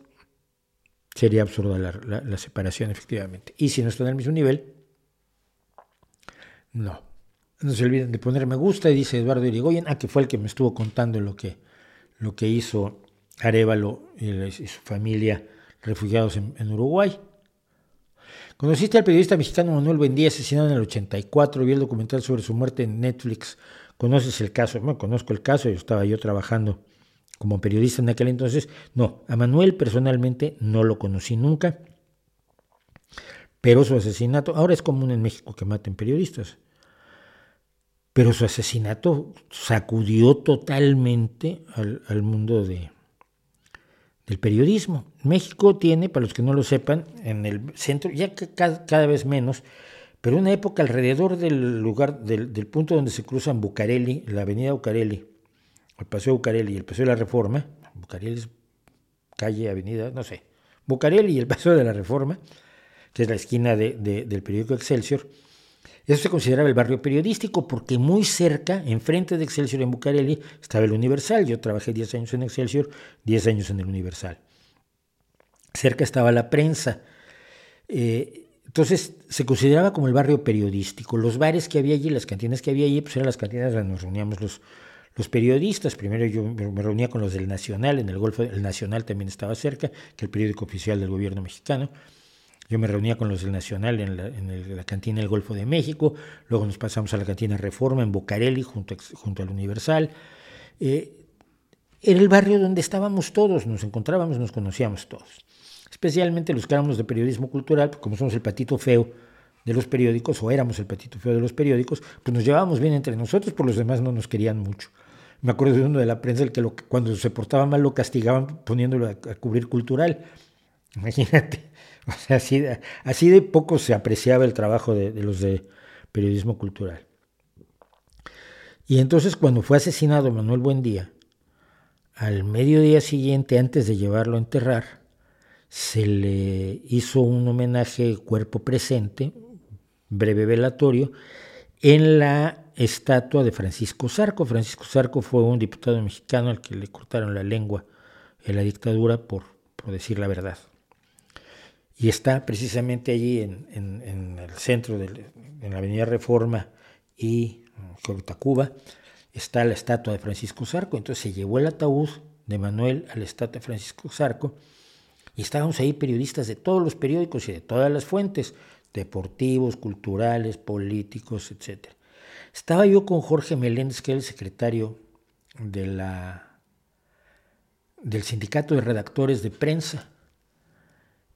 sería absurda la, separación efectivamente. Y si no están al mismo nivel, no. No se olviden de poner me gusta dice Eduardo Irigoyen, ah, que fue el que me estuvo contando lo que, lo que hizo Arevalo y, su familia refugiados en Uruguay. Conociste al periodista mexicano Manuel Buendía, asesinado en el 84, vi el documental sobre su muerte en Netflix. ¿Conoces el caso? Bueno, conozco el caso, yo estaba yo trabajando como periodista en aquel entonces. No, a Manuel personalmente no lo conocí nunca, pero su asesinato, ahora es común en México que maten periodistas, pero su asesinato sacudió totalmente al mundo de, el periodismo. México tiene, para los que no lo sepan, en el centro, ya cada, vez menos, pero una época alrededor del lugar, del, punto donde se cruzan Bucareli, la avenida Bucareli, el paseo Bucareli y el paseo de la Reforma, Bucareli es calle, avenida, no sé, Bucareli y el paseo de la Reforma, que es la esquina del periódico Excelsior, eso se consideraba el barrio periodístico porque muy cerca, enfrente de Excelsior en Bucareli, estaba el Universal. Yo trabajé 10 años en Excelsior, 10 años en el Universal. Cerca estaba la prensa. Eh, entonces se consideraba como el barrio periodístico. Los bares que había allí, las cantinas que había allí, pues eran las cantinas donde nos reuníamos los, periodistas. Primero yo me reunía con los del Nacional, en el Golfo, el Nacional también estaba cerca, que el periódico oficial del gobierno mexicano. Yo me reunía con los del Nacional en la, cantina del Golfo de México, luego nos pasamos a la cantina Reforma en Bocarelli, junto, junto al Universal. Eh, era el barrio donde estábamos todos, nos encontrábamos, nos conocíamos todos. Especialmente los que éramos de periodismo cultural, como somos el patito feo de los periódicos, o éramos el patito feo de los periódicos, pues nos llevábamos bien entre nosotros, por los demás no nos querían mucho. Me acuerdo de uno de la prensa, el que cuando se portaba mal lo castigaban poniéndolo a cubrir cultural. Imagínate. O sea, así, así de poco se apreciaba el trabajo de, los de periodismo cultural. Y entonces cuando fue asesinado Manuel Buendía, al mediodía siguiente, antes de llevarlo a enterrar, se le hizo un homenaje cuerpo presente, breve velatorio, en la estatua de Francisco Zarco. Francisco Zarco fue un diputado mexicano al que le cortaron la lengua en la dictadura por, por decir la verdad y está precisamente allí en, el centro, de en la Avenida Reforma y Tacuba, está la estatua de Francisco Zarco. Entonces se llevó el ataúd de Manuel a la estatua de Francisco Zarco y estábamos ahí periodistas de todos los periódicos y de todas las fuentes, deportivos, culturales, políticos, etc. Estaba yo con Jorge Meléndez, que era el secretario de la, del Sindicato de Redactores de Prensa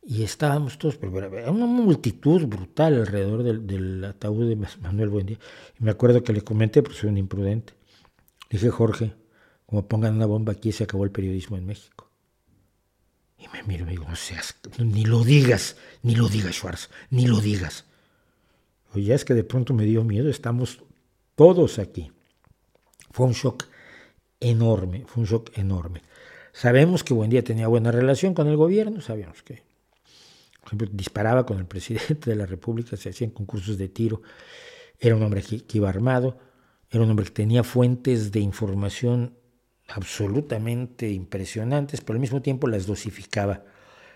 y estábamos todos, pero era una multitud brutal alrededor del, ataúd de Manuel Buendía. Y me acuerdo que le comenté, porque soy un imprudente. dije, Jorge, como pongan una bomba aquí, se acabó el periodismo en México. Y me miro y me digo, ni lo digas, ni lo digas, Schwartz, ni lo digas. Oye, es que de pronto me dio miedo, estamos todos aquí. Fue un shock enorme, fue un shock enorme. Sabemos que Buendía tenía buena relación con el gobierno, sabíamos que por ejemplo, disparaba con el presidente de la República, se hacían concursos de tiro, era un hombre que, iba armado, era un hombre que tenía fuentes de información absolutamente impresionantes, pero al mismo tiempo las dosificaba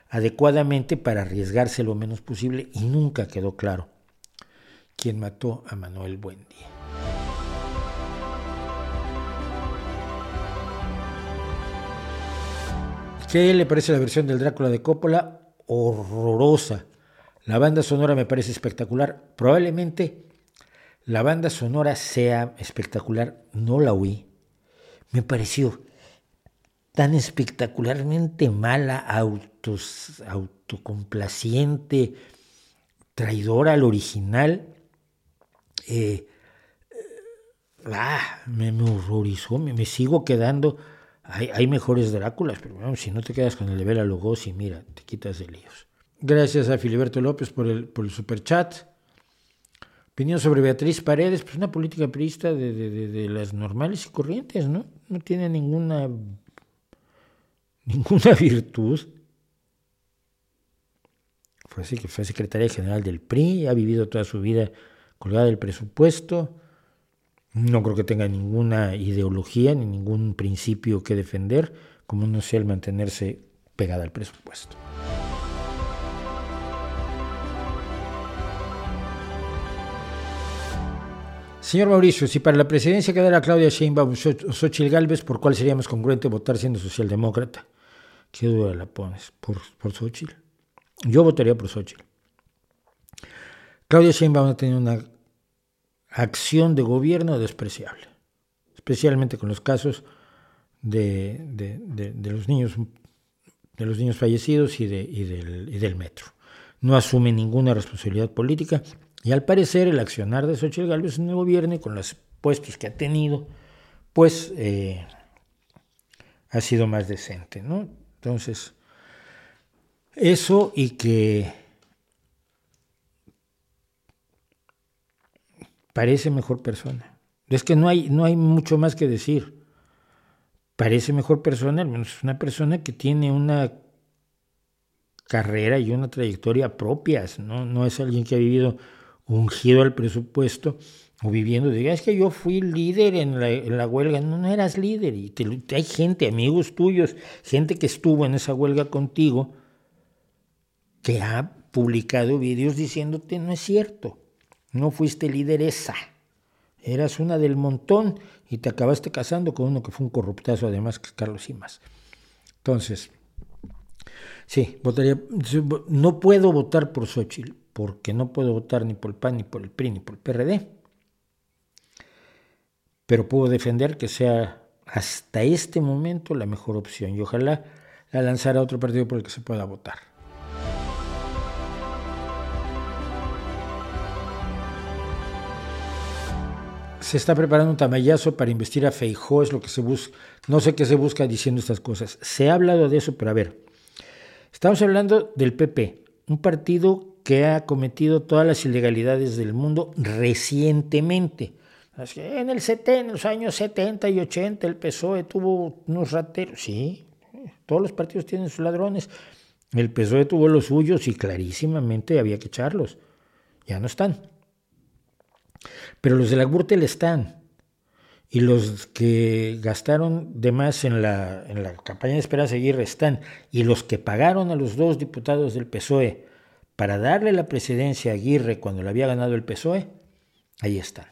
adecuadamente para arriesgarse lo menos posible y nunca quedó claro quién mató a Manuel Buendía. ¿Qué le parece la versión del Drácula de Coppola? Horrorosa. La banda sonora me parece espectacular. Probablemente la banda sonora sea espectacular. No la oí. Me pareció tan espectacularmente mala, autos, autocomplaciente, traidora al original. Eh, ah, me, horrorizó, me sigo quedando hay, mejores Dráculas, pero si no te quedas con el de Bela Lugosi, mira, te quitas de líos. Gracias a Filiberto López por el, por el superchat. Opinión sobre Beatriz Paredes, pues una política priista de, las normales y corrientes, ¿no? No tiene ninguna, ninguna virtud. fue, así, que fue secretaria general del PRI, ha vivido toda su vida colgada del presupuesto, no creo que tenga ninguna ideología ni ningún principio que defender, como no sea el mantenerse pegada al presupuesto. Señor Mauricio, si para la presidencia quedara Claudia Sheinbaum o Xochitl Galvez, ¿por cuál sería más congruente votar siendo socialdemócrata? ¿Qué duda la pones? ¿Por, por Xochitl? Yo votaría por Xochitl. Claudia Sheinbaum ha tenido una acción de gobierno despreciable, especialmente con los casos de, los, niños, de los niños fallecidos y, del, y del metro. No asume ninguna responsabilidad política y al parecer el accionar de Xochitl Gálvez en el gobierno y con los puestos que ha tenido, pues eh, ha sido más decente, ¿no? Entonces, eso y que parece mejor persona. Es que no hay, no hay mucho más que decir. Parece mejor persona, al menos es una persona que tiene una carrera y una trayectoria propias, ¿no? No es alguien que ha vivido ungido al presupuesto o viviendo, diga, es que yo fui líder en la, huelga, no, no eras líder, y hay gente, amigos tuyos, gente que estuvo en esa huelga contigo, que ha publicado vídeos diciéndote, no es cierto, no fuiste líder esa, eras una del montón y te acabaste casando con uno que fue un corruptazo además que Carlos Simas. Entonces, sí, votaría, no puedo votar por Xochitl, porque no puedo votar ni por el PAN, ni por el PRI, ni por el PRD. Pero puedo defender que sea hasta este momento la mejor opción y ojalá la lanzara otro partido por el que se pueda votar. Se está preparando un tamallazo para investir a Feijó, es lo que se busca. No sé qué se busca diciendo estas cosas. Se ha hablado de eso, pero a ver. Estamos hablando del PP, un partido que ha cometido todas las ilegalidades del mundo recientemente. En, el en los años 70 y 80 el PSOE tuvo unos rateros, sí, todos los partidos tienen sus ladrones. El PSOE tuvo los suyos y clarísimamente había que echarlos. Ya no están. Pero los de la Gürtel están. Y los que gastaron de más en la, en la campaña de Esperanza Aguirre están. Y los que pagaron a los dos diputados del PSOE para darle la presidencia a Aguirre cuando le había ganado el PSOE, ahí están.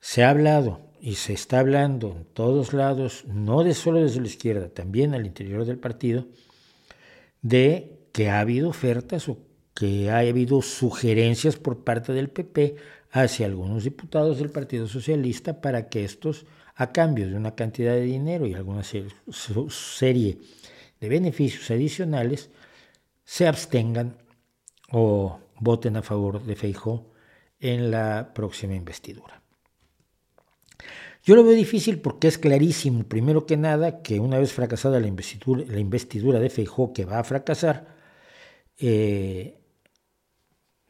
Se ha hablado y se está hablando en todos lados, no de solo desde la izquierda, también al interior del partido, de que ha habido ofertas o que ha habido sugerencias por parte del PP hacia algunos diputados del Partido Socialista para que estos, a cambio de una cantidad de dinero y alguna serie de beneficios adicionales, se abstengan o voten a favor de Feijó en la próxima investidura. Yo lo veo difícil porque es clarísimo, primero que nada, que una vez fracasada la investidura, de Feijó, que va a fracasar, eh,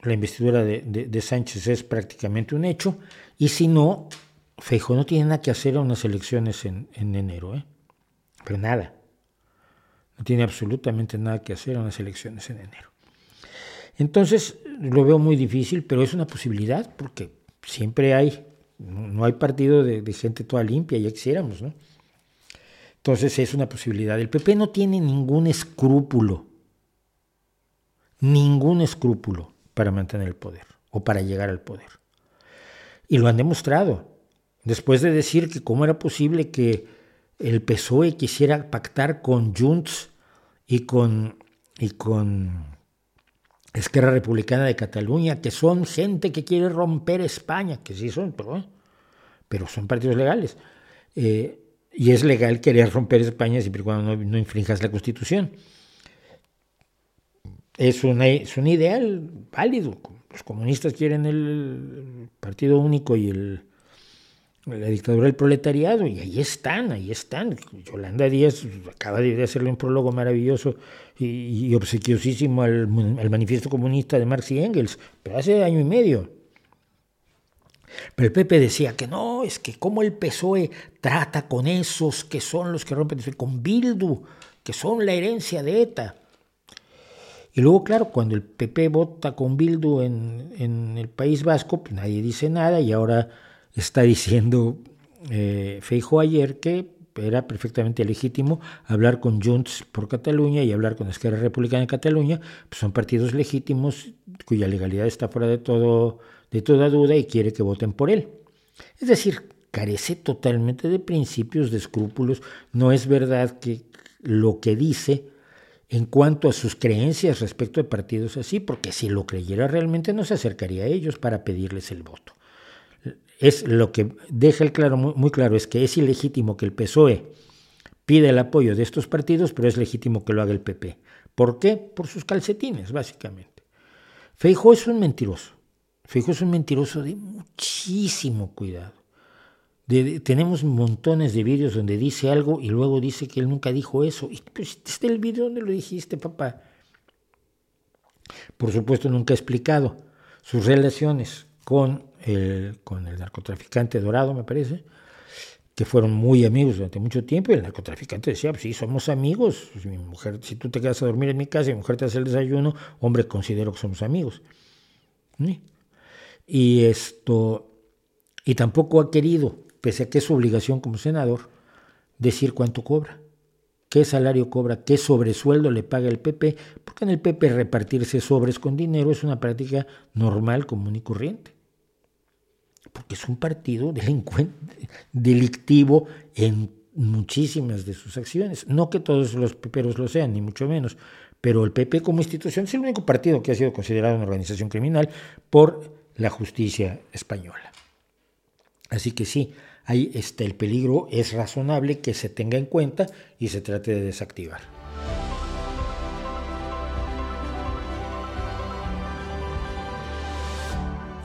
la investidura de, Sánchez es prácticamente un hecho, y si no, Feijó no tiene nada que hacer a unas elecciones en, enero, ¿eh? pero nada. No tiene absolutamente nada que hacer en las elecciones en enero. Entonces lo veo muy difícil, pero es una posibilidad porque siempre hay, no hay partido de, gente toda limpia, ya quisiéramos, ¿no? Entonces es una posibilidad. El PP no tiene ningún escrúpulo, ningún escrúpulo para mantener el poder o para llegar al poder. Y lo han demostrado. Después de decir que cómo era posible que el PSOE quisiera pactar con Junts y con, y con Esquerra Republicana de Cataluña, que son gente que quiere romper España, que sí son, pero, pero son partidos legales. Eh, y es legal querer romper España siempre y cuando no, infrinjas la Constitución. Es, una, es un ideal válido. Los comunistas quieren el partido único y el, la dictadura del proletariado, y ahí están, ahí están. Yolanda Díaz acaba de hacerle un prólogo maravilloso y, obsequiosísimo al, manifiesto comunista de Marx y Engels, pero hace año y medio. Pero el Pepe decía que no, es que como el PSOE trata con esos que son los que rompen, con Bildu, que son la herencia de ETA. Y luego, claro, cuando el PP vota con Bildu en, en el País Vasco, pues nadie dice nada y ahora está diciendo eh, Feijo ayer que era perfectamente legítimo hablar con Junts por Cataluña y hablar con Esquerra Republicana de Cataluña, pues son partidos legítimos cuya legalidad está fuera de, todo, de toda duda y quiere que voten por él. Es decir, carece totalmente de principios, de escrúpulos. No es verdad que lo que dice en cuanto a sus creencias respecto de partidos así, porque si lo creyera realmente no se acercaría a ellos para pedirles el voto. Es lo que deja el claro, muy claro es que es ilegítimo que el PSOE pida el apoyo de estos partidos, pero es legítimo que lo haga el PP. ¿Por qué? Por sus calcetines, básicamente. Feijo es un mentiroso. Feijo es un mentiroso de muchísimo cuidado tenemos montones de vídeos donde dice algo y luego dice que él nunca dijo eso. Y pues el vídeo donde lo dijiste, papá. Por supuesto, nunca ha explicado sus relaciones con el, con el narcotraficante Dorado, me parece, que fueron muy amigos durante mucho tiempo. Y el narcotraficante decía: pues sí, somos amigos. Mi mujer, si tú te quedas a dormir en mi casa y mi mujer te hace el desayuno, hombre, considero que somos amigos. Y esto. Y tampoco ha querido pese a que es su obligación como senador, decir cuánto cobra, qué salario cobra, qué sobresueldo le paga el PP, porque en el PP repartirse sobres con dinero es una práctica normal, común y corriente. Porque es un partido delincuente, delictivo en muchísimas de sus acciones. No que todos los peperos lo sean, ni mucho menos, pero el PP como institución es el único partido que ha sido considerado una organización criminal por la justicia española. Así que sí, ahí está el peligro, es razonable que se tenga en cuenta y se trate de desactivar.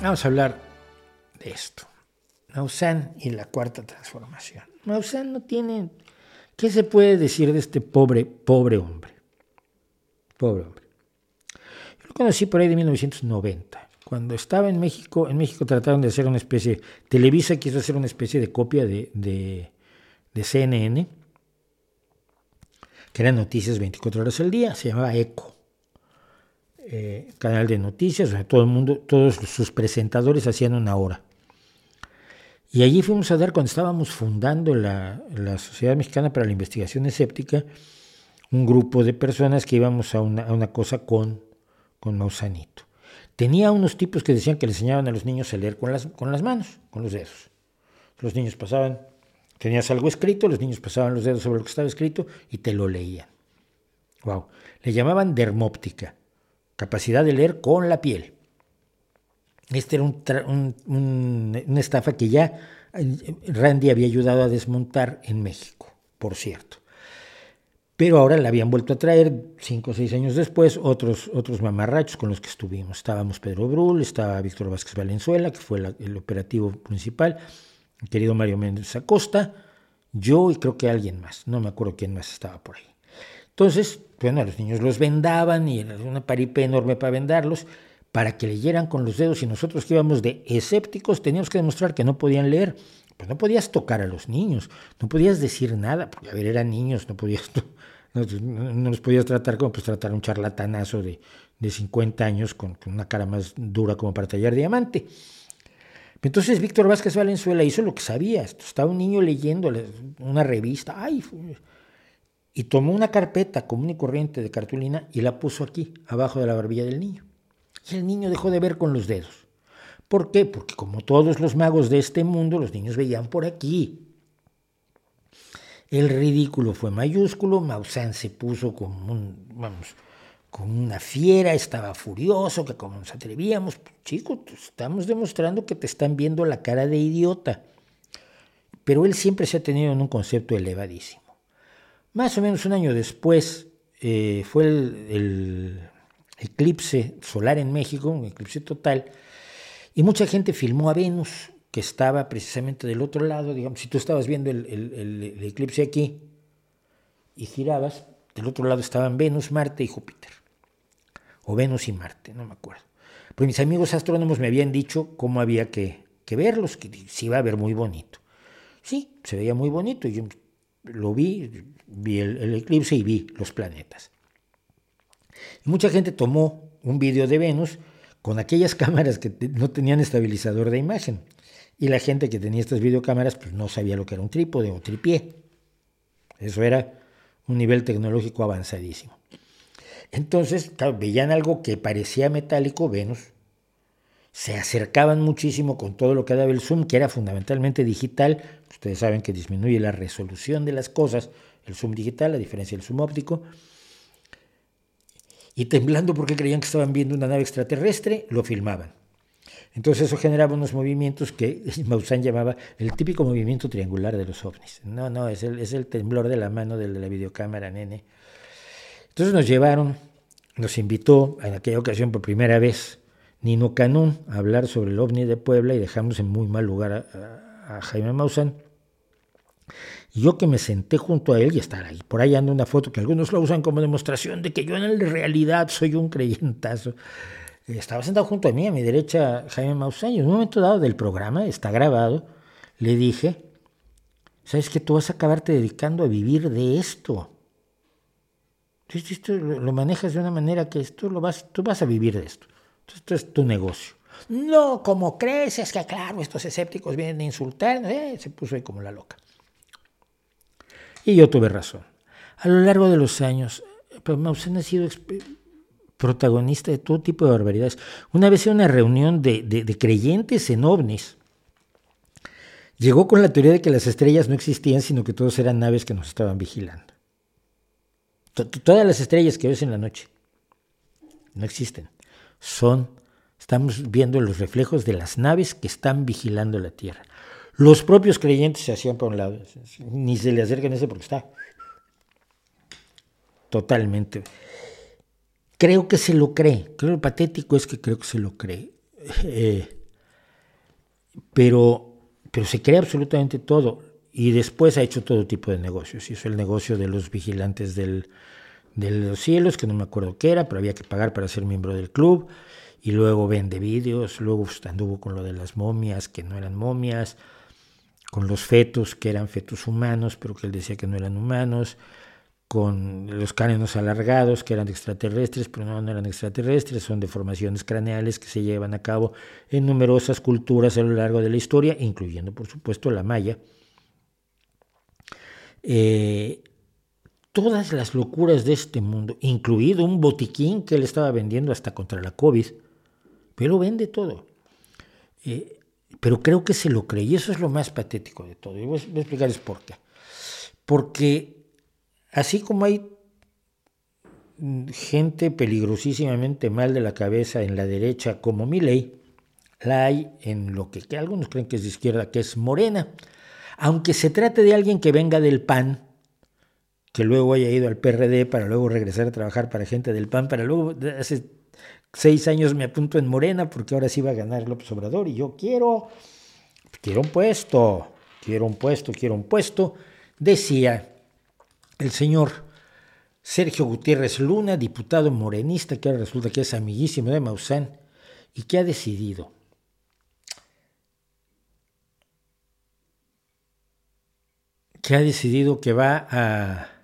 Vamos a hablar de esto. Maussan y la cuarta transformación. Maussan no tiene... ¿Qué se puede decir de este pobre, pobre hombre? Pobre hombre. Yo lo conocí por ahí de 1990 cuando estaba en México, en México trataron de hacer una especie, Televisa quiso hacer una especie de copia de, de, CNN, que eran noticias 24 horas al día, se llamaba ECO, eh, canal de noticias, todo el mundo, todos sus presentadores hacían una hora. Y allí fuimos a dar, cuando estábamos fundando la, la Sociedad Mexicana para la Investigación Escéptica, un grupo de personas que íbamos a una, a una cosa con, con Mausanito. Tenía unos tipos que decían que le enseñaban a los niños a leer con las, con las manos, con los dedos. Los niños pasaban, tenías algo escrito, los niños pasaban los dedos sobre lo que estaba escrito y te lo leían. Wow. Le llamaban dermóptica, capacidad de leer con la piel. Este era un, una estafa que ya eh, Randy había ayudado a desmontar en México, por cierto. Pero ahora la habían vuelto a traer, cinco o seis años después, otros, otros mamarrachos con los que estuvimos. Estábamos Pedro Brul, estaba Víctor Vázquez Valenzuela, que fue el operativo principal, querido Mario Méndez Acosta, yo y creo que alguien más, no me acuerdo quién más estaba por ahí. Entonces, bueno, los niños los vendaban y era una paripé enorme para vendarlos, para que leyeran con los dedos y nosotros que íbamos de escépticos teníamos que demostrar que no podían leer. Pues no podías tocar a los niños, no podías decir nada, porque a ver, eran niños, no podías no, los podías tratar como pues tratar un charlatanazo de, de 50 años con, una cara más dura como para tallar diamante. Entonces Víctor Vázquez Valenzuela hizo lo que sabía. Estaba un niño leyendo una revista ay, y tomó una carpeta común y corriente de cartulina y la puso aquí, abajo de la barbilla del niño. Y el niño dejó de ver con los dedos. ¿Por qué? Porque como todos los magos de este mundo, los niños veían por aquí. El ridículo fue mayúsculo, Maussan se puso como un, vamos, como una fiera, estaba furioso, que como nos atrevíamos, chico, estamos demostrando que te están viendo la cara de idiota. Pero él siempre se ha tenido en un concepto elevadísimo. Más o menos un año después eh, fue el eclipse solar en México, un eclipse total, y mucha gente filmó a Venus que estaba precisamente del otro lado, digamos, si tú estabas viendo el, eclipse aquí y girabas, del otro lado estaban Venus, Marte y Júpiter, o Venus y Marte, no me acuerdo. Pues mis amigos astrónomos me habían dicho cómo había que, verlos, que se iba a ver muy bonito. Sí, se veía muy bonito, yo lo vi, vi el eclipse y vi los planetas. mucha gente tomó un video de Venus con aquellas cámaras que no tenían estabilizador de imagen. Y la gente que tenía estas videocámaras pues no sabía lo que era un trípode o tripié. Eso era un nivel tecnológico avanzadísimo. Entonces, veían algo que parecía metálico, Venus, se acercaban muchísimo con todo lo que daba el zoom, que era fundamentalmente digital. Ustedes saben que disminuye la resolución de las cosas, el zoom digital, a diferencia del zoom óptico. Y temblando porque creían que estaban viendo una nave extraterrestre, lo filmaban. Entonces eso generaba unos movimientos que Maussan llamaba el típico movimiento triangular de los ovnis. No, no, es el, es el temblor de la mano de la videocámara, nene. Entonces nos llevaron, nos invitó en aquella ocasión por primera vez Nino Canún a hablar sobre el ovni de Puebla y dejamos en muy mal lugar a, Jaime Maussan. Y yo que me senté junto a él y estar ahí, por ahí anda una foto que algunos lo usan como demostración de que yo en realidad soy un creyentazo. Estaba sentado junto a mí, a mi derecha Jaime Maussan, en un momento dado del programa, está grabado, le dije, ¿sabes que tú vas a acabarte dedicando a vivir de esto? Esto lo manejas de una manera que esto lo vas, tú vas a vivir de esto. Esto es tu negocio. No, como crees, es que claro, estos escépticos vienen a insultar. Eh, se puso ahí como la loca. Y yo tuve razón. A lo largo de los años, pues Mausen ha sido protagonista de todo tipo de barbaridades. Una vez en una reunión de, de creyentes en ovnis, llegó con la teoría de que las estrellas no existían, sino que todos eran naves que nos estaban vigilando. Todas las estrellas que ves en la noche no existen. Son, estamos viendo los reflejos de las naves que están vigilando la Tierra. Los propios creyentes se hacían por un lado, ni se le acercan a ese porque está totalmente. Creo que se lo cree, creo lo patético es que creo que se lo cree. Eh, pero, pero se cree absolutamente todo y después ha hecho todo tipo de negocios. Hizo el negocio de los vigilantes del, de los cielos, que no me acuerdo qué era, pero había que pagar para ser miembro del club. Y luego vende vídeos, luego anduvo con lo de las momias, que no eran momias, con los fetos, que eran fetos humanos, pero que él decía que no eran humanos, con los cánones alargados, que eran extraterrestres, pero no, no eran extraterrestres, son deformaciones craneales que se llevan a cabo en numerosas culturas a lo largo de la historia, incluyendo, por supuesto, la maya eh, todas las locuras de este mundo, incluido un botiquín que él estaba vendiendo hasta contra la COVID, pero vende todo. Eh, pero creo que se lo cree y eso es lo más patético de todo. Y voy a explicarles por qué. Porque así como hay gente peligrosísimamente mal de la cabeza en la derecha como ley, la hay en lo que, que algunos creen que es de izquierda, que es morena aunque se trate de alguien que venga del PAN, que luego haya ido al PRD para luego regresar a trabajar para gente del PAN, para luego, hace seis años me apunto en Morena porque ahora sí va a ganar López Obrador y yo quiero, quiero un puesto, quiero un puesto, quiero un puesto, decía el señor Sergio Gutiérrez Luna, diputado morenista, que ahora resulta que es amiguísimo de Maussan y que ha decidido que ha decidido que va a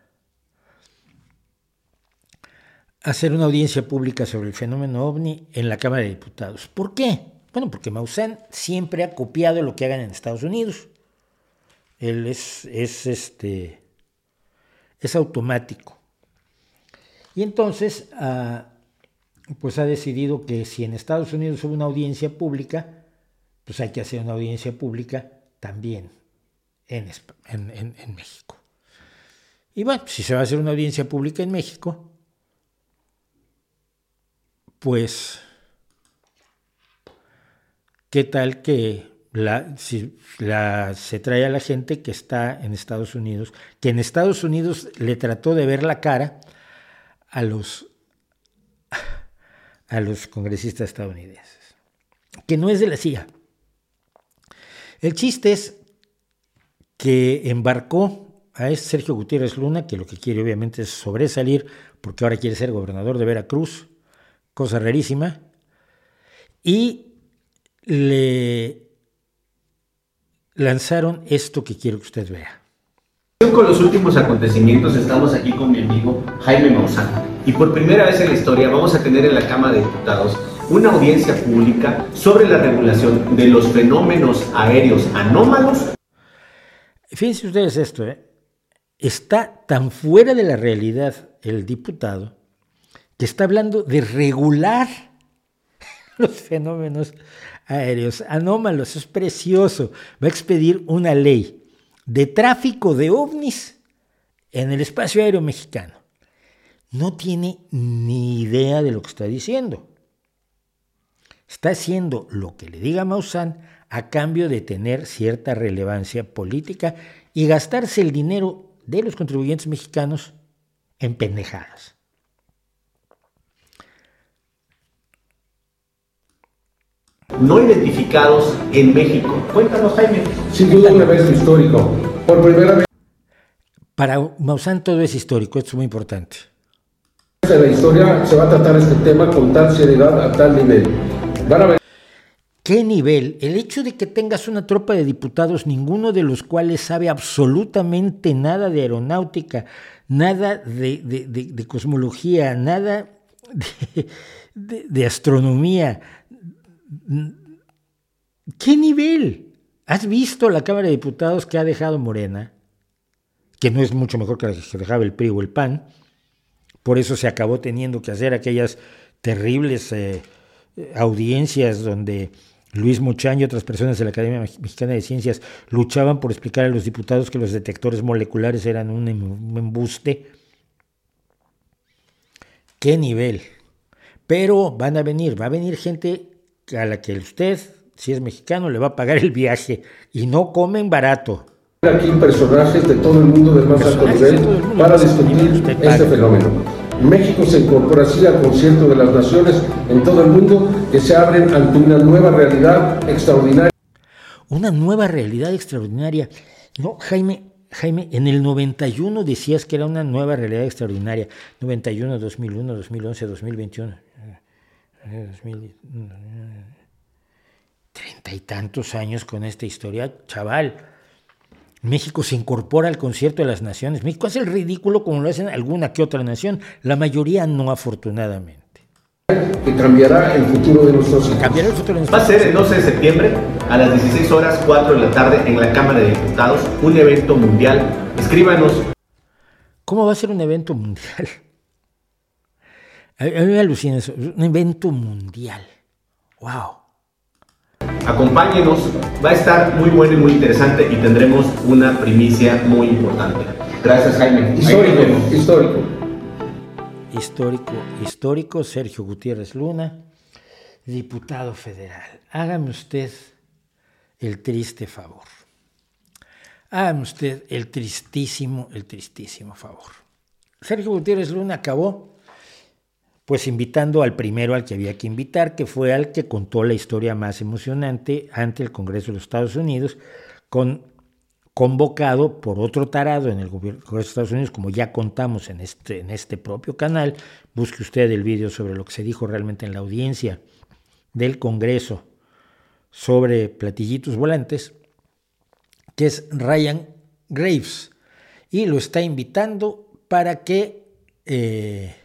hacer una audiencia pública sobre el fenómeno ovni en la Cámara de Diputados. ¿Por qué? Bueno, porque Maussan siempre ha copiado lo que hagan en Estados Unidos. Él es, es, este, es automático. Y entonces, ah, pues ha decidido que si en Estados Unidos hubo una audiencia pública, pues hay que hacer una audiencia pública también en, México. Y bueno, si se va a hacer una audiencia pública en México, pues, ¿qué tal que si la, se trae a la gente que está en Estados Unidos, que en Estados Unidos le trató de ver la cara a los, a los congresistas estadounidenses, que no es de la CIA. El chiste es que embarcó a este Sergio Gutiérrez Luna, que lo que quiere obviamente es sobresalir, porque ahora quiere ser gobernador de Veracruz, cosa rarísima, y le lanzaron esto que quiero que usted vea. Con los últimos acontecimientos estamos aquí con mi amigo Jaime Maussan y por primera vez en la historia vamos a tener en la Cámara de Diputados una audiencia pública sobre la regulación de los fenómenos aéreos anómalos. Fíjense ustedes esto, ¿eh? está tan fuera de la realidad el diputado que está hablando de regular los fenómenos aéreos anómalos. Es precioso. Va a expedir una ley de tráfico de ovnis en el espacio aéreo mexicano. No tiene ni idea de lo que está diciendo. Está haciendo lo que le diga Maussan a cambio de tener cierta relevancia política y gastarse el dinero de los contribuyentes mexicanos en pendejadas. No identificados en México. Cuéntanos, Jaime. Sin duda un evento histórico. Por primera vez. Para Maussan todo es histórico, esto es muy importante. En la historia se va a tratar este tema con tal seriedad, a tal nivel. Van a ver. ¿Qué nivel? El hecho de que tengas una tropa de diputados, ninguno de los cuales sabe absolutamente nada de aeronáutica, nada de, de, de cosmología, nada de astronomía, ¿Qué nivel? ¿Has visto la Cámara de Diputados que ha dejado Morena? Que no es mucho mejor que la que dejaba el PRI o el PAN. Por eso se acabó teniendo que hacer aquellas terribles eh, audiencias donde Luis Muchán y otras personas de la Academia Mexicana de Ciencias luchaban por explicar a los diputados que los detectores moleculares eran un em-, embuste. ¿Qué nivel? Pero van a venir, va a venir gente a la que usted, si es mexicano, le va a pagar el viaje y no comen barato. Aquí personajes de todo el mundo del más alto nivel para discutir este fenómeno. México se incorpora así al concierto de las naciones en todo el mundo que se abren ante una nueva realidad extraordinaria. Una nueva realidad extraordinaria. No, Jaime, Jaime, en el 91 decías que era una nueva realidad extraordinaria. 91, 2001, 2011, 2021. Treinta y tantos años con esta historia, chaval. México se incorpora al concierto de las naciones. México hace el ridículo como lo hacen alguna que otra nación, la mayoría no afortunadamente. Que cambiará el futuro de nuestros Cambiará el futuro de nuestros Va a ser el 12 de septiembre a las 16 horas 4 de la tarde en la Cámara de Diputados, un evento mundial. Escríbanos. ¿Cómo va a ser un evento mundial? A mí me alucina eso, un evento mundial. ¡Wow! Acompáñenos, va a estar muy bueno y muy interesante y tendremos una primicia muy importante. Gracias, Jaime. Histórico, histórico. Histórico, histórico, Sergio Gutiérrez Luna, diputado federal. Hágame usted el triste favor. Hágame usted el tristísimo, el tristísimo favor. Sergio Gutiérrez Luna acabó pues invitando al primero al que había que invitar, que fue al que contó la historia más emocionante ante el Congreso de los Estados Unidos, con, convocado por otro tarado en el Congreso de Estados Unidos, como ya contamos en este, en este propio canal. Busque usted el vídeo sobre lo que se dijo realmente en la audiencia del Congreso sobre platillitos volantes, que es Ryan Graves, y lo está invitando para que... Eh,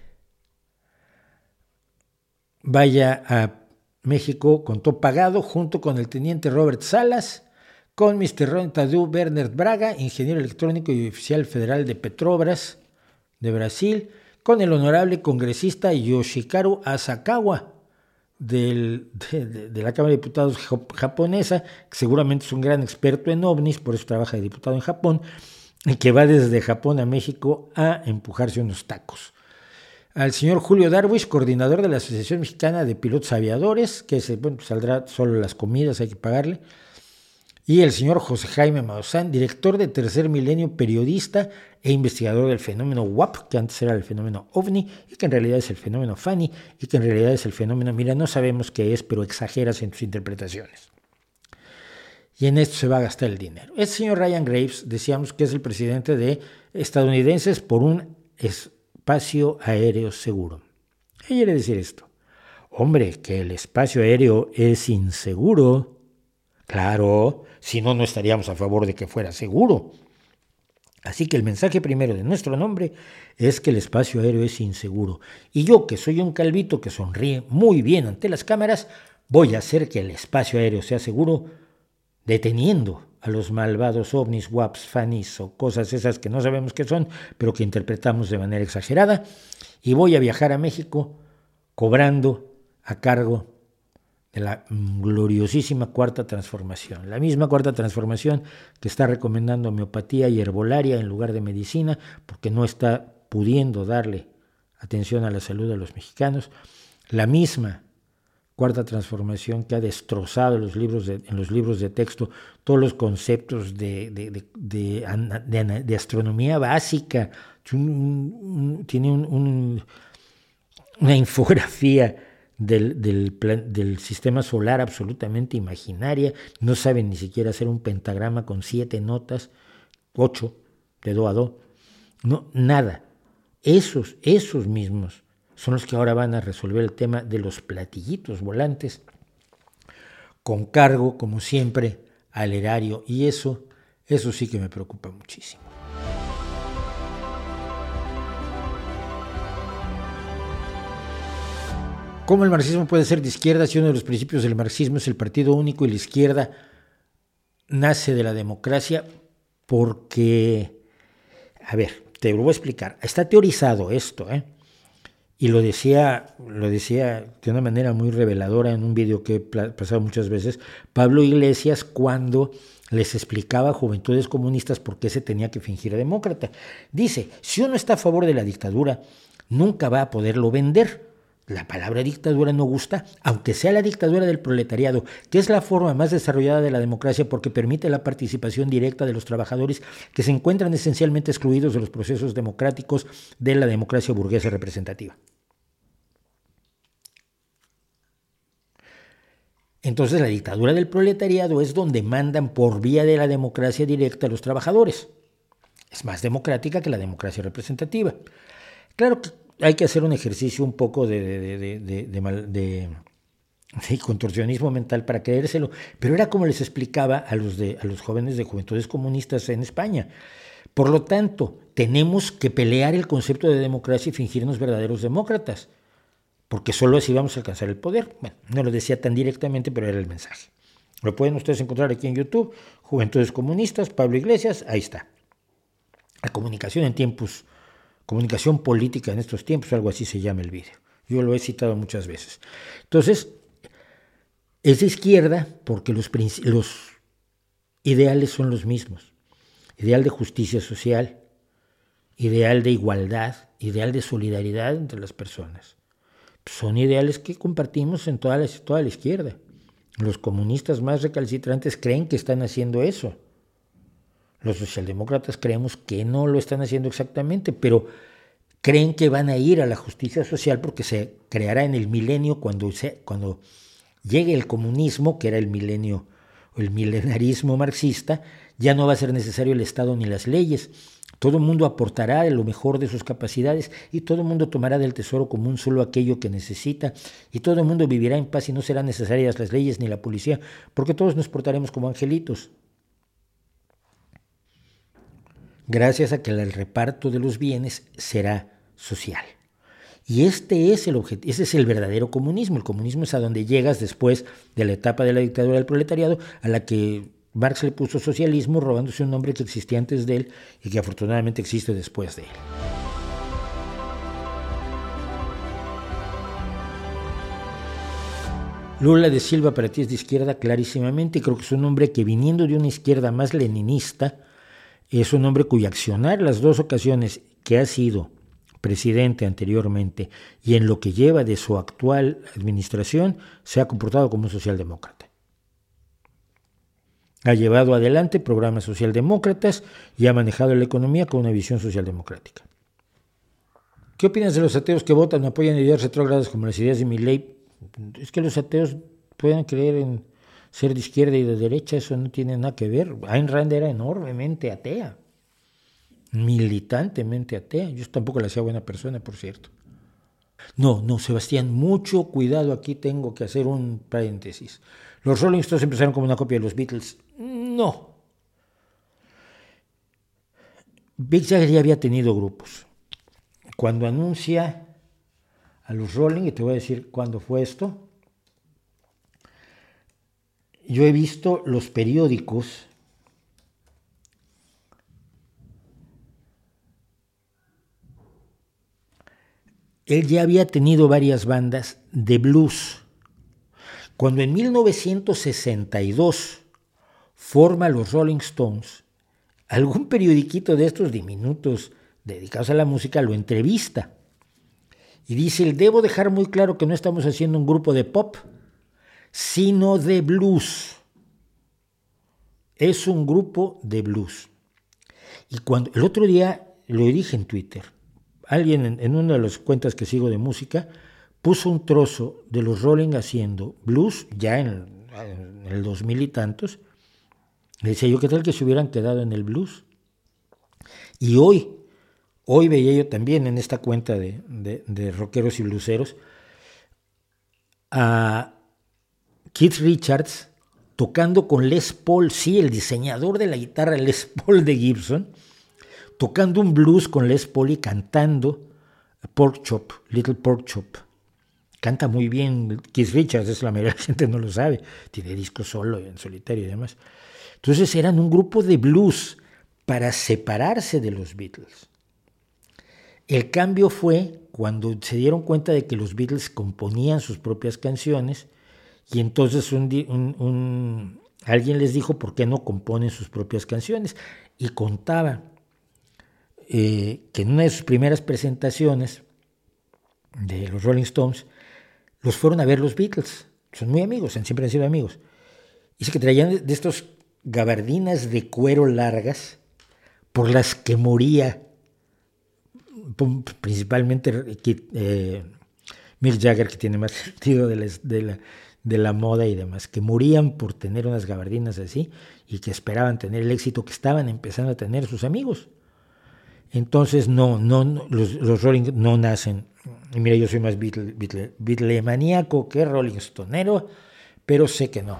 vaya a México con todo pagado junto con el teniente Robert Salas, con Mr. Ron Tadu Bernard Braga, ingeniero electrónico y oficial federal de Petrobras de Brasil, con el honorable congresista Yoshikaru Asakawa de, la Cámara de Diputados japonesa, que seguramente es un gran experto en ovnis, por eso trabaja de diputado en Japón, y que va desde Japón a México a empujarse unos tacos al señor Julio Darwish, coordinador de la Asociación Mexicana de Pilotos Aviadores, que bueno, saldrá solo las comidas, hay que pagarle, y el señor José Jaime Maussan, director de Tercer Milenio, periodista e investigador del fenómeno WAP, que antes era el fenómeno OVNI, y que en realidad es el fenómeno FANI, y que en realidad es el fenómeno, mira, no sabemos qué es, pero exageras en tus interpretaciones. Y en esto se va a gastar el dinero. Este señor Ryan Graves, decíamos que es el presidente de estadounidenses por un espacio aéreo seguro. ¿Qué quiere decir esto? Hombre, que el espacio aéreo es inseguro. Claro, si no, no estaríamos a favor de que fuera seguro. Así que el mensaje primero de nuestro nombre es que el espacio aéreo es inseguro. Y yo, que soy un calvito que sonríe muy bien ante las cámaras, voy a hacer que el espacio aéreo sea seguro deteniendo a los malvados ovnis, waps, fanis o cosas esas que no sabemos qué son, pero que interpretamos de manera exagerada. Y voy a viajar a México cobrando a cargo de la gloriosísima cuarta transformación. La misma cuarta transformación que está recomendando homeopatía y herbolaria en lugar de medicina, porque no está pudiendo darle atención a la salud de los mexicanos. La misma cuarta transformación que ha destrozado los libros en los libros de texto todos los conceptos de, de, astronomía básica. tiene una infografía del, del, sistema solar absolutamente imaginaria. No saben ni siquiera hacer un pentagrama con siete notas, ocho, de do a do. No, nada. Esos, esos mismos son los que ahora van a resolver el tema de los platillitos volantes, con cargo, como siempre, al erario. Y eso, eso sí que me preocupa muchísimo. ¿Cómo el marxismo puede ser de izquierda si uno de los principios del marxismo es el partido único y la izquierda nace de la democracia? Porque, a ver, te lo voy a explicar. Está teorizado esto, ¿eh? Y lo decía, lo decía de una manera muy reveladora en un vídeo que he pasado muchas veces, Pablo Iglesias cuando les explicaba a juventudes comunistas por qué se tenía que fingir demócrata. Dice, si uno está a favor de la dictadura, nunca va a poderlo vender. La palabra dictadura no gusta, aunque sea la dictadura del proletariado, que es la forma más desarrollada de la democracia porque permite la participación directa de los trabajadores que se encuentran esencialmente excluidos de los procesos democráticos de la democracia burguesa representativa. Entonces la dictadura del proletariado es donde mandan por vía de la democracia directa a los trabajadores. Es más democrática que la democracia representativa. Claro que hay que hacer un ejercicio un poco de, de, contorsionismo mental para creérselo, pero era como les explicaba a los, a los jóvenes de juventudes comunistas en España. Por lo tanto, tenemos que pelear el concepto de democracia y fingirnos verdaderos demócratas porque solo así vamos a alcanzar el poder. Bueno, no lo decía tan directamente, pero era el mensaje. Lo pueden ustedes encontrar aquí en YouTube, Juventudes Comunistas, Pablo Iglesias, ahí está. La comunicación en tiempos, comunicación política en estos tiempos, algo así se llama el vídeo. Yo lo he citado muchas veces. Entonces, es de izquierda porque los, ideales son los mismos. Ideal de justicia social, ideal de igualdad, ideal de solidaridad entre las personas son ideales que compartimos en toda la izquierda. Los comunistas más recalcitrantes creen que están haciendo eso. Los socialdemócratas creemos que no lo están haciendo exactamente, pero creen que van a ir a la justicia social porque se creará en el milenio cuando, cuando llegue el comunismo, que era el milenio, el milenarismo marxista, ya no va a ser necesario el Estado ni las leyes, todo el mundo aportará lo mejor de sus capacidades y todo el mundo tomará del tesoro común solo aquello que necesita y todo el mundo vivirá en paz y no serán necesarias las leyes ni la policía porque todos nos portaremos como angelitos. Gracias a que el reparto de los bienes será social. Y este es el ese es el verdadero comunismo. El comunismo es a donde llegas después de la etapa de la dictadura del proletariado, a la que Marx le puso socialismo robándose un nombre que existía antes de él y que afortunadamente existe después de él. Lula de Silva para ti es de izquierda clarísimamente creo que es un hombre que viniendo de una izquierda más leninista, es un hombre cuyo accionar las dos ocasiones que ha sido presidente anteriormente y en lo que lleva de su actual administración se ha comportado como un socialdemócrata. Ha llevado adelante programas socialdemócratas y ha manejado la economía con una visión socialdemocrática. ¿Qué opinas de los ateos que votan apoyan ideas retrógradas como las ideas de mi ley? Es que los ateos pueden creer en ser de izquierda y de derecha, eso no tiene nada que ver. Ayn Rand era enormemente atea, militantemente atea. Yo tampoco la hacía buena persona, por cierto. No, no, Sebastián, mucho cuidado, aquí tengo que hacer un paréntesis. Los Rolling Stones empezaron como una copia de los Beatles. No. Big Jagger ya había tenido grupos. Cuando anuncia a los Rolling, y te voy a decir cuándo fue esto, yo he visto los periódicos él ya había tenido varias bandas de blues. Cuando en 1962 forma los Rolling Stones, algún periodiquito de estos diminutos dedicados a la música lo entrevista. Y dice, debo dejar muy claro que no estamos haciendo un grupo de pop, sino de blues. Es un grupo de blues. Y cuando el otro día lo dije en Twitter, alguien en, una de las cuentas que sigo de música puso un trozo de los Rolling haciendo blues ya en, el dos mil y tantos. Le decía yo, ¿qué tal que se hubieran quedado en el blues? Y hoy, hoy veía yo también en esta cuenta de, de rockeros y blueseros a Keith Richards tocando con Les Paul, sí, el diseñador de la guitarra Les Paul de Gibson, tocando un blues con Les Paul y cantando Pork Chop, Little Pork Chop. Canta muy bien Keith Richards, es la mayoría de la gente no lo sabe, tiene disco solo, en solitario y demás. Entonces eran un grupo de blues para separarse de los Beatles. El cambio fue cuando se dieron cuenta de que los Beatles componían sus propias canciones y entonces alguien les dijo por qué no componen sus propias canciones. Y contaba eh, que en una de sus primeras presentaciones de los Rolling Stones, los fueron a ver los Beatles. Son muy amigos, siempre han sido amigos. Dice que traían de estos gabardinas de cuero largas por las que moría principalmente eh, Mick Jagger, que tiene más sentido de de la moda y demás, que morían por tener unas gabardinas así y que esperaban tener el éxito que estaban empezando a tener sus amigos. Entonces, no, no, los, los, Rolling no nacen. Y mira, yo soy más Beatle, que Rolling Stonero, pero sé que no.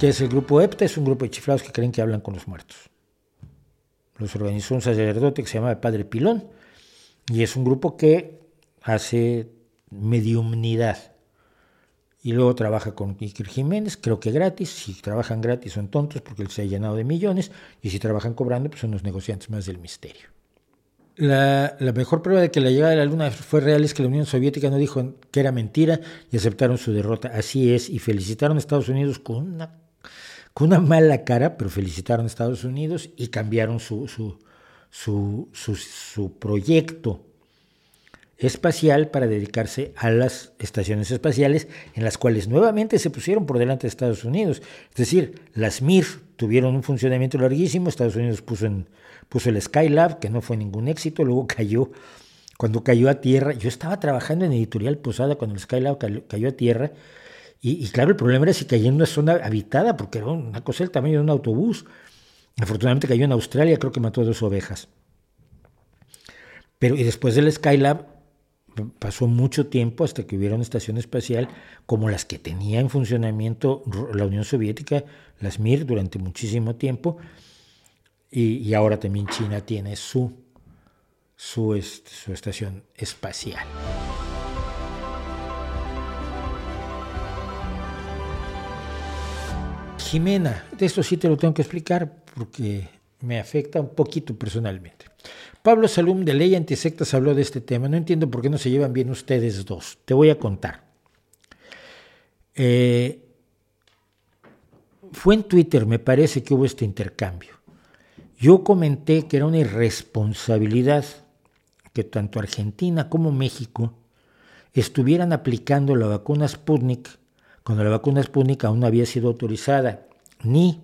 ¿Qué es el grupo EPTA? Es un grupo de chiflados que creen que hablan con los muertos. Los organizó un sacerdote que se llama Padre Pilón y es un grupo que hace mediumnidad. Y luego trabaja con Iker Jiménez, creo que gratis. Si trabajan gratis son tontos porque él se ha llenado de millones. Y si trabajan cobrando, pues son los negociantes más del misterio. La, la, mejor prueba de que la llegada de la Luna fue real es que la Unión Soviética no dijo que era mentira y aceptaron su derrota. Así es, y felicitaron a Estados Unidos con una, con una mala cara, pero felicitaron a Estados Unidos y cambiaron su, su, su, su, proyecto espacial para dedicarse a las estaciones espaciales en las cuales nuevamente se pusieron por delante de Estados Unidos. Es decir, las Mir tuvieron un funcionamiento larguísimo, Estados Unidos puso, en, puso el Skylab, que no fue ningún éxito, luego cayó, cuando cayó a tierra, yo estaba trabajando en Editorial Posada cuando el Skylab cayó, a tierra, y, y, claro, el problema era si cayó en una zona habitada, porque era una cosa del tamaño de un autobús, Afortunadamente cayó en Australia, creo que mató a dos ovejas. Pero y después del Skylab pasó mucho tiempo hasta que hubiera una estación espacial como las que tenía en funcionamiento la Unión Soviética, las Mir, durante muchísimo tiempo. Y, ahora también China tiene su, su, su estación espacial. Jimena, de esto sí te lo tengo que explicar porque me afecta un poquito personalmente. Pablo Salum de Ley Antisectas habló de este tema. No entiendo por qué no se llevan bien ustedes dos. Te voy a contar. Eh, fue en Twitter, me parece que hubo este intercambio. Yo comenté que era una irresponsabilidad que tanto Argentina como México estuvieran aplicando la vacuna Sputnik cuando la vacuna Sputnik aún no había sido autorizada ni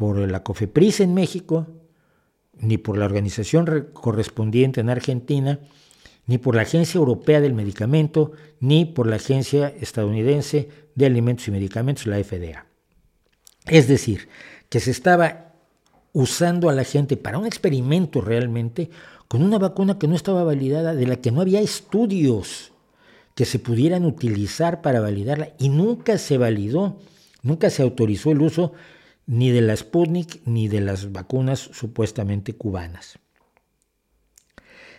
por la COFEPRIS en México, ni por la organización correspondiente en Argentina, ni por la Agencia Europea del Medicamento, ni por la Agencia Estadounidense de Alimentos y Medicamentos, la FDA. Es decir, que se estaba usando a la gente para un experimento realmente con una vacuna que no estaba validada, de la que no había estudios que se pudieran utilizar para validarla y nunca se validó Nunca se autorizó el uso ni de la Sputnik ni de las vacunas supuestamente cubanas.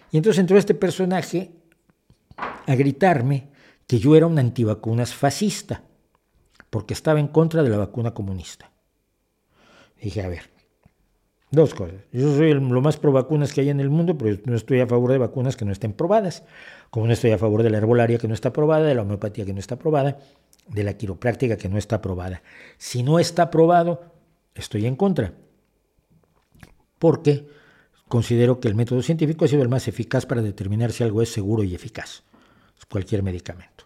Y entonces entró este personaje a gritarme que yo era un antivacunas fascista, porque estaba en contra de la vacuna comunista. dije, a ver, dos cosas. Yo soy lo más pro vacunas que hay en el mundo, pero no estoy a favor de vacunas que no estén probadas, como no estoy a favor de la herbolaria que no está probada, de la homeopatía que no está probada, de la quiropráctica que no está probada. Si no está probado, estoy en contra. Porque considero que el método científico ha sido el más eficaz para determinar si algo es seguro y eficaz, cualquier medicamento.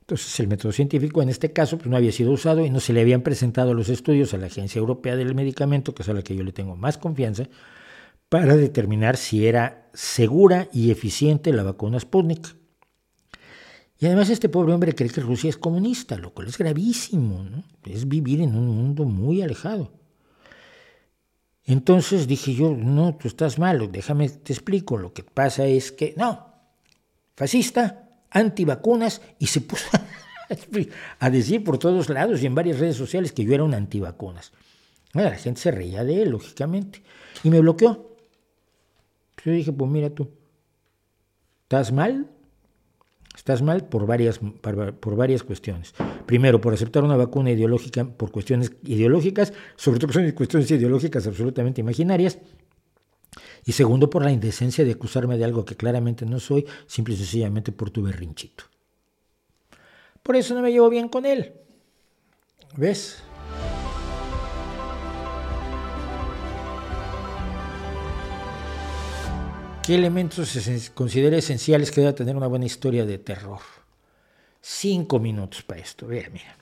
Entonces el método científico en este caso pues, no había sido usado y no se le habían presentado los estudios a la Agencia Europea del Medicamento, que es a la que yo le tengo más confianza, para determinar si era segura y eficiente la vacuna Sputnik. Y además este pobre hombre cree que Rusia es comunista, lo cual es gravísimo, ¿no? es vivir en un mundo muy alejado. Entonces dije yo, no, tú estás malo, déjame te explico, lo que pasa es que, no, fascista, antivacunas, y se puso a decir por todos lados y en varias redes sociales que yo era un antivacunas. la gente se reía de él, lógicamente, y me bloqueó. Yo dije, pues mira tú, ¿estás mal? Estás mal por varias, por varias cuestiones. Primero, por aceptar una vacuna ideológica por cuestiones ideológicas, sobre todo son cuestiones ideológicas absolutamente imaginarias. Y segundo, por la indecencia de acusarme de algo que claramente no soy, simple y sencillamente por tu berrinchito. Por eso no me llevo bien con él. ¿Ves? ¿Qué elementos considera esenciales que debe tener una buena historia de terror? Cinco minutos para esto. Vea, mira.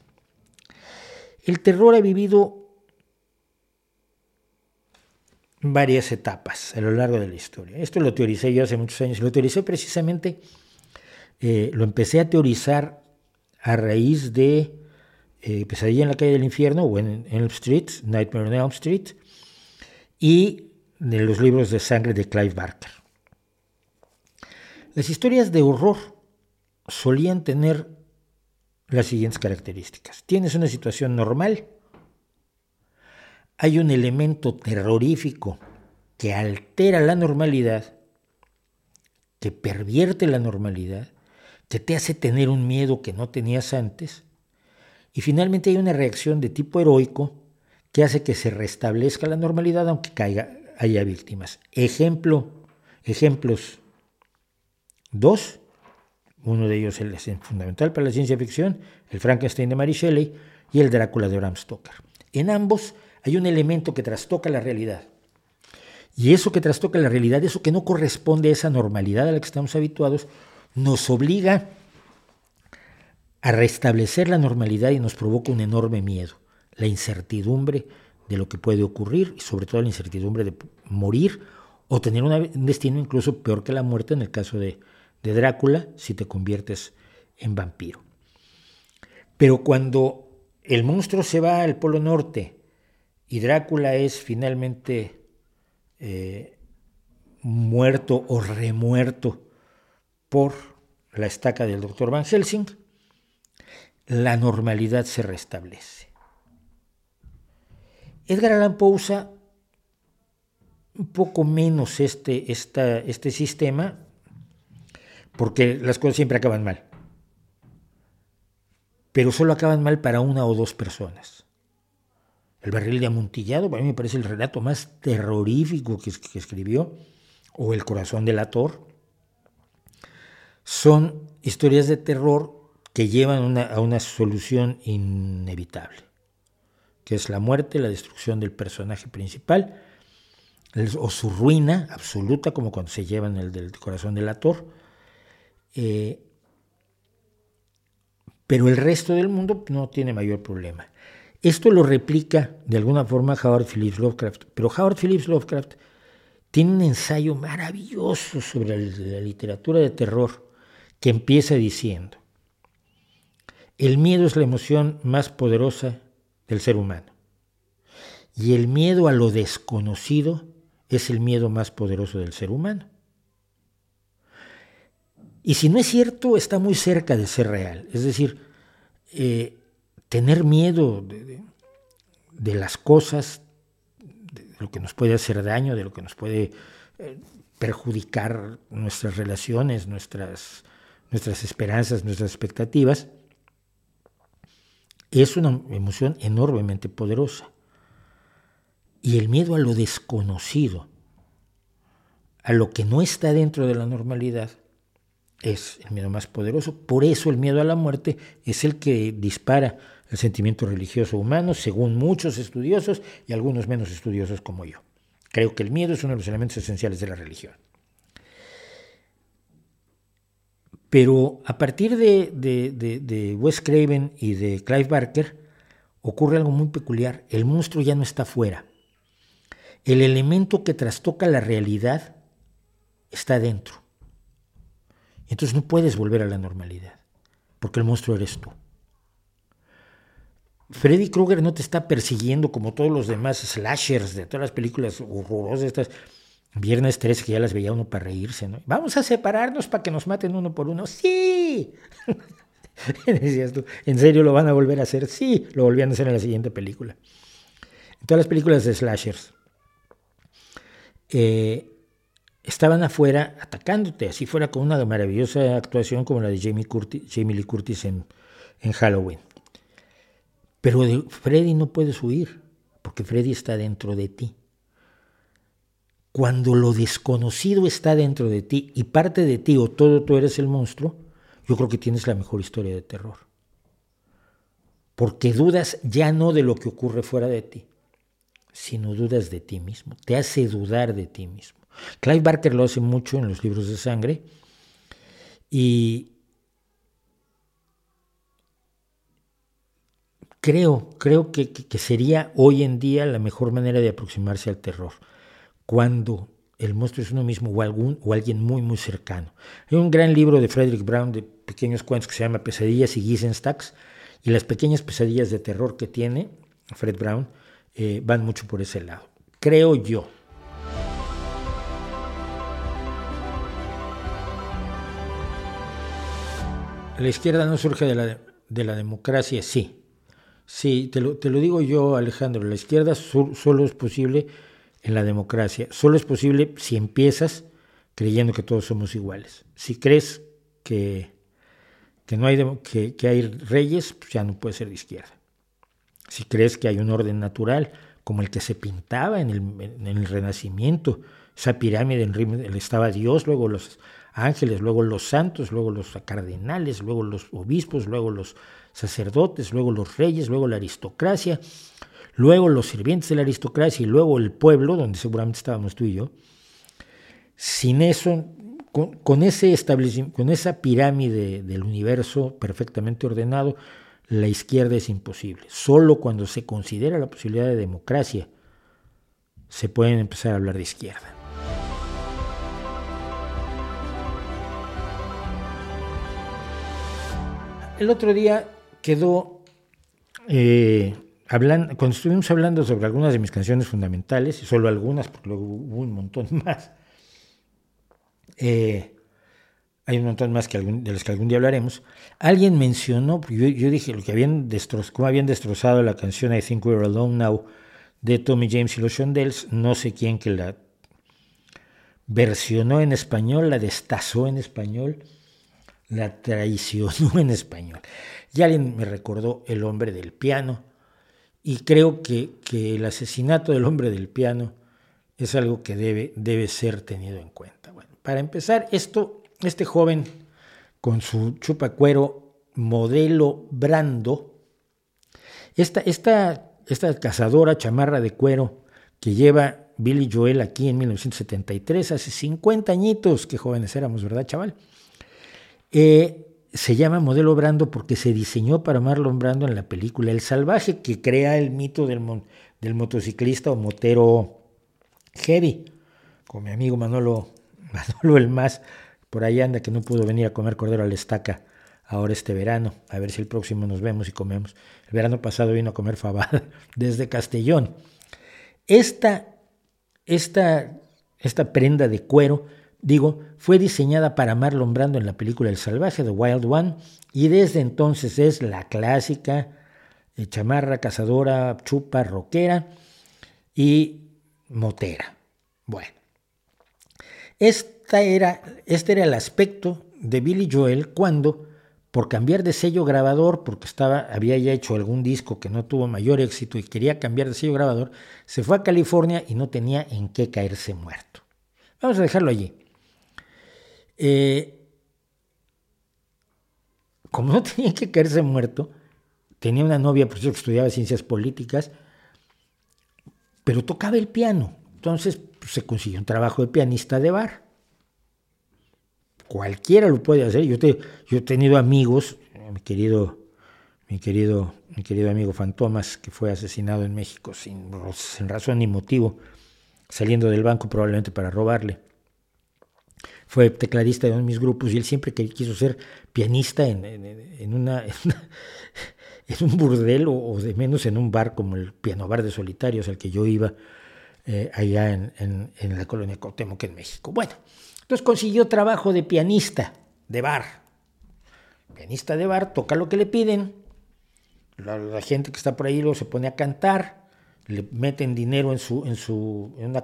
El terror ha vivido varias etapas a lo largo de la historia. Esto lo teoricé yo hace muchos años. Lo teoricé precisamente, eh, lo empecé a teorizar a raíz de eh, Pesadilla en la calle del infierno o en Elm Street, Nightmare on Elm Street, y de los libros de sangre de Clive Barker. Las historias de horror solían tener las siguientes características. Tienes una situación normal, hay un elemento terrorífico que altera la normalidad, que pervierte la normalidad, que te hace tener un miedo que no tenías antes, y finalmente hay una reacción de tipo heroico que hace que se restablezca la normalidad aunque caiga, haya víctimas. Ejemplo, ejemplos Dos, uno de ellos es fundamental para la ciencia ficción, el Frankenstein de Mary Shelley y el Drácula de Bram Stoker. En ambos hay un elemento que trastoca la realidad. Y eso que trastoca la realidad, eso que no corresponde a esa normalidad a la que estamos habituados, nos obliga a restablecer la normalidad y nos provoca un enorme miedo, la incertidumbre de lo que puede ocurrir y sobre todo la incertidumbre de morir o tener un destino incluso peor que la muerte en el caso de, de Drácula si te conviertes en vampiro. Pero cuando el monstruo se va al Polo Norte y Drácula es finalmente eh, muerto o remuerto por la estaca del doctor Van Helsing, la normalidad se restablece. Edgar Allan Poe usa un poco menos este, este sistema, porque las cosas siempre acaban mal. Pero solo acaban mal para una o dos personas. El barril de amontillado, para mí me parece el relato más terrorífico que, escribió, o El corazón del ator. Son historias de terror que llevan a una solución inevitable, que es la muerte, la destrucción del personaje principal, o su ruina absoluta, como cuando se llevan el del corazón del ator, eh, pero el resto del mundo no tiene mayor problema. Esto lo replica de alguna forma Howard Phillips Lovecraft, pero Howard Phillips Lovecraft tiene un ensayo maravilloso sobre la literatura de terror que empieza diciendo, el miedo es la emoción más poderosa del ser humano y el miedo a lo desconocido es el miedo más poderoso del ser humano. Y si no es cierto, está muy cerca de ser real. Es decir, eh, tener miedo de, las cosas, de lo que nos puede hacer daño, de lo que nos puede eh, perjudicar nuestras relaciones, nuestras, nuestras esperanzas, nuestras expectativas, es una emoción enormemente poderosa. Y el miedo a lo desconocido, a lo que no está dentro de la normalidad, es el miedo más poderoso. Por eso el miedo a la muerte es el que dispara el sentimiento religioso humano, según muchos estudiosos y algunos menos estudiosos como yo. Creo que el miedo es uno de los elementos esenciales de la religión. Pero a partir de, de, Wes Craven y de Clive Barker ocurre algo muy peculiar. El monstruo ya no está fuera. El elemento que trastoca la realidad está dentro. Entonces no puedes volver a la normalidad, porque el monstruo eres tú. Freddy Krueger no te está persiguiendo como todos los demás slashers de todas las películas horrorosas, estas Viernes 13 que ya las veía uno para reírse, ¿no? Vamos a separarnos para que nos maten uno por uno. ¡Sí! Decías tú, ¿en serio lo van a volver a hacer? Sí, lo volvían a hacer en la siguiente película. En todas las películas de slashers. Eh, estaban afuera atacándote, así fuera con una maravillosa actuación como la de Jamie, Jamie Lee Curtis en, en Halloween. Pero de Freddy no puedes huir, porque Freddy está dentro de ti. Cuando lo desconocido está dentro de ti y parte de ti o todo tú eres el monstruo, yo creo que tienes la mejor historia de terror. Porque dudas ya no de lo que ocurre fuera de ti, sino dudas de ti mismo. Te hace dudar de ti mismo. Clive Barker lo hace mucho en los libros de sangre y creo, creo que, sería hoy en día la mejor manera de aproximarse al terror, cuando el monstruo es uno mismo o, algún, o alguien muy, muy cercano. Hay un gran libro de Frederick Brown de pequeños cuentos que se llama Pesadillas y Gisenstacks, y las pequeñas pesadillas de terror que tiene Fred Brown eh, van mucho por ese lado. Creo yo, La izquierda no surge de la, de la democracia, sí. Sí, te lo, te lo, digo yo, Alejandro, la izquierda solo es posible en la democracia. Solo es posible si empiezas creyendo que todos somos iguales. Si crees que, que no hay, que, que, hay reyes, pues ya no puede ser de izquierda. Si crees que hay un orden natural, como el que se pintaba en el, en el Renacimiento, esa pirámide, en estaba Dios, luego los ángeles, luego los santos, luego los cardenales, luego los obispos, luego los sacerdotes, luego los reyes, luego la aristocracia, luego los sirvientes de la aristocracia y luego el pueblo, donde seguramente estábamos tú y yo. Sin eso, con, ese establecimiento, con esa pirámide del universo perfectamente ordenado, la izquierda es imposible. Solo cuando se considera la posibilidad de democracia se pueden empezar a hablar de izquierda. El otro día quedó, eh, hablando, cuando estuvimos hablando sobre algunas de mis canciones fundamentales, y solo algunas, porque luego hubo un montón más, eh, hay un montón más que de los que algún día hablaremos, alguien mencionó, yo, yo dije lo que habían destrozado, cómo habían destrozado la canción I Think We're Alone Now de Tommy James y los Shondells, no sé quién que la versionó en español, la destazó en español, la traicionó en español. Y alguien me recordó el hombre del piano, y creo que, que, el asesinato del hombre del piano es algo que debe, debe ser tenido en cuenta. Bueno, para empezar, esto, este joven con su chupacuero modelo Brando, esta, esta, esta cazadora chamarra de cuero que lleva Billy Joel aquí en 1973, hace 50 añitos, qué jóvenes éramos, ¿verdad, chaval? Eh, se llama modelo Brando porque se diseñó para Marlon Brando en la película El Salvaje, que crea el mito del, motociclista o motero heavy, con mi amigo Manolo, Manolo el Más, por ahí anda que no pudo venir a comer cordero al estaca ahora este verano, a ver si el próximo nos vemos y comemos. El verano pasado vino a comer fabada desde Castellón. Esta, esta, esta prenda de cuero digo, fue diseñada para Marlon Brando en la película El Salvaje, The Wild One, y desde entonces es la clásica eh, chamarra, cazadora, chupa, roquera y motera. Bueno, esta era, este era el aspecto de Billy Joel cuando, por cambiar de sello grabador, porque estaba, había ya hecho algún disco que no tuvo mayor éxito y quería cambiar de sello grabador, se fue a California y no tenía en qué caerse muerto. Vamos a dejarlo allí. Eh, como no tenía que caerse muerto, tenía una novia, por eso que estudiaba ciencias políticas, pero tocaba el piano. Entonces pues, se consiguió un trabajo de pianista de bar. Cualquiera lo puede hacer. Yo, he tenido amigos, mi querido, mi querido, mi querido amigo Fantomas, que fue asesinado en México sin razón ni motivo, saliendo del banco probablemente para robarle. Fue tecladista de uno de mis grupos y él siempre quiso ser pianista en, en, una, en, un burdel o, de menos en un bar como el Piano Bar de Solitarios al que yo iba eh, allá en, la colonia Cuauhtémoc en México. Bueno, entonces consiguió trabajo de pianista de bar. Pianista de bar, toca lo que le piden. La, gente que está por ahí luego se pone a cantar, le meten dinero en su, en su, en una,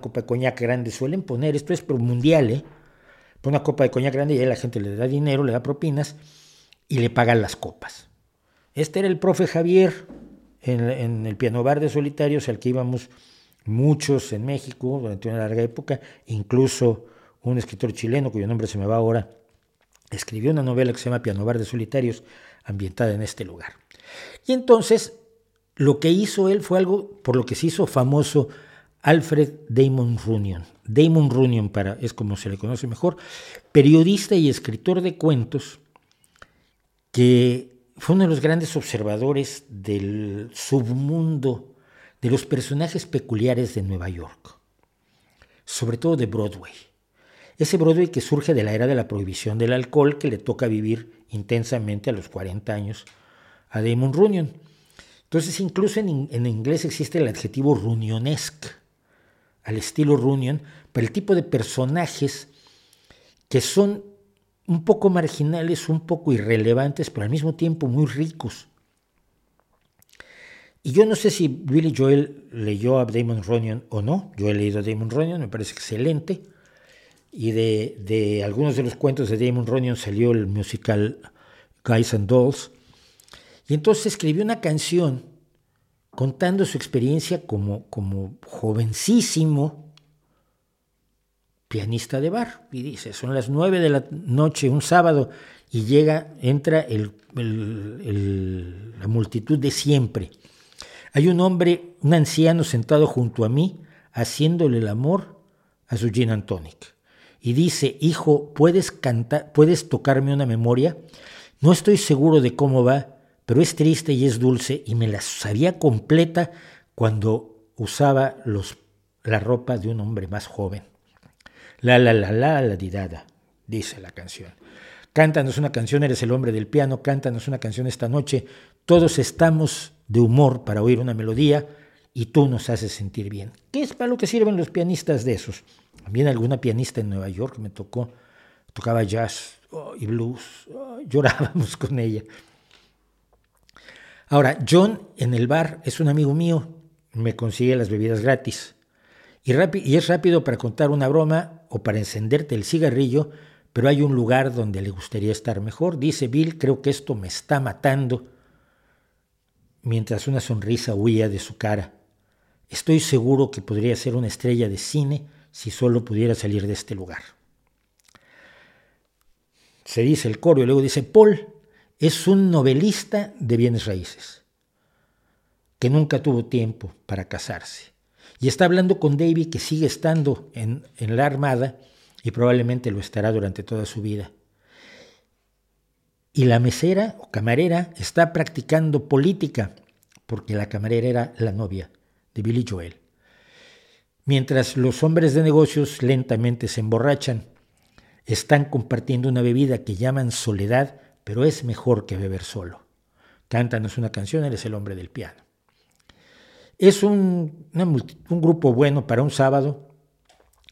copa de coñac grande, suelen poner, esto es pero mundial, ¿eh? Una copa de coñac grande y ahí la gente le da dinero, le da propinas y le pagan las copas. Este era el profe Javier en, en el piano bar de solitarios al que íbamos muchos en México durante una larga época, incluso un escritor chileno cuyo nombre se me va ahora, escribió una novela que se llama Piano Bar de Solitarios, ambientada en este lugar. Y entonces lo que hizo él fue algo por lo que se hizo famoso Alfred Damon Runyon. Damon Runyon para, es como se le conoce mejor, periodista y escritor de cuentos que fue uno de los grandes observadores del submundo de los personajes peculiares de Nueva York, sobre todo de Broadway. Ese Broadway que surge de la era de la prohibición del alcohol que le toca vivir intensamente a los 40 años a Damon Runyon. Entonces, incluso en, en inglés existe el adjetivo runionesque, al estilo Runyon, para el tipo de personajes que son un poco marginales, un poco irrelevantes, pero al mismo tiempo muy ricos. Y yo no sé si Billy Joel leyó a Damon Runyon o no. Yo he leído a Damon Runyon, me parece excelente. Y de, algunos de los cuentos de Damon Runyon salió el musical Guys and Dolls. Y entonces escribió una canción contando su experiencia como, como jovencísimo pianista de bar. Y dice, son las nueve de la noche, un sábado, y llega, entra la multitud de siempre hay un hombre, un anciano sentado junto a mí, haciéndole el amor a su gin and tonic. Y dice, hijo, ¿puedes, cantar, ¿puedes tocarme una memoria? No estoy seguro de cómo va, pero es triste y es dulce y me la sabía completa cuando usaba los, la ropa de un hombre más joven. La la la la la didada, dice la canción. Cántanos una canción, eres el hombre del piano, cántanos una canción esta noche. Todos estamos de humor para oír una melodía y tú nos haces sentir bien. ¿Qué es para lo que sirven los pianistas de esos? También alguna pianista en Nueva York me tocó, tocaba jazz oh, y blues, oh, llorábamos con ella. Ahora, John en el bar es un amigo mío, me consigue las bebidas gratis. Y, es rápido para contar una broma o para encenderte el cigarrillo, pero hay un lugar donde le gustaría estar mejor. Dice Bill, creo que esto me está matando mientras una sonrisa huía de su cara. Estoy seguro que podría ser una estrella de cine si solo pudiera salir de este lugar. Se dice el coro y luego dice, Paul es un novelista de bienes raíces, que nunca tuvo tiempo para casarse. Y está hablando con David, que sigue estando en, en la Armada y probablemente lo estará durante toda su vida y la mesera o camarera está practicando política, porque la camarera era la novia de Billy Joel. Mientras los hombres de negocios lentamente se emborrachan, están compartiendo una bebida que llaman soledad, pero es mejor que beber solo. Cántanos una canción, eres el hombre del piano. Es un, un grupo bueno para un sábado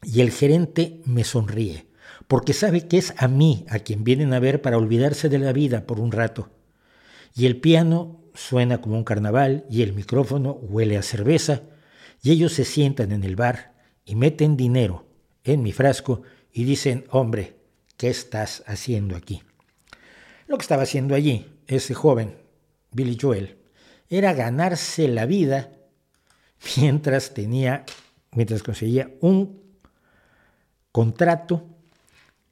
y el gerente me sonríe porque sabe que es a mí a quien vienen a ver para olvidarse de la vida por un rato. Y el piano suena como un carnaval y el micrófono huele a cerveza y ellos se sientan en el bar y meten dinero en mi frasco y dicen, hombre, ¿qué estás haciendo aquí? Lo que estaba haciendo allí ese joven, Billy Joel, era ganarse la vida mientras tenía, mientras conseguía un contrato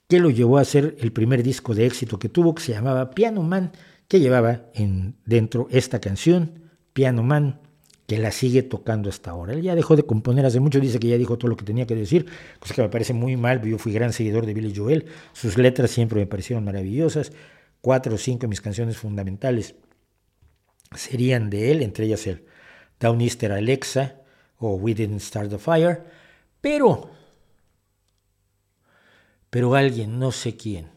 que lo llevó a hacer el primer disco de éxito que tuvo, que se llamaba Piano Man, que llevaba en, dentro esta canción, Piano Man, que la sigue tocando hasta ahora. Él ya dejó de componer hace mucho, dice que ya dijo todo lo que tenía que decir, cosa que me parece muy mal, yo fui gran seguidor de Billy Joel, sus letras siempre me parecieron maravillosas, cuatro o cinco de mis canciones fundamentales serían de él, entre ellas el Downister Alexa o We Didn't Start the Fire, pero, pero alguien, no sé quién,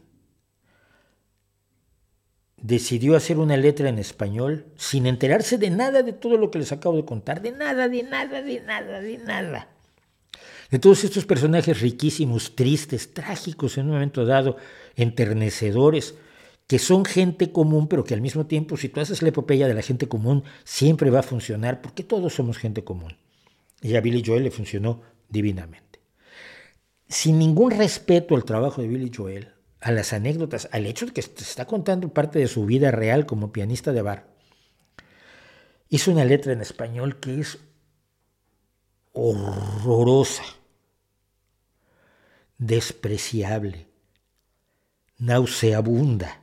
decidió hacer una letra en español sin enterarse de nada de todo lo que les acabo de contar, de nada, de nada, de nada, de nada. De todos estos personajes riquísimos, tristes, trágicos en un momento dado, enternecedores, que son gente común, pero que al mismo tiempo, si tú haces la epopeya de la gente común, siempre va a funcionar, porque todos somos gente común. Y a Billy Joel le funcionó divinamente. Sin ningún respeto al trabajo de Billy Joel, a las anécdotas, al hecho de que se está contando parte de su vida real como pianista de bar, hizo una letra en español que es horrorosa, despreciable, nauseabunda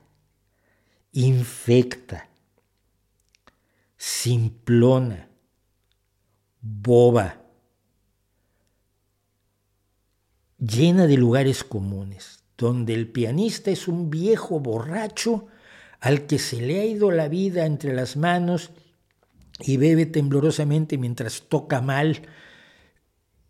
infecta, simplona, boba, llena de lugares comunes, donde el pianista es un viejo borracho al que se le ha ido la vida entre las manos y bebe temblorosamente mientras toca mal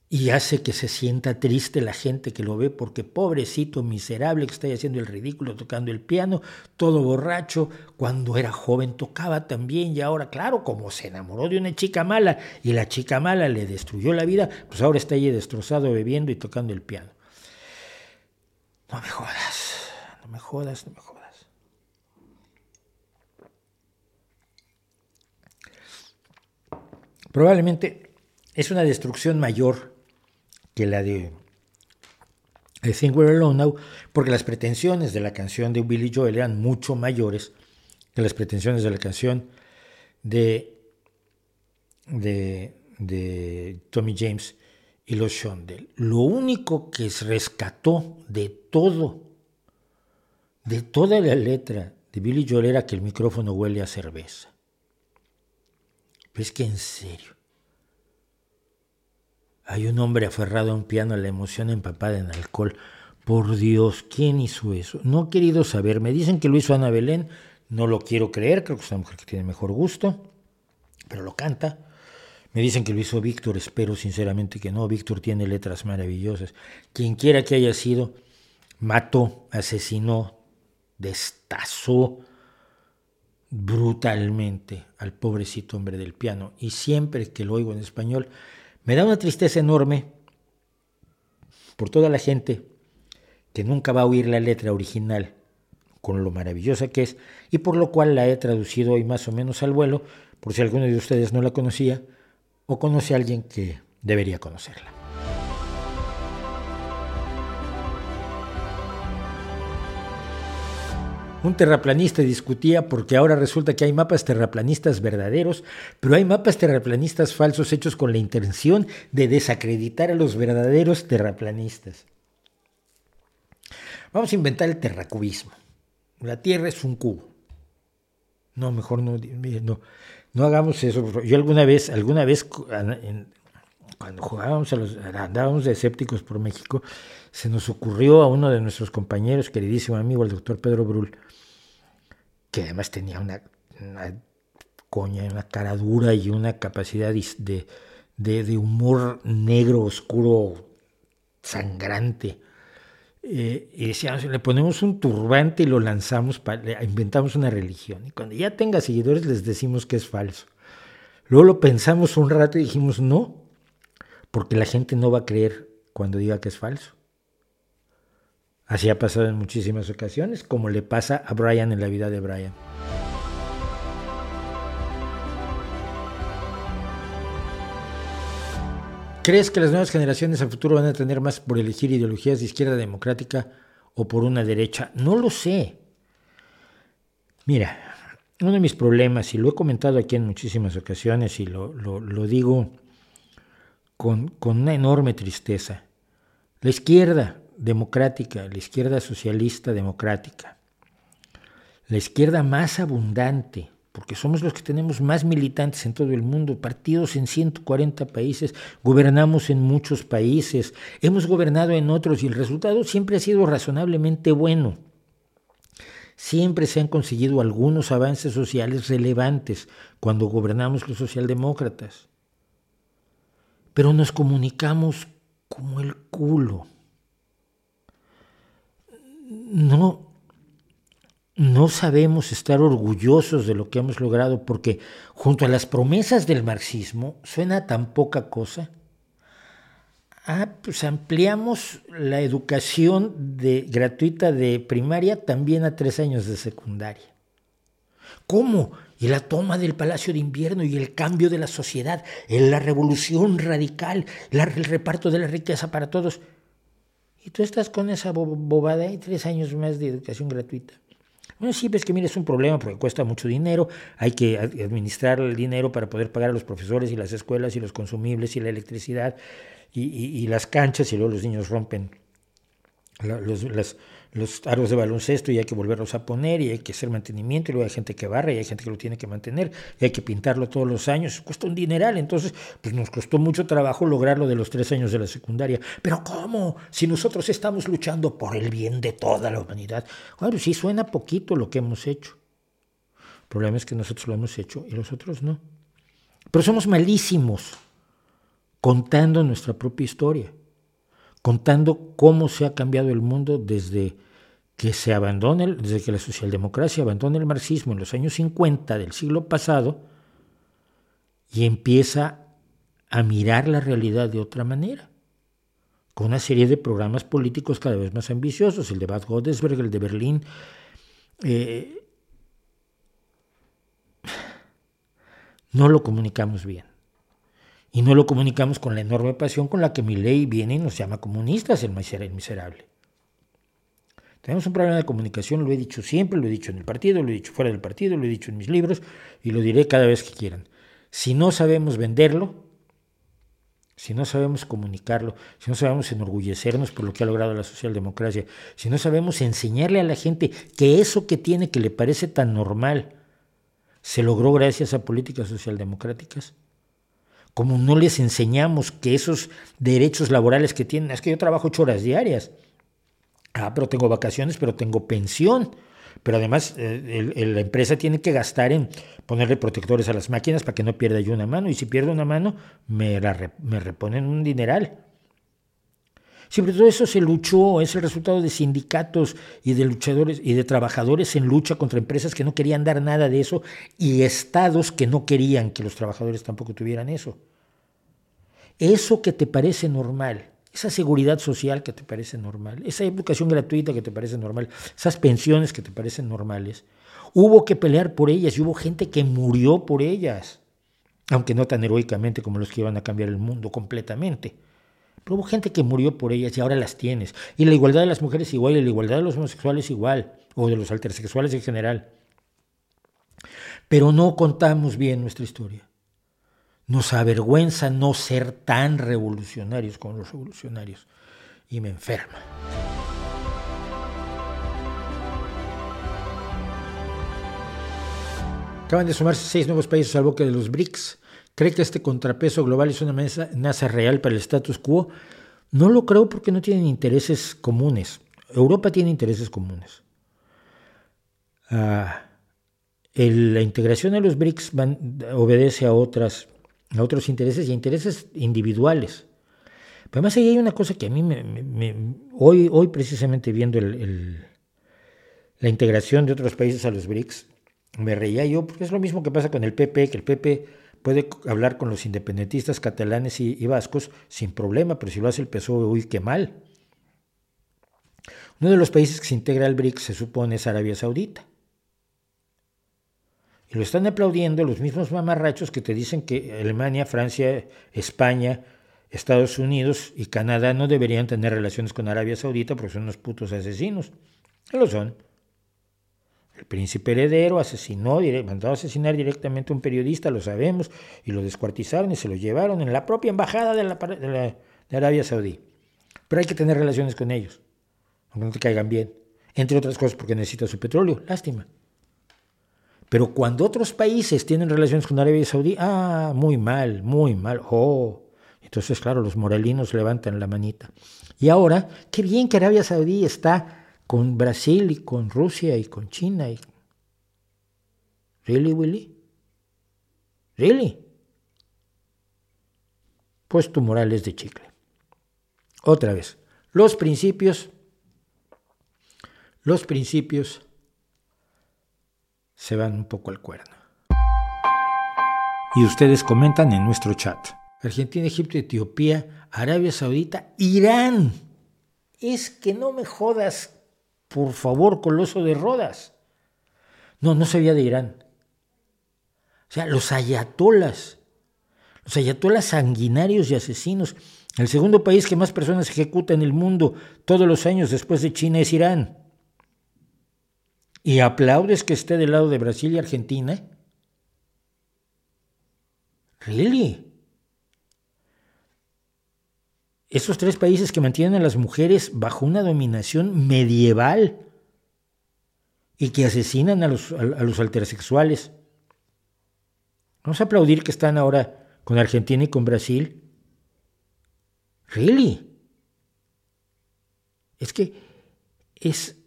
y hace que se sienta triste la gente que lo ve porque pobrecito, miserable que está haciendo el ridículo tocando el piano, todo borracho, cuando era joven tocaba también y ahora, claro, como se enamoró de una chica mala y la chica mala le destruyó la vida, pues ahora está ahí destrozado bebiendo y tocando el piano. No me jodas, no me jodas, no me jodas. Probablemente es una destrucción mayor que la de I Think We're Alone Now, porque las pretensiones de la canción de Billy Joel eran mucho mayores que las pretensiones de la canción de, de, Tommy James y los Shondell. Lo único que se rescató de todo, de toda la letra de Billy Joel era que el micrófono huele a cerveza. Pero es que en serio. Hay un hombre aferrado a un piano, la emoción empapada en alcohol. Por Dios, ¿quién hizo eso? No he querido saber. Me dicen que lo hizo Ana Belén. No lo quiero creer, creo que es una mujer que tiene mejor gusto, pero lo canta. Me dicen que lo hizo Víctor, espero sinceramente que no. Víctor tiene letras maravillosas. Quien quiera que haya sido, mató, asesinó, destazó brutalmente al pobrecito hombre del piano. Y siempre que lo oigo en español, me da una tristeza enorme por toda la gente que nunca va a oír la letra original con lo maravillosa que es y por lo cual la he traducido hoy más o menos al vuelo, por si alguno de ustedes no la conocía o conoce a alguien que debería conocerla. Un terraplanista discutía porque ahora resulta que hay mapas terraplanistas verdaderos, pero hay mapas terraplanistas falsos hechos con la intención de desacreditar a los verdaderos terraplanistas. Vamos a inventar el terracubismo. La Tierra es un cubo. No, mejor no, no, no hagamos eso. Yo alguna vez, alguna vez cuando jugábamos a los, andábamos de escépticos por México, se nos ocurrió a uno de nuestros compañeros, queridísimo amigo, el doctor Pedro Brul, que además tenía una, coña, una cara dura y una capacidad de, humor negro, oscuro, sangrante. Eh, y decíamos, le ponemos un turbante y lo lanzamos, inventamos una religión. Y cuando ya tenga seguidores les decimos que es falso. Luego lo pensamos un rato y dijimos, no, porque la gente no va a creer cuando diga que es falso. Así ha pasado en muchísimas ocasiones, como le pasa a Brian en la vida de Brian. ¿Crees que las nuevas generaciones a futuro van a tener más por elegir ideologías de izquierda democrática o por una derecha? No lo sé. Mira, uno de mis problemas, y lo he comentado aquí en muchísimas ocasiones y lo, lo, lo digo con, con una enorme tristeza, la izquierda, democrática, la izquierda socialista democrática, la izquierda más abundante, porque somos los que tenemos más militantes en todo el mundo, partidos en 140 países, gobernamos en muchos países, hemos gobernado en otros y el resultado siempre ha sido razonablemente bueno. Siempre se han conseguido algunos avances sociales relevantes cuando gobernamos los socialdemócratas. Pero nos comunicamos como el culo. No, no sabemos estar orgullosos de lo que hemos logrado porque junto a las promesas del marxismo suena tan poca cosa. Ah, pues ampliamos la educación de, gratuita de primaria también a tres años de secundaria. ¿Cómo? Y la toma del Palacio de Invierno y el cambio de la sociedad, la revolución radical, el reparto de la riqueza para todos. Y tú estás con esa bobada y tres años más de educación gratuita. Bueno, sí, ves que mira, es un problema porque cuesta mucho dinero, hay que administrar el dinero para poder pagar a los profesores y las escuelas y los consumibles y la electricidad y, las canchas y luego los niños rompen los, las, los aros de baloncesto y hay que volverlos a poner y hay que hacer mantenimiento y luego hay gente que barra y hay gente que lo tiene que mantener y hay que pintarlo todos los años, cuesta un dineral, entonces pues nos costó mucho trabajo lograrlo de los tres años de la secundaria, pero ¿cómo? Si nosotros estamos luchando por el bien de toda la humanidad, bueno, sí suena poquito lo que hemos hecho, el problema es que nosotros lo hemos hecho y los otros no, pero somos malísimos contando nuestra propia historia contando cómo se ha cambiado el mundo desde que se abandona, desde que la socialdemocracia abandona el marxismo en los años 50 del siglo pasado y empieza a mirar la realidad de otra manera, con una serie de programas políticos cada vez más ambiciosos, el de Bad Godesberg, el de Berlín. Eh, no lo comunicamos bien. Y no lo comunicamos con la enorme pasión con la que mi ley viene y nos llama comunistas, el miserable. Tenemos un problema de comunicación, lo he dicho siempre, lo he dicho en el partido, lo he dicho fuera del partido, lo he dicho en mis libros y lo diré cada vez que quieran. Si no sabemos venderlo, si no sabemos comunicarlo, si no sabemos enorgullecernos por lo que ha logrado la socialdemocracia, si no sabemos enseñarle a la gente que eso que tiene que le parece tan normal se logró gracias a políticas socialdemocráticas, como no les enseñamos que esos derechos laborales que tienen, es que yo trabajo ocho horas diarias, ah, pero tengo vacaciones, pero tengo pensión, pero además eh, la empresa tiene que gastar en ponerle protectores a las máquinas para que no pierda yo una mano, y si pierdo una mano, me, me reponen un dineral. Siempre todo eso se luchó, es el resultado de sindicatos y de luchadores y de trabajadores en lucha contra empresas que no querían dar nada de eso y estados que no querían que los trabajadores tampoco tuvieran eso. Eso que te parece normal, esa seguridad social que te parece normal, esa educación gratuita que te parece normal, esas pensiones que te parecen normales, hubo que pelear por ellas y hubo gente que murió por ellas, aunque no tan heroicamente como los que iban a cambiar el mundo completamente. Pero hubo gente que murió por ellas y ahora las tienes. Y la igualdad de las mujeres igual, y la igualdad de los homosexuales igual, o de los intersexuales en general. Pero no contamos bien nuestra historia. Nos avergüenza no ser tan revolucionarios como los revolucionarios. Y me enferma. Acaban de sumarse seis nuevos países al bloque de los BRICS ¿Cree que este contrapeso global es una amenaza real para el status quo? No lo creo porque no tienen intereses comunes. Europa tiene intereses comunes. Ah, la integración de los BRICS obedece a, otras, a otros intereses y a intereses individuales. Pero además ahí hay una cosa que a mí me, hoy, hoy precisamente viendo la integración de otros países a los BRICS, me reía yo, porque es lo mismo que pasa con el PP, que el PP puede hablar con los independentistas catalanes y, vascos sin problema, pero si lo hace el PSOE, uy, qué mal. Uno de los países que se integra al BRICS se supone es Arabia Saudita. Y lo están aplaudiendo los mismos mamarrachos que te dicen que Alemania, Francia, España, Estados Unidos y Canadá no deberían tener relaciones con Arabia Saudita porque son unos putos asesinos. Lo son. El príncipe heredero asesinó, mandó a asesinar directamente a un periodista, lo sabemos, y lo descuartizaron y se lo llevaron en la propia embajada de, de, Arabia Saudí. Pero hay que tener relaciones con ellos, aunque no te caigan bien. Entre otras cosas porque necesita su petróleo, lástima. Pero cuando otros países tienen relaciones con Arabia Saudí, ah, muy mal, muy mal. Oh, entonces, claro, los morelinos levantan la manita. Y ahora, qué bien que Arabia Saudí está con Brasil y con Rusia y con China. Y... ¿Really, Willy? ¿Really? Pues tu moral es de chicle. Otra vez, los principios, los principios se van un poco al cuerno. Y ustedes comentan en nuestro chat. Argentina, Egipto, Etiopía, Arabia Saudita, Irán. Es que no me jodas, por favor, coloso de Rodas. No, no sabía de Irán. O sea, los ayatolas, los ayatolas sanguinarios y asesinos. El segundo país que más personas ejecuta en el mundo todos los años después de China es Irán. ¿Y aplaudes que esté del lado de Brasil y Argentina? ¿Really? Esos tres países que mantienen a las mujeres bajo una dominación medieval y que asesinan a los, a, los altersexuales. Vamos a aplaudir que están ahora con Argentina y con Brasil. ¿Really? Es que es,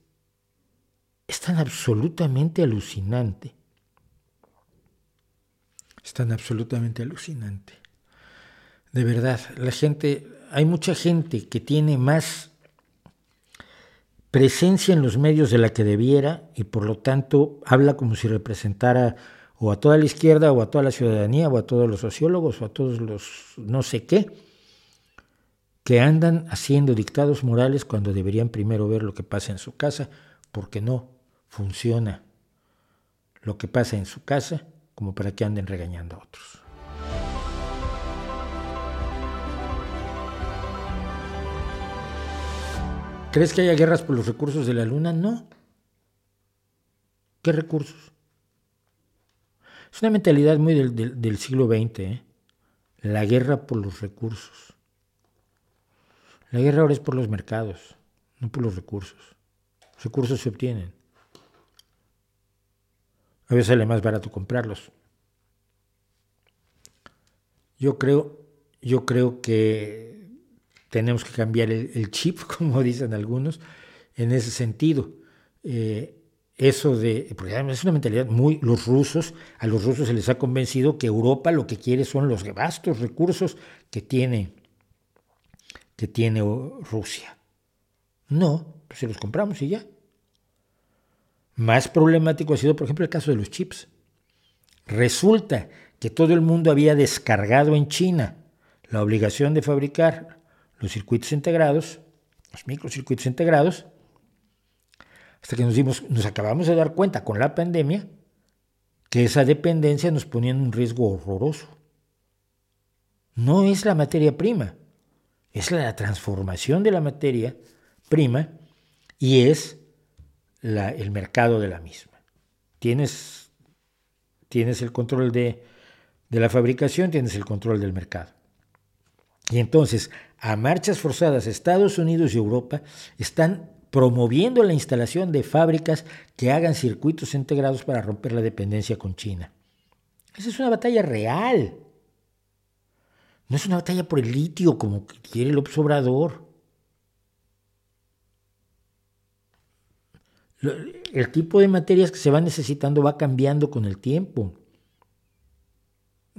es tan absolutamente alucinante. Es tan absolutamente alucinante. De verdad, la gente hay mucha gente que tiene más presencia en los medios de la que debiera y por lo tanto habla como si representara o a toda la izquierda o a toda la ciudadanía o a todos los sociólogos o a todos los no sé qué, que andan haciendo dictados morales cuando deberían primero ver lo que pasa en su casa, porque no funciona lo que pasa en su casa como para que anden regañando a otros. ¿Crees que haya guerras por los recursos de la Luna? No. ¿Qué recursos? Es una mentalidad muy del, siglo XX, ¿eh? la guerra por los recursos. La guerra ahora es por los mercados, no por los recursos. Los recursos se obtienen. A veces sale más barato comprarlos. Yo creo, yo creo que tenemos que cambiar el, chip, como dicen algunos, en ese sentido. Eh, eso de, porque es una mentalidad muy, los rusos, a los rusos se les ha convencido que Europa lo que quiere son los vastos recursos que tiene, que tiene Rusia. No, pues se los compramos y ya. Más problemático ha sido, por ejemplo, el caso de los chips. Resulta que todo el mundo había descargado en China la obligación de fabricar los circuitos integrados, los microcircuitos integrados, hasta que nos, dimos, nos acabamos de dar cuenta con la pandemia que esa dependencia nos ponía en un riesgo horroroso. No es la materia prima, es la transformación de la materia prima y es el mercado de la misma. Tienes, tienes el control de, de la fabricación, tienes el control del mercado. Y entonces, a marchas forzadas, Estados Unidos y Europa están promoviendo la instalación de fábricas que hagan circuitos integrados para romper la dependencia con China. Esa es una batalla real. No es una batalla por el litio como quiere el obsobrador. El tipo de materias que se van necesitando va cambiando con el tiempo.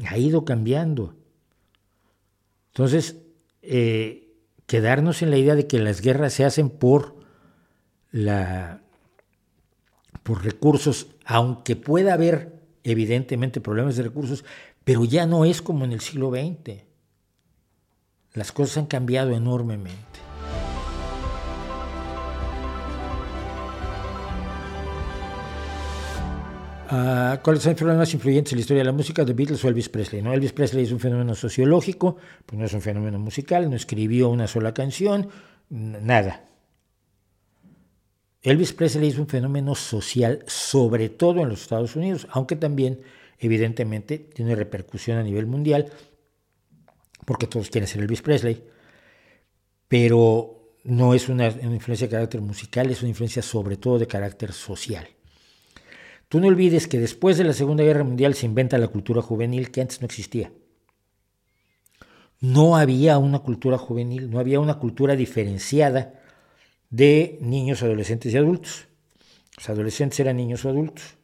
Ha ido cambiando. Entonces, eh, quedarnos en la idea de que las guerras se hacen por, la, por recursos, aunque pueda haber evidentemente problemas de recursos, pero ya no es como en el siglo XX. Las cosas han cambiado enormemente. Ah, ¿Cuáles son los más influyentes en la historia de la música? The Beatles o Elvis Presley. ¿no? Elvis Presley es un fenómeno sociológico, pues no es un fenómeno musical, no escribió una sola canción, nada. Elvis Presley es un fenómeno social, sobre todo en los Estados Unidos, aunque también, evidentemente, tiene repercusión a nivel mundial, porque todos quieren ser Elvis Presley, pero no es una influencia de carácter musical, es una influencia sobre todo de carácter social. Tú no olvides que después de la Segunda Guerra Mundial se inventa la cultura juvenil que antes no existía. No había una cultura juvenil, no había una cultura diferenciada de niños, adolescentes y adultos. Los adolescentes eran niños o adultos.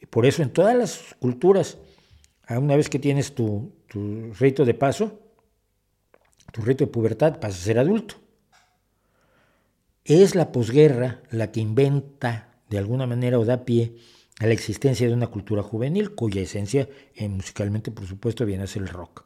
Y por eso en todas las culturas, una vez que tienes tu, tu rito de paso, tu rito de pubertad, pasas a ser adulto. Es la posguerra la que inventa de alguna manera o da pie a la existencia de una cultura juvenil cuya esencia eh, musicalmente por supuesto viene a ser el rock.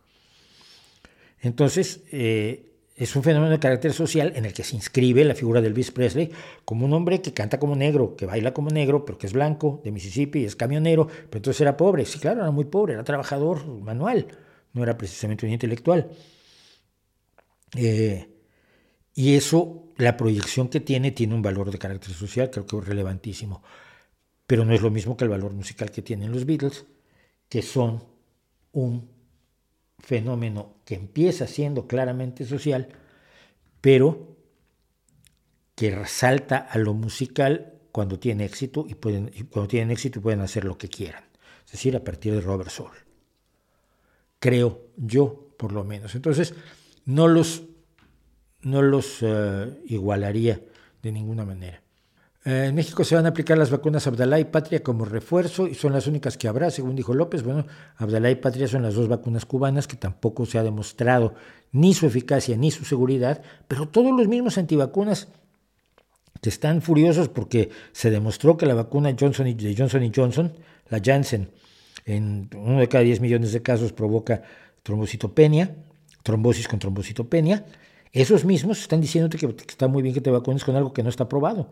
Entonces, eh, es un fenómeno de carácter social en el que se inscribe la figura de Elvis Presley como un hombre que canta como negro, que baila como negro, pero que es blanco, de Mississippi, es camionero, pero entonces era pobre. Sí, claro, era muy pobre, era trabajador manual, no era precisamente un intelectual. Eh, y eso, la proyección que tiene, tiene un valor de carácter social, creo que es relevantísimo. Pero no es lo mismo que el valor musical que tienen los Beatles, que son un fenómeno que empieza siendo claramente social, pero que resalta a lo musical cuando tiene éxito y, pueden, cuando tienen éxito pueden hacer lo que quieran. Es decir, a partir de Robert Soul. Creo yo, por lo menos. Entonces, no los no los eh, igualaría de ninguna manera. Eh, en México se van a aplicar las vacunas Abdalá y Patria como refuerzo y son las únicas que habrá, según dijo López. Bueno, Abdalá y Patria son las dos vacunas cubanas que tampoco se ha demostrado ni su eficacia ni su seguridad, pero todos los mismos antivacunas que están furiosos porque se demostró que la vacuna Johnson y, de Johnson Johnson, la Janssen, en uno de cada 10 millones de casos provoca trombocitopenia, trombosis con trombocitopenia, esos mismos están diciéndote que, está muy bien que te vacunes con algo que no está probado.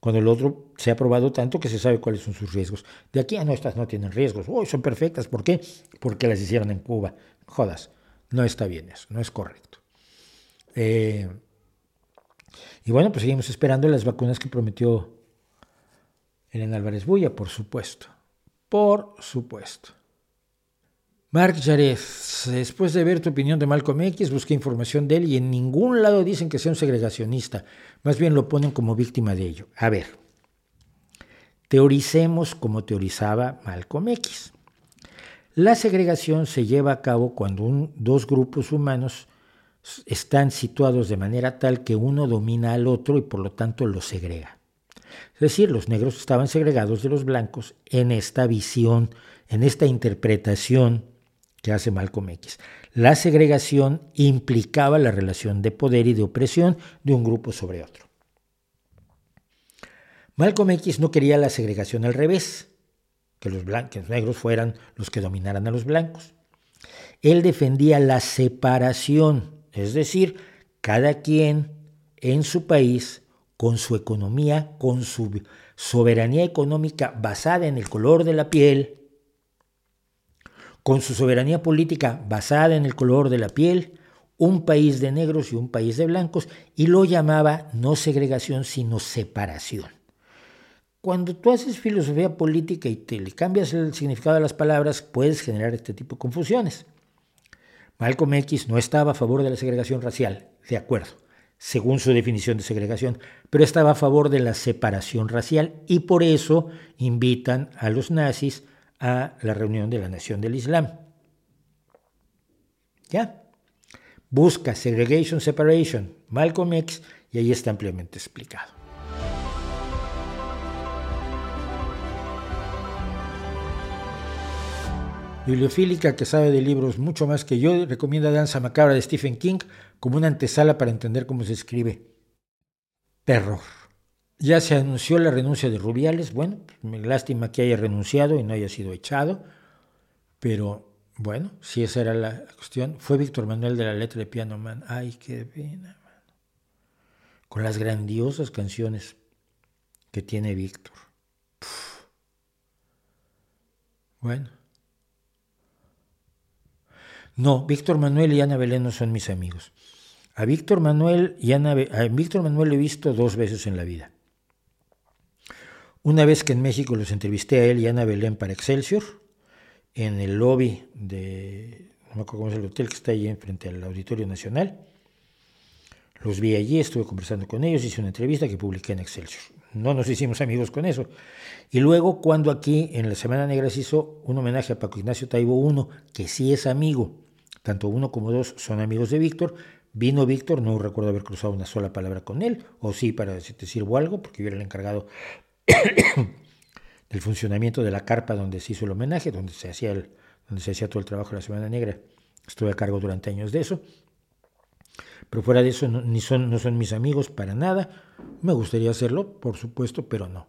Cuando el otro se ha probado tanto que se sabe cuáles son sus riesgos. De aquí a no, estas no tienen riesgos. Uy, son perfectas. ¿Por qué? Porque las hicieron en Cuba. Jodas, no está bien eso, no es correcto. Eh, y bueno, pues seguimos esperando las vacunas que prometió Elena Álvarez Bulla, por supuesto. Por supuesto. Mark Jared, después de ver tu opinión de Malcolm X, busqué información de él y en ningún lado dicen que sea un segregacionista, más bien lo ponen como víctima de ello. A ver, teoricemos como teorizaba Malcolm X. La segregación se lleva a cabo cuando dos grupos humanos están situados de manera tal que uno domina al otro y por lo tanto lo segrega. Es decir, los negros estaban segregados de los blancos en esta visión, en esta interpretación que hace Malcolm X. La segregación implicaba la relación de poder y de opresión de un grupo sobre otro. Malcolm X no quería la segregación al revés, que los, negros fueran los que dominaran a los blancos. Él defendía la separación, es decir, cada quien en su país, con su economía, con su soberanía económica basada en el color de la piel, con su soberanía política basada en el color de la piel, un país de negros y un país de blancos, y lo llamaba no segregación, sino separación. Cuando tú haces filosofía política y te le cambias el significado de las palabras, puedes generar este tipo de confusiones. Malcolm X no estaba a favor de la segregación racial, de acuerdo, según su definición de segregación, pero estaba a favor de la separación racial y por eso invitan a los nazis a la reunión de la Nación del Islam. ¿Ya? Busca Segregation Separation, Malcolm X, y ahí está ampliamente explicado. Bibliofílica que sabe de libros mucho más que yo, recomienda Danza Macabra de Stephen King como una antesala para entender cómo se escribe terror. Ya se anunció la renuncia de Rubiales. Bueno, lástima que haya renunciado y no haya sido echado. Pero bueno, si esa era la cuestión. Fue Víctor Manuel de la letra de Piano Man. Ay, qué pena, Con las grandiosas canciones que tiene Víctor. Bueno. No, Víctor Manuel y Ana Belén no son mis amigos. A Víctor Manuel y Ana, a Víctor Manuel he visto dos veces en la vida. Una vez que en México los entrevisté a él y Ana Belén para Excelsior, en el lobby de, no me acuerdo cómo es el hotel que está allí enfrente al Auditorio Nacional. Los vi allí, estuve conversando con ellos, hice una entrevista que publiqué en Excelsior. No nos hicimos amigos con eso. Y luego cuando aquí en la Semana Negra se hizo un homenaje a Paco Ignacio Taibo I, que sí es amigo, tanto uno como dos son amigos de Víctor, Vino Víctor, no recuerdo haber cruzado una sola palabra con él, o sí para decirte sirvo algo, porque yo era el encargado del funcionamiento de la carpa donde se hizo el homenaje, donde se hacía, el, donde se hacía todo el trabajo de la Semana Negra. Estuve a cargo durante años de eso. Pero fuera de eso, no, ni son, no son mis amigos para nada. Me gustaría hacerlo, por supuesto, pero no.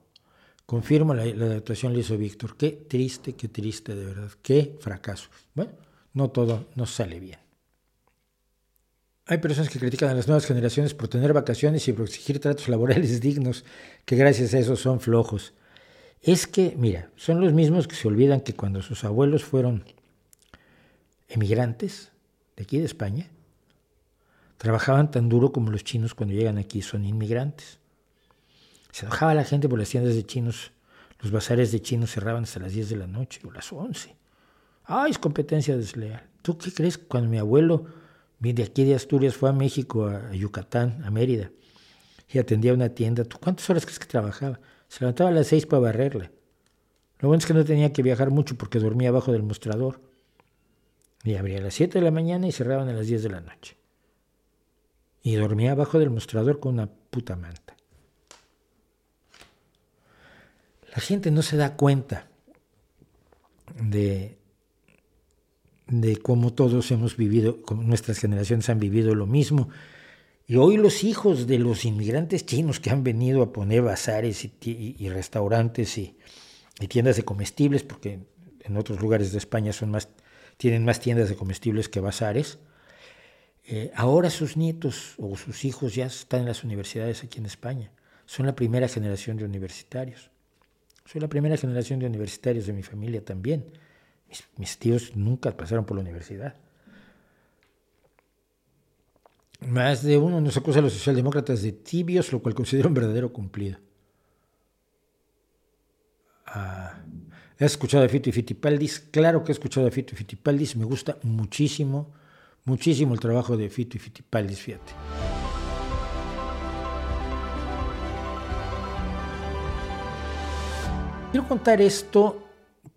Confirmo, la, la adaptación le hizo Víctor. Qué triste, qué triste, de verdad. Qué fracaso. Bueno, no todo nos sale bien. Hay personas que critican a las nuevas generaciones por tener vacaciones y por exigir tratos laborales dignos, que gracias a eso son flojos. Es que, mira, son los mismos que se olvidan que cuando sus abuelos fueron emigrantes de aquí de España, trabajaban tan duro como los chinos cuando llegan aquí son inmigrantes. Se enojaba la gente por las tiendas de chinos, los bazares de chinos cerraban hasta las 10 de la noche o las 11. ¡Ay, es competencia desleal! ¿Tú qué crees cuando mi abuelo de aquí de Asturias fue a México, a Yucatán, a Mérida, y atendía una tienda. ¿Tú cuántas horas crees que trabajaba? Se levantaba a las seis para barrerla. Lo bueno es que no tenía que viajar mucho porque dormía abajo del mostrador. Y abría a las siete de la mañana y cerraban a las diez de la noche. Y dormía abajo del mostrador con una puta manta. La gente no se da cuenta de, de cómo todos hemos vivido, como nuestras generaciones han vivido lo mismo. Y hoy los hijos de los inmigrantes chinos que han venido a poner bazares y, restaurantes y, tiendas de comestibles, porque en otros lugares de España son más, tienen más tiendas de comestibles que bazares, eh, ahora sus nietos o sus hijos ya están en las universidades aquí en España. Son la primera generación de universitarios. Soy la primera generación de universitarios de mi familia también. Mis, tíos nunca pasaron por la universidad. Más de uno nos acusa a los socialdemócratas de tibios, lo cual considero un verdadero cumplido. Ah, ¿Has escuchado a Fito y Fitipaldis? Claro que he escuchado a Fito y Fitipaldis. Me gusta muchísimo, muchísimo el trabajo de Fito y Fitipaldis, fíjate. Quiero contar esto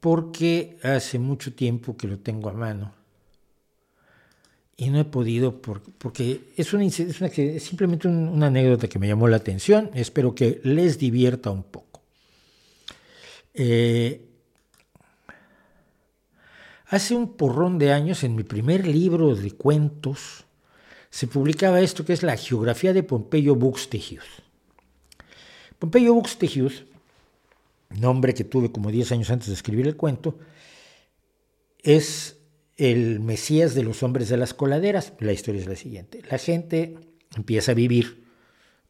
porque hace mucho tiempo que lo tengo a mano y no he podido porque es, una, simplemente una anécdota que me llamó la atención. Espero que les divierta un poco. Eh, hace un porrón de años, en mi primer libro de cuentos, se publicaba esto que es la geografía de Pompeyo Buxtehude. Pompeyo Buxtehude nombre que tuve como 10 años antes de escribir el cuento, es el Mesías de los hombres de las coladeras. La historia es la siguiente. La gente empieza a vivir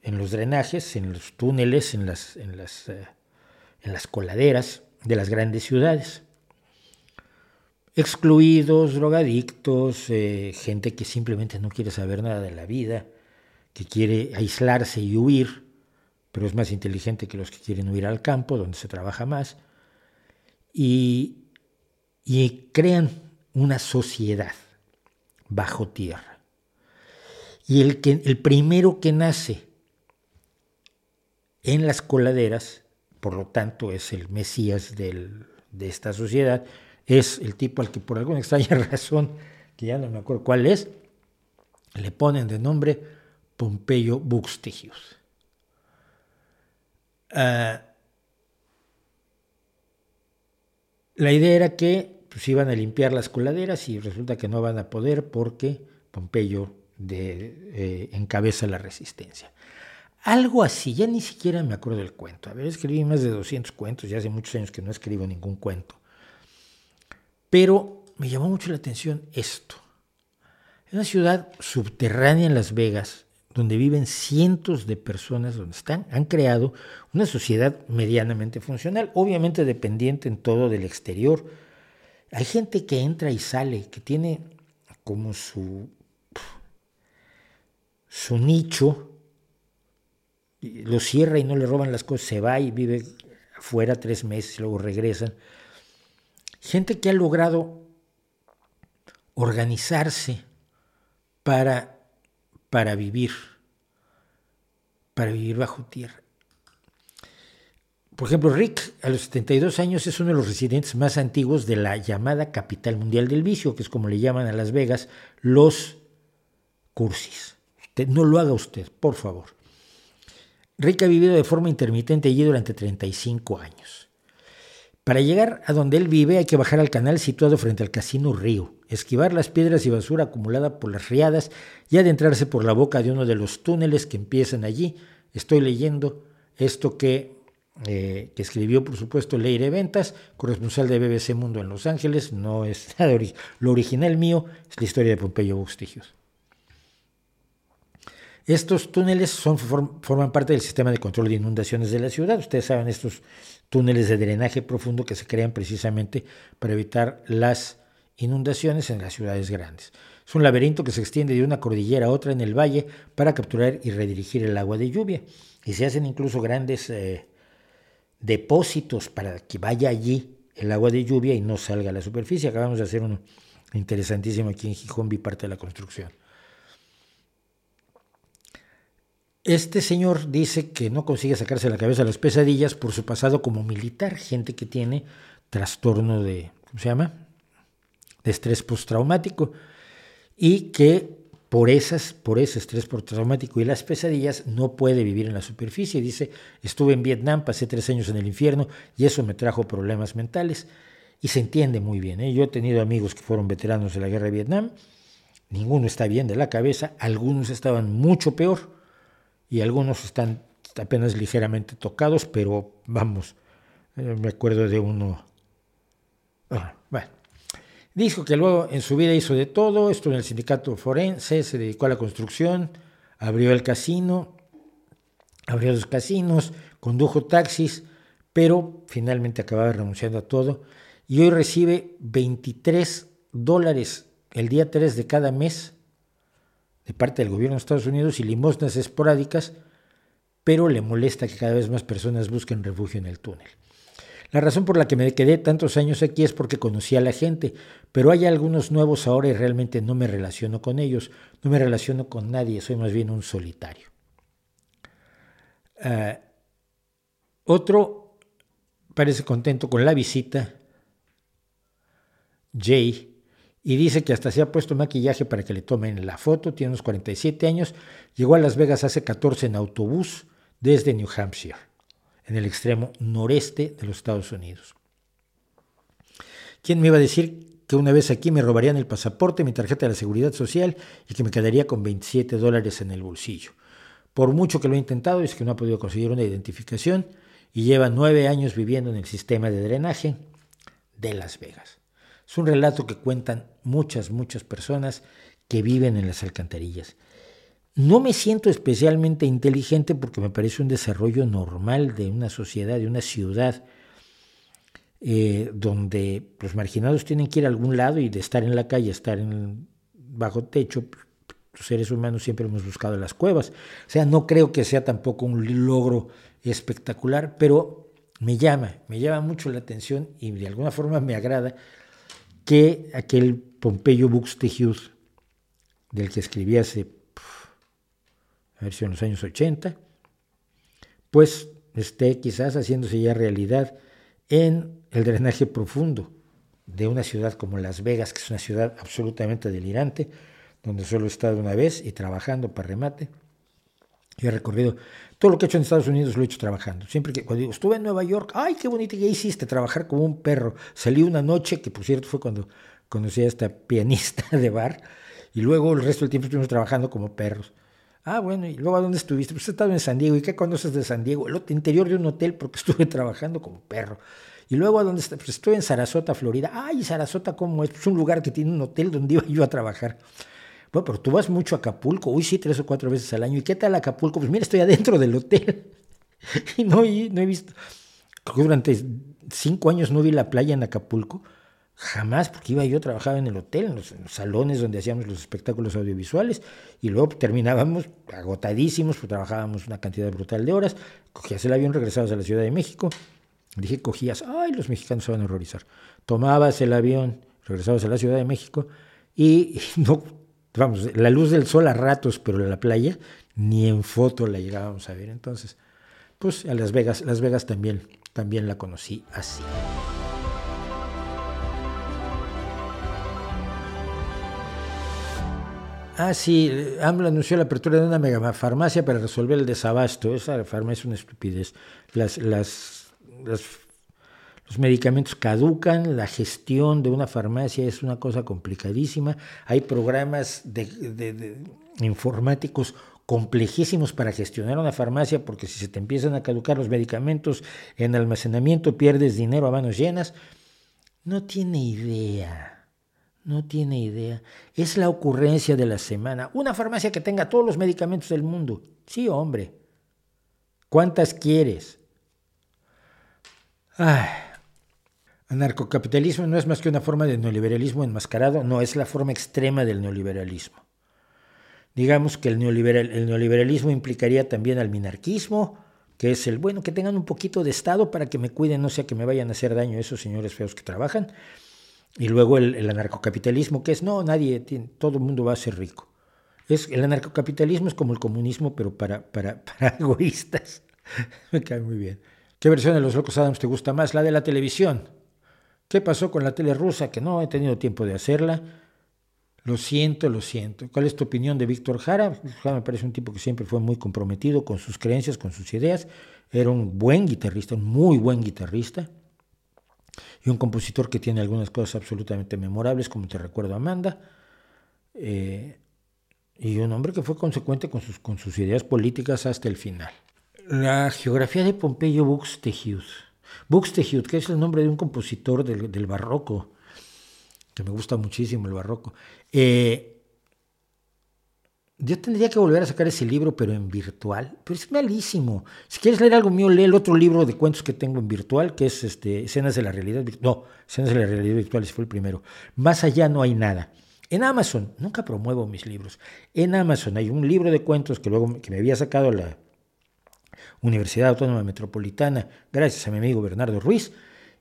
en los drenajes, en los túneles, en las, en las, eh, en las coladeras de las grandes ciudades. Excluidos, drogadictos, eh, gente que simplemente no quiere saber nada de la vida, que quiere aislarse y huir pero es más inteligente que los que quieren huir al campo, donde se trabaja más, y, crean una sociedad bajo tierra. Y el, que, el primero que nace en las coladeras, por lo tanto es el Mesías de esta sociedad, es el tipo al que por alguna extraña razón, que ya no me acuerdo cuál es, le ponen de nombre Pompeyo Buxtehude. Ah, la idea era que pues, iban a limpiar las coladeras y resulta que no van a poder porque Pompeyo eh, encabeza la resistencia. Algo así, ya ni siquiera me acuerdo del cuento. A ver, escribí más de 200 cuentos, ya hace muchos años que no escribo ningún cuento. Pero me llamó mucho la atención esto. Una ciudad subterránea en Las Vegas, donde viven cientos de personas, donde están, han creado una sociedad medianamente funcional, obviamente dependiente en todo del exterior, Hay gente que entra y sale, que tiene como su, su nicho, lo cierra y no le roban las cosas, se va y vive afuera tres meses luego regresan. Gente que ha logrado organizarse para, para vivir, para vivir bajo tierra. Por ejemplo, Rick, a los 72 años, es uno de los residentes más antiguos de la llamada capital mundial del vicio, que es como le llaman a Las Vegas, los cursis. no lo haga usted, por favor. Rick ha vivido de forma intermitente allí durante 35 años. Para llegar a donde él vive hay que bajar al canal situado frente al Casino Río, esquivar las piedras y basura acumulada por las riadas y adentrarse por la boca de uno de los túneles que empiezan allí. Estoy leyendo esto que eh, que escribió, por supuesto, Leire Ventas, corresponsal de BBC Mundo en Los Ángeles. No es lo original mío, es la historia de Pompeyo Bustigios. Estos túneles son, forman parte del sistema de control de inundaciones de la ciudad. Ustedes saben, estos túneles de drenaje profundo que se crean precisamente para evitar las inundaciones en las ciudades grandes. Es un laberinto que se extiende de una cordillera a otra en el valle para capturar y redirigir el agua de lluvia. Y se hacen incluso grandes eh, depósitos para que vaya allí el agua de lluvia y no salga a la superficie. Acabamos de hacer uno interesantísimo aquí en Gijón, vi parte de la construcción. Este señor dice que no consigue sacarse la cabeza las pesadillas por su pasado como militar, gente que tiene trastorno de, ¿cómo se llama? De estrés postraumático y que por, esas, por ese estrés postraumático y las pesadillas, no puede vivir en la superficie. Dice, estuve en Vietnam, pasé tres años en el infierno y eso me trajo problemas mentales. Y se entiende muy bien. ¿eh? Yo he tenido amigos que fueron veteranos de la guerra de Vietnam, ninguno está bien de la cabeza, algunos estaban mucho peor y algunos están apenas ligeramente tocados, pero vamos, eh, me acuerdo de uno. Ah, bueno, Dijo que luego en su vida hizo de todo, estuvo en el sindicato forense, se dedicó a la construcción, abrió el casino, abrió los casinos, condujo taxis, pero finalmente acababa renunciando a todo y hoy recibe 23 dólares el día 3 de cada mes de parte del gobierno de Estados Unidos y limosnas esporádicas, pero le molesta que cada vez más personas busquen refugio en el túnel. La razón por la que me quedé tantos años aquí es porque conocí a la gente, pero hay algunos nuevos ahora y realmente no me relaciono con ellos, no me relaciono con nadie, soy más bien un solitario. Ah, otro parece contento con la visita, Jay, y dice que hasta se ha puesto maquillaje para que le tomen la foto, tiene unos 47 años, llegó a Las Vegas hace 14 en autobús desde New Hampshire en el extremo noreste de los Estados Unidos. ¿Quién me iba a decir que una vez aquí me robarían el pasaporte, mi tarjeta de la seguridad social y que me quedaría con 27 dólares en el bolsillo? Por mucho que lo he intentado, es que no ha podido conseguir una identificación y lleva nueve años viviendo en el sistema de drenaje de Las Vegas. Es un relato que cuentan muchas, muchas personas que viven en las alcantarillas. No me siento especialmente inteligente porque me parece un desarrollo normal de una sociedad, de una ciudad, eh, donde los marginados tienen que ir a algún lado y de estar en la calle, estar en bajo techo, los seres humanos siempre hemos buscado las cuevas. O sea, no creo que sea tampoco un logro espectacular, pero me llama, me llama mucho la atención y de alguna forma me agrada que aquel Pompeyo Buxtehude, del que escribí hace a ver en los años 80, pues esté quizás haciéndose ya realidad en el drenaje profundo de una ciudad como Las Vegas, que es una ciudad absolutamente delirante, donde solo he estado una vez y trabajando para remate. Y he recorrido todo lo que he hecho en Estados Unidos, lo he hecho trabajando. Siempre que cuando digo, estuve en Nueva York, ay, qué bonito, ¿qué hiciste? Trabajar como un perro. Salí una noche, que por cierto fue cuando conocí a esta pianista de bar, y luego el resto del tiempo estuvimos trabajando como perros. Ah, bueno, ¿y luego a dónde estuviste? Pues he estado en San Diego. ¿Y qué conoces de San Diego? El interior de un hotel porque estuve trabajando como perro. Y luego a dónde está? Pues estuve en Sarasota, Florida. Ay, Sarasota, ¿cómo es? Es un lugar que tiene un hotel donde iba yo a trabajar. Bueno, pero tú vas mucho a Acapulco. Uy, sí, tres o cuatro veces al año. ¿Y qué tal Acapulco? Pues mira, estoy adentro del hotel. y no, no he visto. Durante cinco años no vi la playa en Acapulco. Jamás, porque iba yo, trabajaba en el hotel, en los, salones donde hacíamos los espectáculos audiovisuales, y luego terminábamos agotadísimos, pues trabajábamos una cantidad brutal de horas, cogías el avión, regresabas a la Ciudad de México, dije, cogías, ay, los mexicanos se van a horrorizar, tomabas el avión, regresabas a la Ciudad de México, y, no, vamos, la luz del sol a ratos, pero en la playa, ni en foto la llegábamos a ver, entonces, pues a Las Vegas, Las Vegas también, también la conocí así. Ah, sí, AMLO anunció la apertura de una megafarmacia para resolver el desabasto. Esa farmacia es una estupidez. Las, las, los medicamentos caducan, la gestión de una farmacia es una cosa complicadísima. Hay programas de, informáticos complejísimos para gestionar una farmacia porque si se te empiezan a caducar los medicamentos en almacenamiento pierdes dinero a manos llenas. No tiene idea no tiene idea. Es la ocurrencia de la semana. Una farmacia que tenga todos los medicamentos del mundo. Sí, hombre. ¿Cuántas quieres? Ay. Anarcocapitalismo no es más que una forma de neoliberalismo enmascarado, no es la forma extrema del neoliberalismo. Digamos que el, el neoliberalismo implicaría también al minarquismo, que es el, bueno, que tengan un poquito de Estado para que me cuiden, no sea que me vayan a hacer daño esos señores feos que trabajan, y luego el, anarcocapitalismo, que es, no, nadie, todo el mundo va a ser rico. Es, el anarcocapitalismo es como el comunismo, pero para, para, para egoístas. Me cae muy bien. ¿Qué versión de Los Locos Adams te gusta más? La de la televisión. ¿Qué pasó con la tele rusa? Que no he tenido tiempo de hacerla. Lo siento, lo siento. ¿Cuál es tu opinión de Víctor Jara? Jara me parece un tipo que siempre fue muy comprometido con sus creencias, con sus ideas. Era un buen guitarrista, un muy buen guitarrista y un compositor que tiene algunas cosas absolutamente memorables, como te recuerdo Amanda, eh, y un hombre que fue consecuente con sus, con sus ideas políticas hasta el final. La geografía de Pompeyo Buxtehude. Buxtehude, que es el nombre de un compositor del, del barroco, que me gusta muchísimo el barroco. Eh, yo tendría que volver a sacar ese libro, pero en virtual. Pero es malísimo. Si quieres leer algo mío, lee el otro libro de cuentos que tengo en virtual, que es este, Escenas de la Realidad Virtual. No, Escenas de la Realidad Virtual, ese fue el primero. Más allá no hay nada. En Amazon, nunca promuevo mis libros. En Amazon hay un libro de cuentos que luego que me había sacado la Universidad Autónoma Metropolitana, gracias a mi amigo Bernardo Ruiz,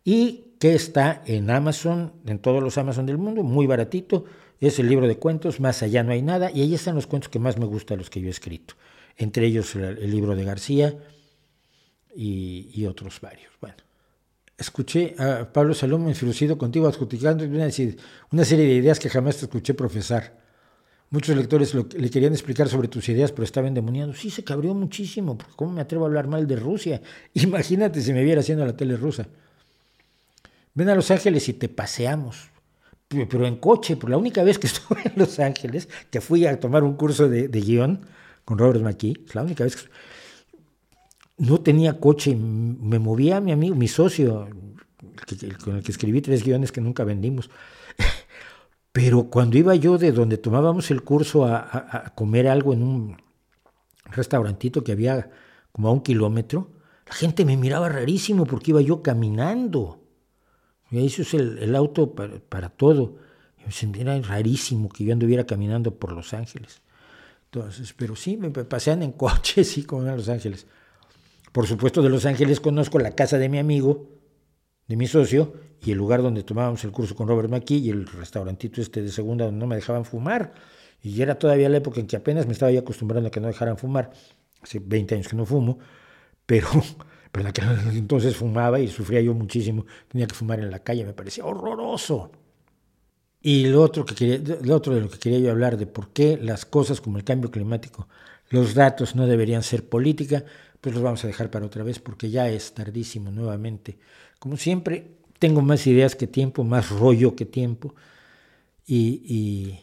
y que está en Amazon, en todos los Amazon del mundo, muy baratito es el libro de cuentos, Más allá no hay nada, y ahí están los cuentos que más me gustan, los que yo he escrito. Entre ellos el, libro de García y, otros varios. Bueno, escuché a Pablo Salomón enfurecido contigo adjudicando una, una serie de ideas que jamás te escuché profesar. Muchos lectores le querían explicar sobre tus ideas, pero estaba endemoniado. Sí, se cabrió muchísimo, porque ¿cómo me atrevo a hablar mal de Rusia? Imagínate si me viera haciendo la tele rusa. Ven a Los Ángeles y te paseamos pero en coche, por la única vez que estuve en Los Ángeles, que fui a tomar un curso de, guion con Robert McKee, la única vez que no tenía coche, me movía mi amigo, mi socio, con el que escribí tres guiones que nunca vendimos. Pero cuando iba yo de donde tomábamos el curso a, comer algo en un restaurantito que había como a un kilómetro, la gente me miraba rarísimo porque iba yo caminando. Eso es el, auto para, todo. Era rarísimo que yo anduviera caminando por Los Ángeles. Entonces, pero sí, me pasean en coche, sí, como en Los Ángeles. Por supuesto, de Los Ángeles conozco la casa de mi amigo, de mi socio, y el lugar donde tomábamos el curso con Robert McKee y el restaurantito este de segunda donde no me dejaban fumar. Y era todavía la época en que apenas me estaba acostumbrando a que no dejaran fumar. Hace 20 años que no fumo, pero pero en entonces fumaba y sufría yo muchísimo. Tenía que fumar en la calle, me parecía horroroso. Y lo otro, que quería, lo otro de lo que quería yo hablar, de por qué las cosas como el cambio climático, los datos no deberían ser política, pues los vamos a dejar para otra vez porque ya es tardísimo nuevamente. Como siempre, tengo más ideas que tiempo, más rollo que tiempo. Y, y,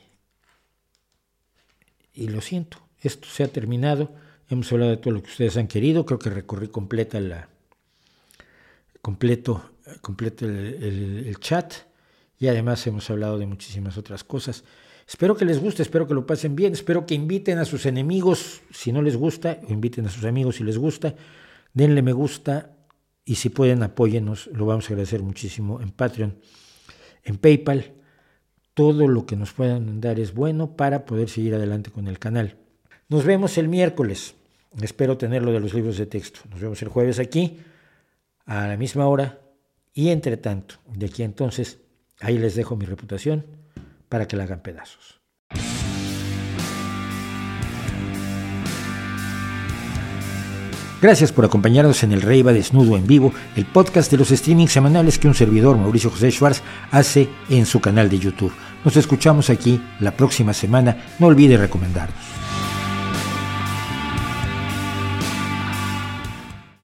y lo siento, esto se ha terminado. Hemos hablado de todo lo que ustedes han querido, creo que recorrí completa la, completo, completo el, chat y además hemos hablado de muchísimas otras cosas. Espero que les guste, espero que lo pasen bien, espero que inviten a sus enemigos si no les gusta, o inviten a sus amigos si les gusta, denle me gusta y si pueden apóyennos, lo vamos a agradecer muchísimo en Patreon en PayPal. Todo lo que nos puedan dar es bueno para poder seguir adelante con el canal. Nos vemos el miércoles. Espero tenerlo de los libros de texto. Nos vemos el jueves aquí, a la misma hora. Y entre tanto, de aquí entonces, ahí les dejo mi reputación para que la hagan pedazos. Gracias por acompañarnos en el Rey va Desnudo en vivo, el podcast de los streamings semanales que un servidor, Mauricio José Schwartz, hace en su canal de YouTube. Nos escuchamos aquí la próxima semana. No olvide recomendarnos.